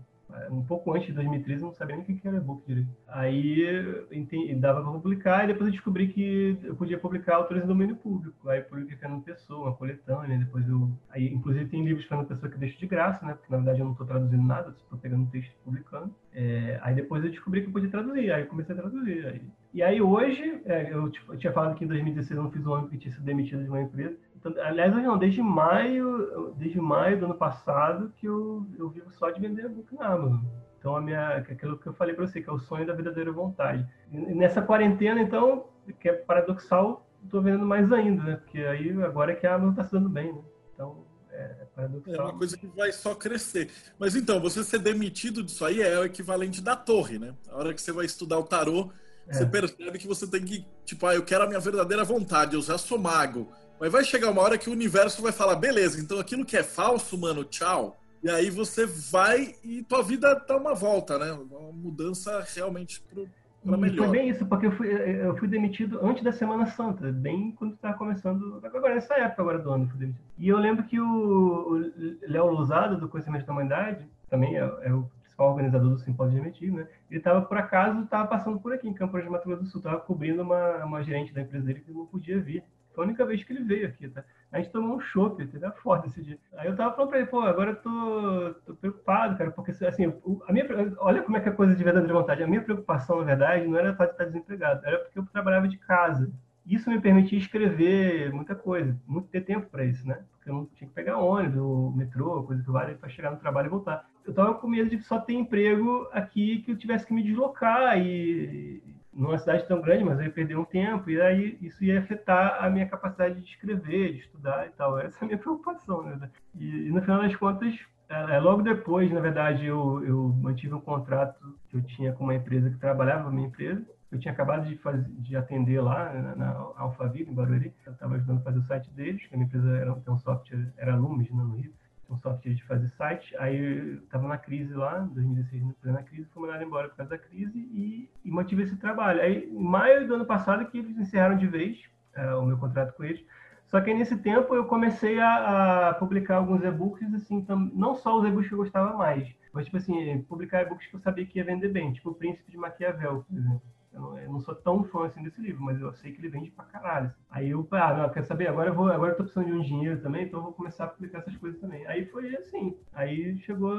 S3: um pouco antes de 2013, eu não sabia nem o que era e-book direito. Aí entendi, dava para publicar, e depois eu descobri que eu podia publicar autores em domínio público. Aí publiquei Fernando Pessoa, uma coletânea, depois eu. Aí, inclusive, tem livros Fernando Pessoa que deixo de graça, né? Porque na verdade eu não estou traduzindo nada, estou pegando um texto e publicando. É, aí depois eu descobri que eu podia traduzir, aí eu comecei a traduzir. Aí. E aí hoje, é, eu, tipo, eu, tinha falado que em 2016 eu não fiz um ano que tinha sido demitido de uma empresa. Então, aliás, não, desde maio, desde maio do ano passado que eu, eu vivo só de vender e-book na Amazon. Então, a minha, aquilo que eu falei para você, que é o sonho da verdadeira vontade. E nessa quarentena, então, que é paradoxal, estou vendendo mais ainda, né? Porque aí agora é que a Amazon está se dando bem, né? Então, é,
S2: paradoxal. É uma coisa que vai só crescer. Mas então, você ser demitido disso aí é o equivalente da torre, né? A hora que você vai estudar o tarô, é. você percebe que você tem que, tipo, ah, eu quero a minha verdadeira vontade, eu já sou mago. Mas vai chegar uma hora que o universo vai falar, beleza, então aquilo que é falso, mano, tchau. E aí você vai e tua vida dá uma volta, né? Uma mudança realmente pro, pra melhor.
S3: Foi bem isso, porque eu fui, eu fui demitido antes da Semana Santa, bem quando estava começando, agora nessa época agora do ano fui demitido. E eu lembro que o Léo Lousada, do Conhecimento da Humanidade, também é, é o principal organizador do Simpósio de Demitido, né? Ele estava, por acaso, estava passando por aqui, em Campo de Mato Grosso do Sul, estava cobrindo uma, uma gerente da empresa dele que não podia vir. Foi a única vez que ele veio aqui, tá? A gente tomou um chopp, teve foda esse dia. Aí eu tava falando pra ele, pô, agora eu tô, tô preocupado, cara, porque assim, a minha, olha como é que é coisa de verdadeira vontade. A minha preocupação, na verdade, não era de estar desempregado, era porque eu trabalhava de casa. isso me permitia escrever muita coisa, muito ter tempo para isso, né? Porque eu não tinha que pegar ônibus, metrô, coisa que vale para chegar no trabalho e voltar. Eu estava com medo de só ter emprego aqui que eu tivesse que me deslocar e numa cidade tão grande, mas eu ia perder um tempo e aí isso ia afetar a minha capacidade de escrever, de estudar e tal. Essa é a minha preocupação, né? E, e no final das contas, é, é, logo depois, na verdade, eu, eu mantive um contrato que eu tinha com uma empresa que trabalhava na minha empresa. Eu tinha acabado de, fazer, de atender lá na, na Alphaville, em Barueri. Eu estava ajudando a fazer o site deles, que a minha empresa era, um software, era Lumes, né, no Rio um software de fazer site. Aí estava na crise lá, em 2016, na crise, fui mandado embora por causa da crise e, e mantive esse trabalho. Aí, em maio do ano passado, que eles encerraram de vez é, o meu contrato com eles. Só que nesse tempo eu comecei a, a publicar alguns e-books, assim, tam, não só os e-books que eu gostava mais, mas, tipo assim, publicar e-books que eu sabia que ia vender bem, tipo o Príncipe de Maquiavel, por exemplo. Eu não, sou tão fã assim desse livro, mas eu sei que ele vende pra caralho. Aí eu, ah, não, quer saber? Agora eu vou, agora eu tô precisando de um dinheiro também, então eu vou começar a publicar essas coisas também. Aí foi assim. Aí chegou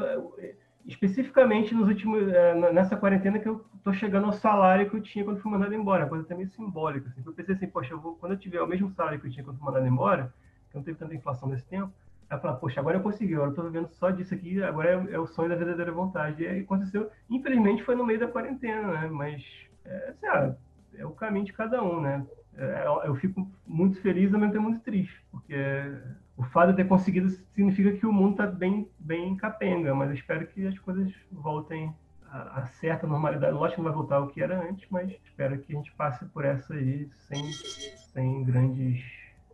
S3: especificamente nos últimos eh, nessa quarentena que eu tô chegando ao salário que eu tinha quando fui mandado embora, coisa até meio simbólica. Assim. Eu pensei assim, poxa, eu vou, quando eu tiver o mesmo salário que eu tinha quando fui mandado embora, que não teve tanta inflação nesse tempo, Aí eu falei, poxa, agora eu consegui, agora eu tô vivendo só disso aqui, agora é, é, o sonho da verdadeira vontade. E aí aconteceu, infelizmente foi no meio da quarentena, né? Mas, é, assim, ah, é o caminho de cada um, né? É, eu fico muito feliz, ao mesmo tempo muito triste, porque o fato de ter conseguido significa que o mundo está bem, bem capenga, mas eu espero que as coisas voltem a, certa normalidade. Lógico que não vai voltar ao que era antes, mas espero que a gente passe por essa aí sem, sem grandes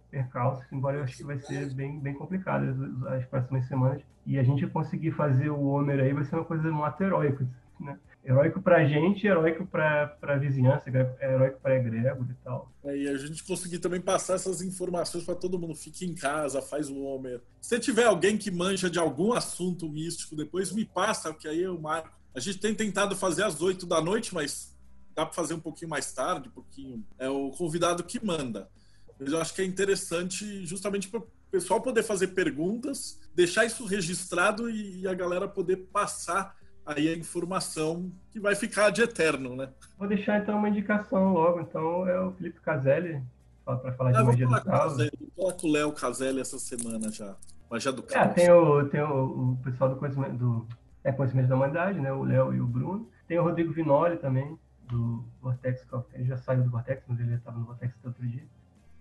S3: percalços, embora eu acho que vai ser bem, bem complicado as, as próximas semanas. E a gente conseguir fazer o Homer aí vai ser uma coisa muito heróica, né? Heróico pra gente, heróico pra, pra vizinhança, heróico pra egrégora e tal.
S2: É, e a gente conseguir também passar essas informações para todo mundo. Fique em casa, faz o Homer. Se tiver alguém que manja de algum assunto místico, depois me passa, que aí eu marco. A gente tem tentado fazer às oito da noite, mas dá para fazer um pouquinho mais tarde, um pouquinho. É o convidado que manda. Mas eu acho que é interessante justamente para o pessoal poder fazer perguntas, deixar isso registrado e a galera poder passar aí a informação que vai ficar de eterno, né?
S3: Vou deixar então uma indicação logo. Então é o Felipe Caselli para falar de magia do caos.
S2: Vou falar com o Léo Caselli essa semana já. Magia do
S3: caos. É, tem o, tem o, o pessoal do conhecimento, do, é, conhecimento da humanidade, né? O Léo e o Bruno. Tem o Rodrigo Vinoli também, do Vortex. Ele já saiu do Vortex, mas ele estava no Vortex outro dia.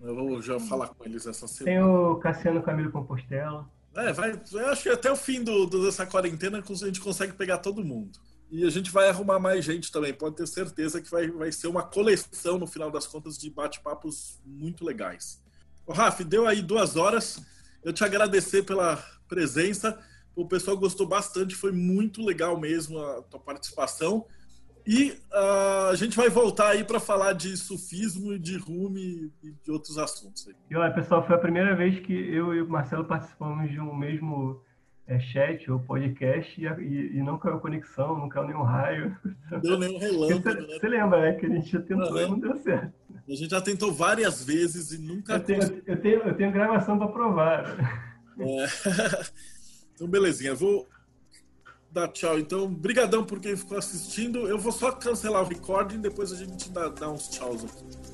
S2: Eu vou já falar com eles essa semana.
S3: Tem o Cassiano Camilo Compostela.
S2: É, vai, eu acho que até o fim do, do, dessa quarentena a gente consegue pegar todo mundo. E a gente vai arrumar mais gente também. Pode ter certeza que vai, vai ser uma coleção, no final das contas, de bate-papos muito legais. O Raf, deu aí duas horas. Eu te agradecer pela presença. O pessoal gostou bastante, foi muito legal mesmo a tua participação. E uh, a gente vai voltar aí para falar de sufismo, de rume e de outros assuntos. Aí.
S3: E olha, pessoal, foi a primeira vez que eu e o Marcelo participamos de um mesmo é, chat ou podcast e, e, e, não caiu conexão, não caiu nenhum raio.
S2: Não deu nenhum relâmpago. Você,
S3: né? você lembra, né? Que a gente já tentou e não deu certo.
S2: A gente já tentou várias vezes e nunca...
S3: Eu tenho, eu tenho, eu tenho gravação para provar.
S2: É. (laughs) Então, belezinha. Vou dar tchau. Então, brigadão por quem ficou assistindo. Eu vou só cancelar o recording, depois a gente dá, dá uns tchauz aqui.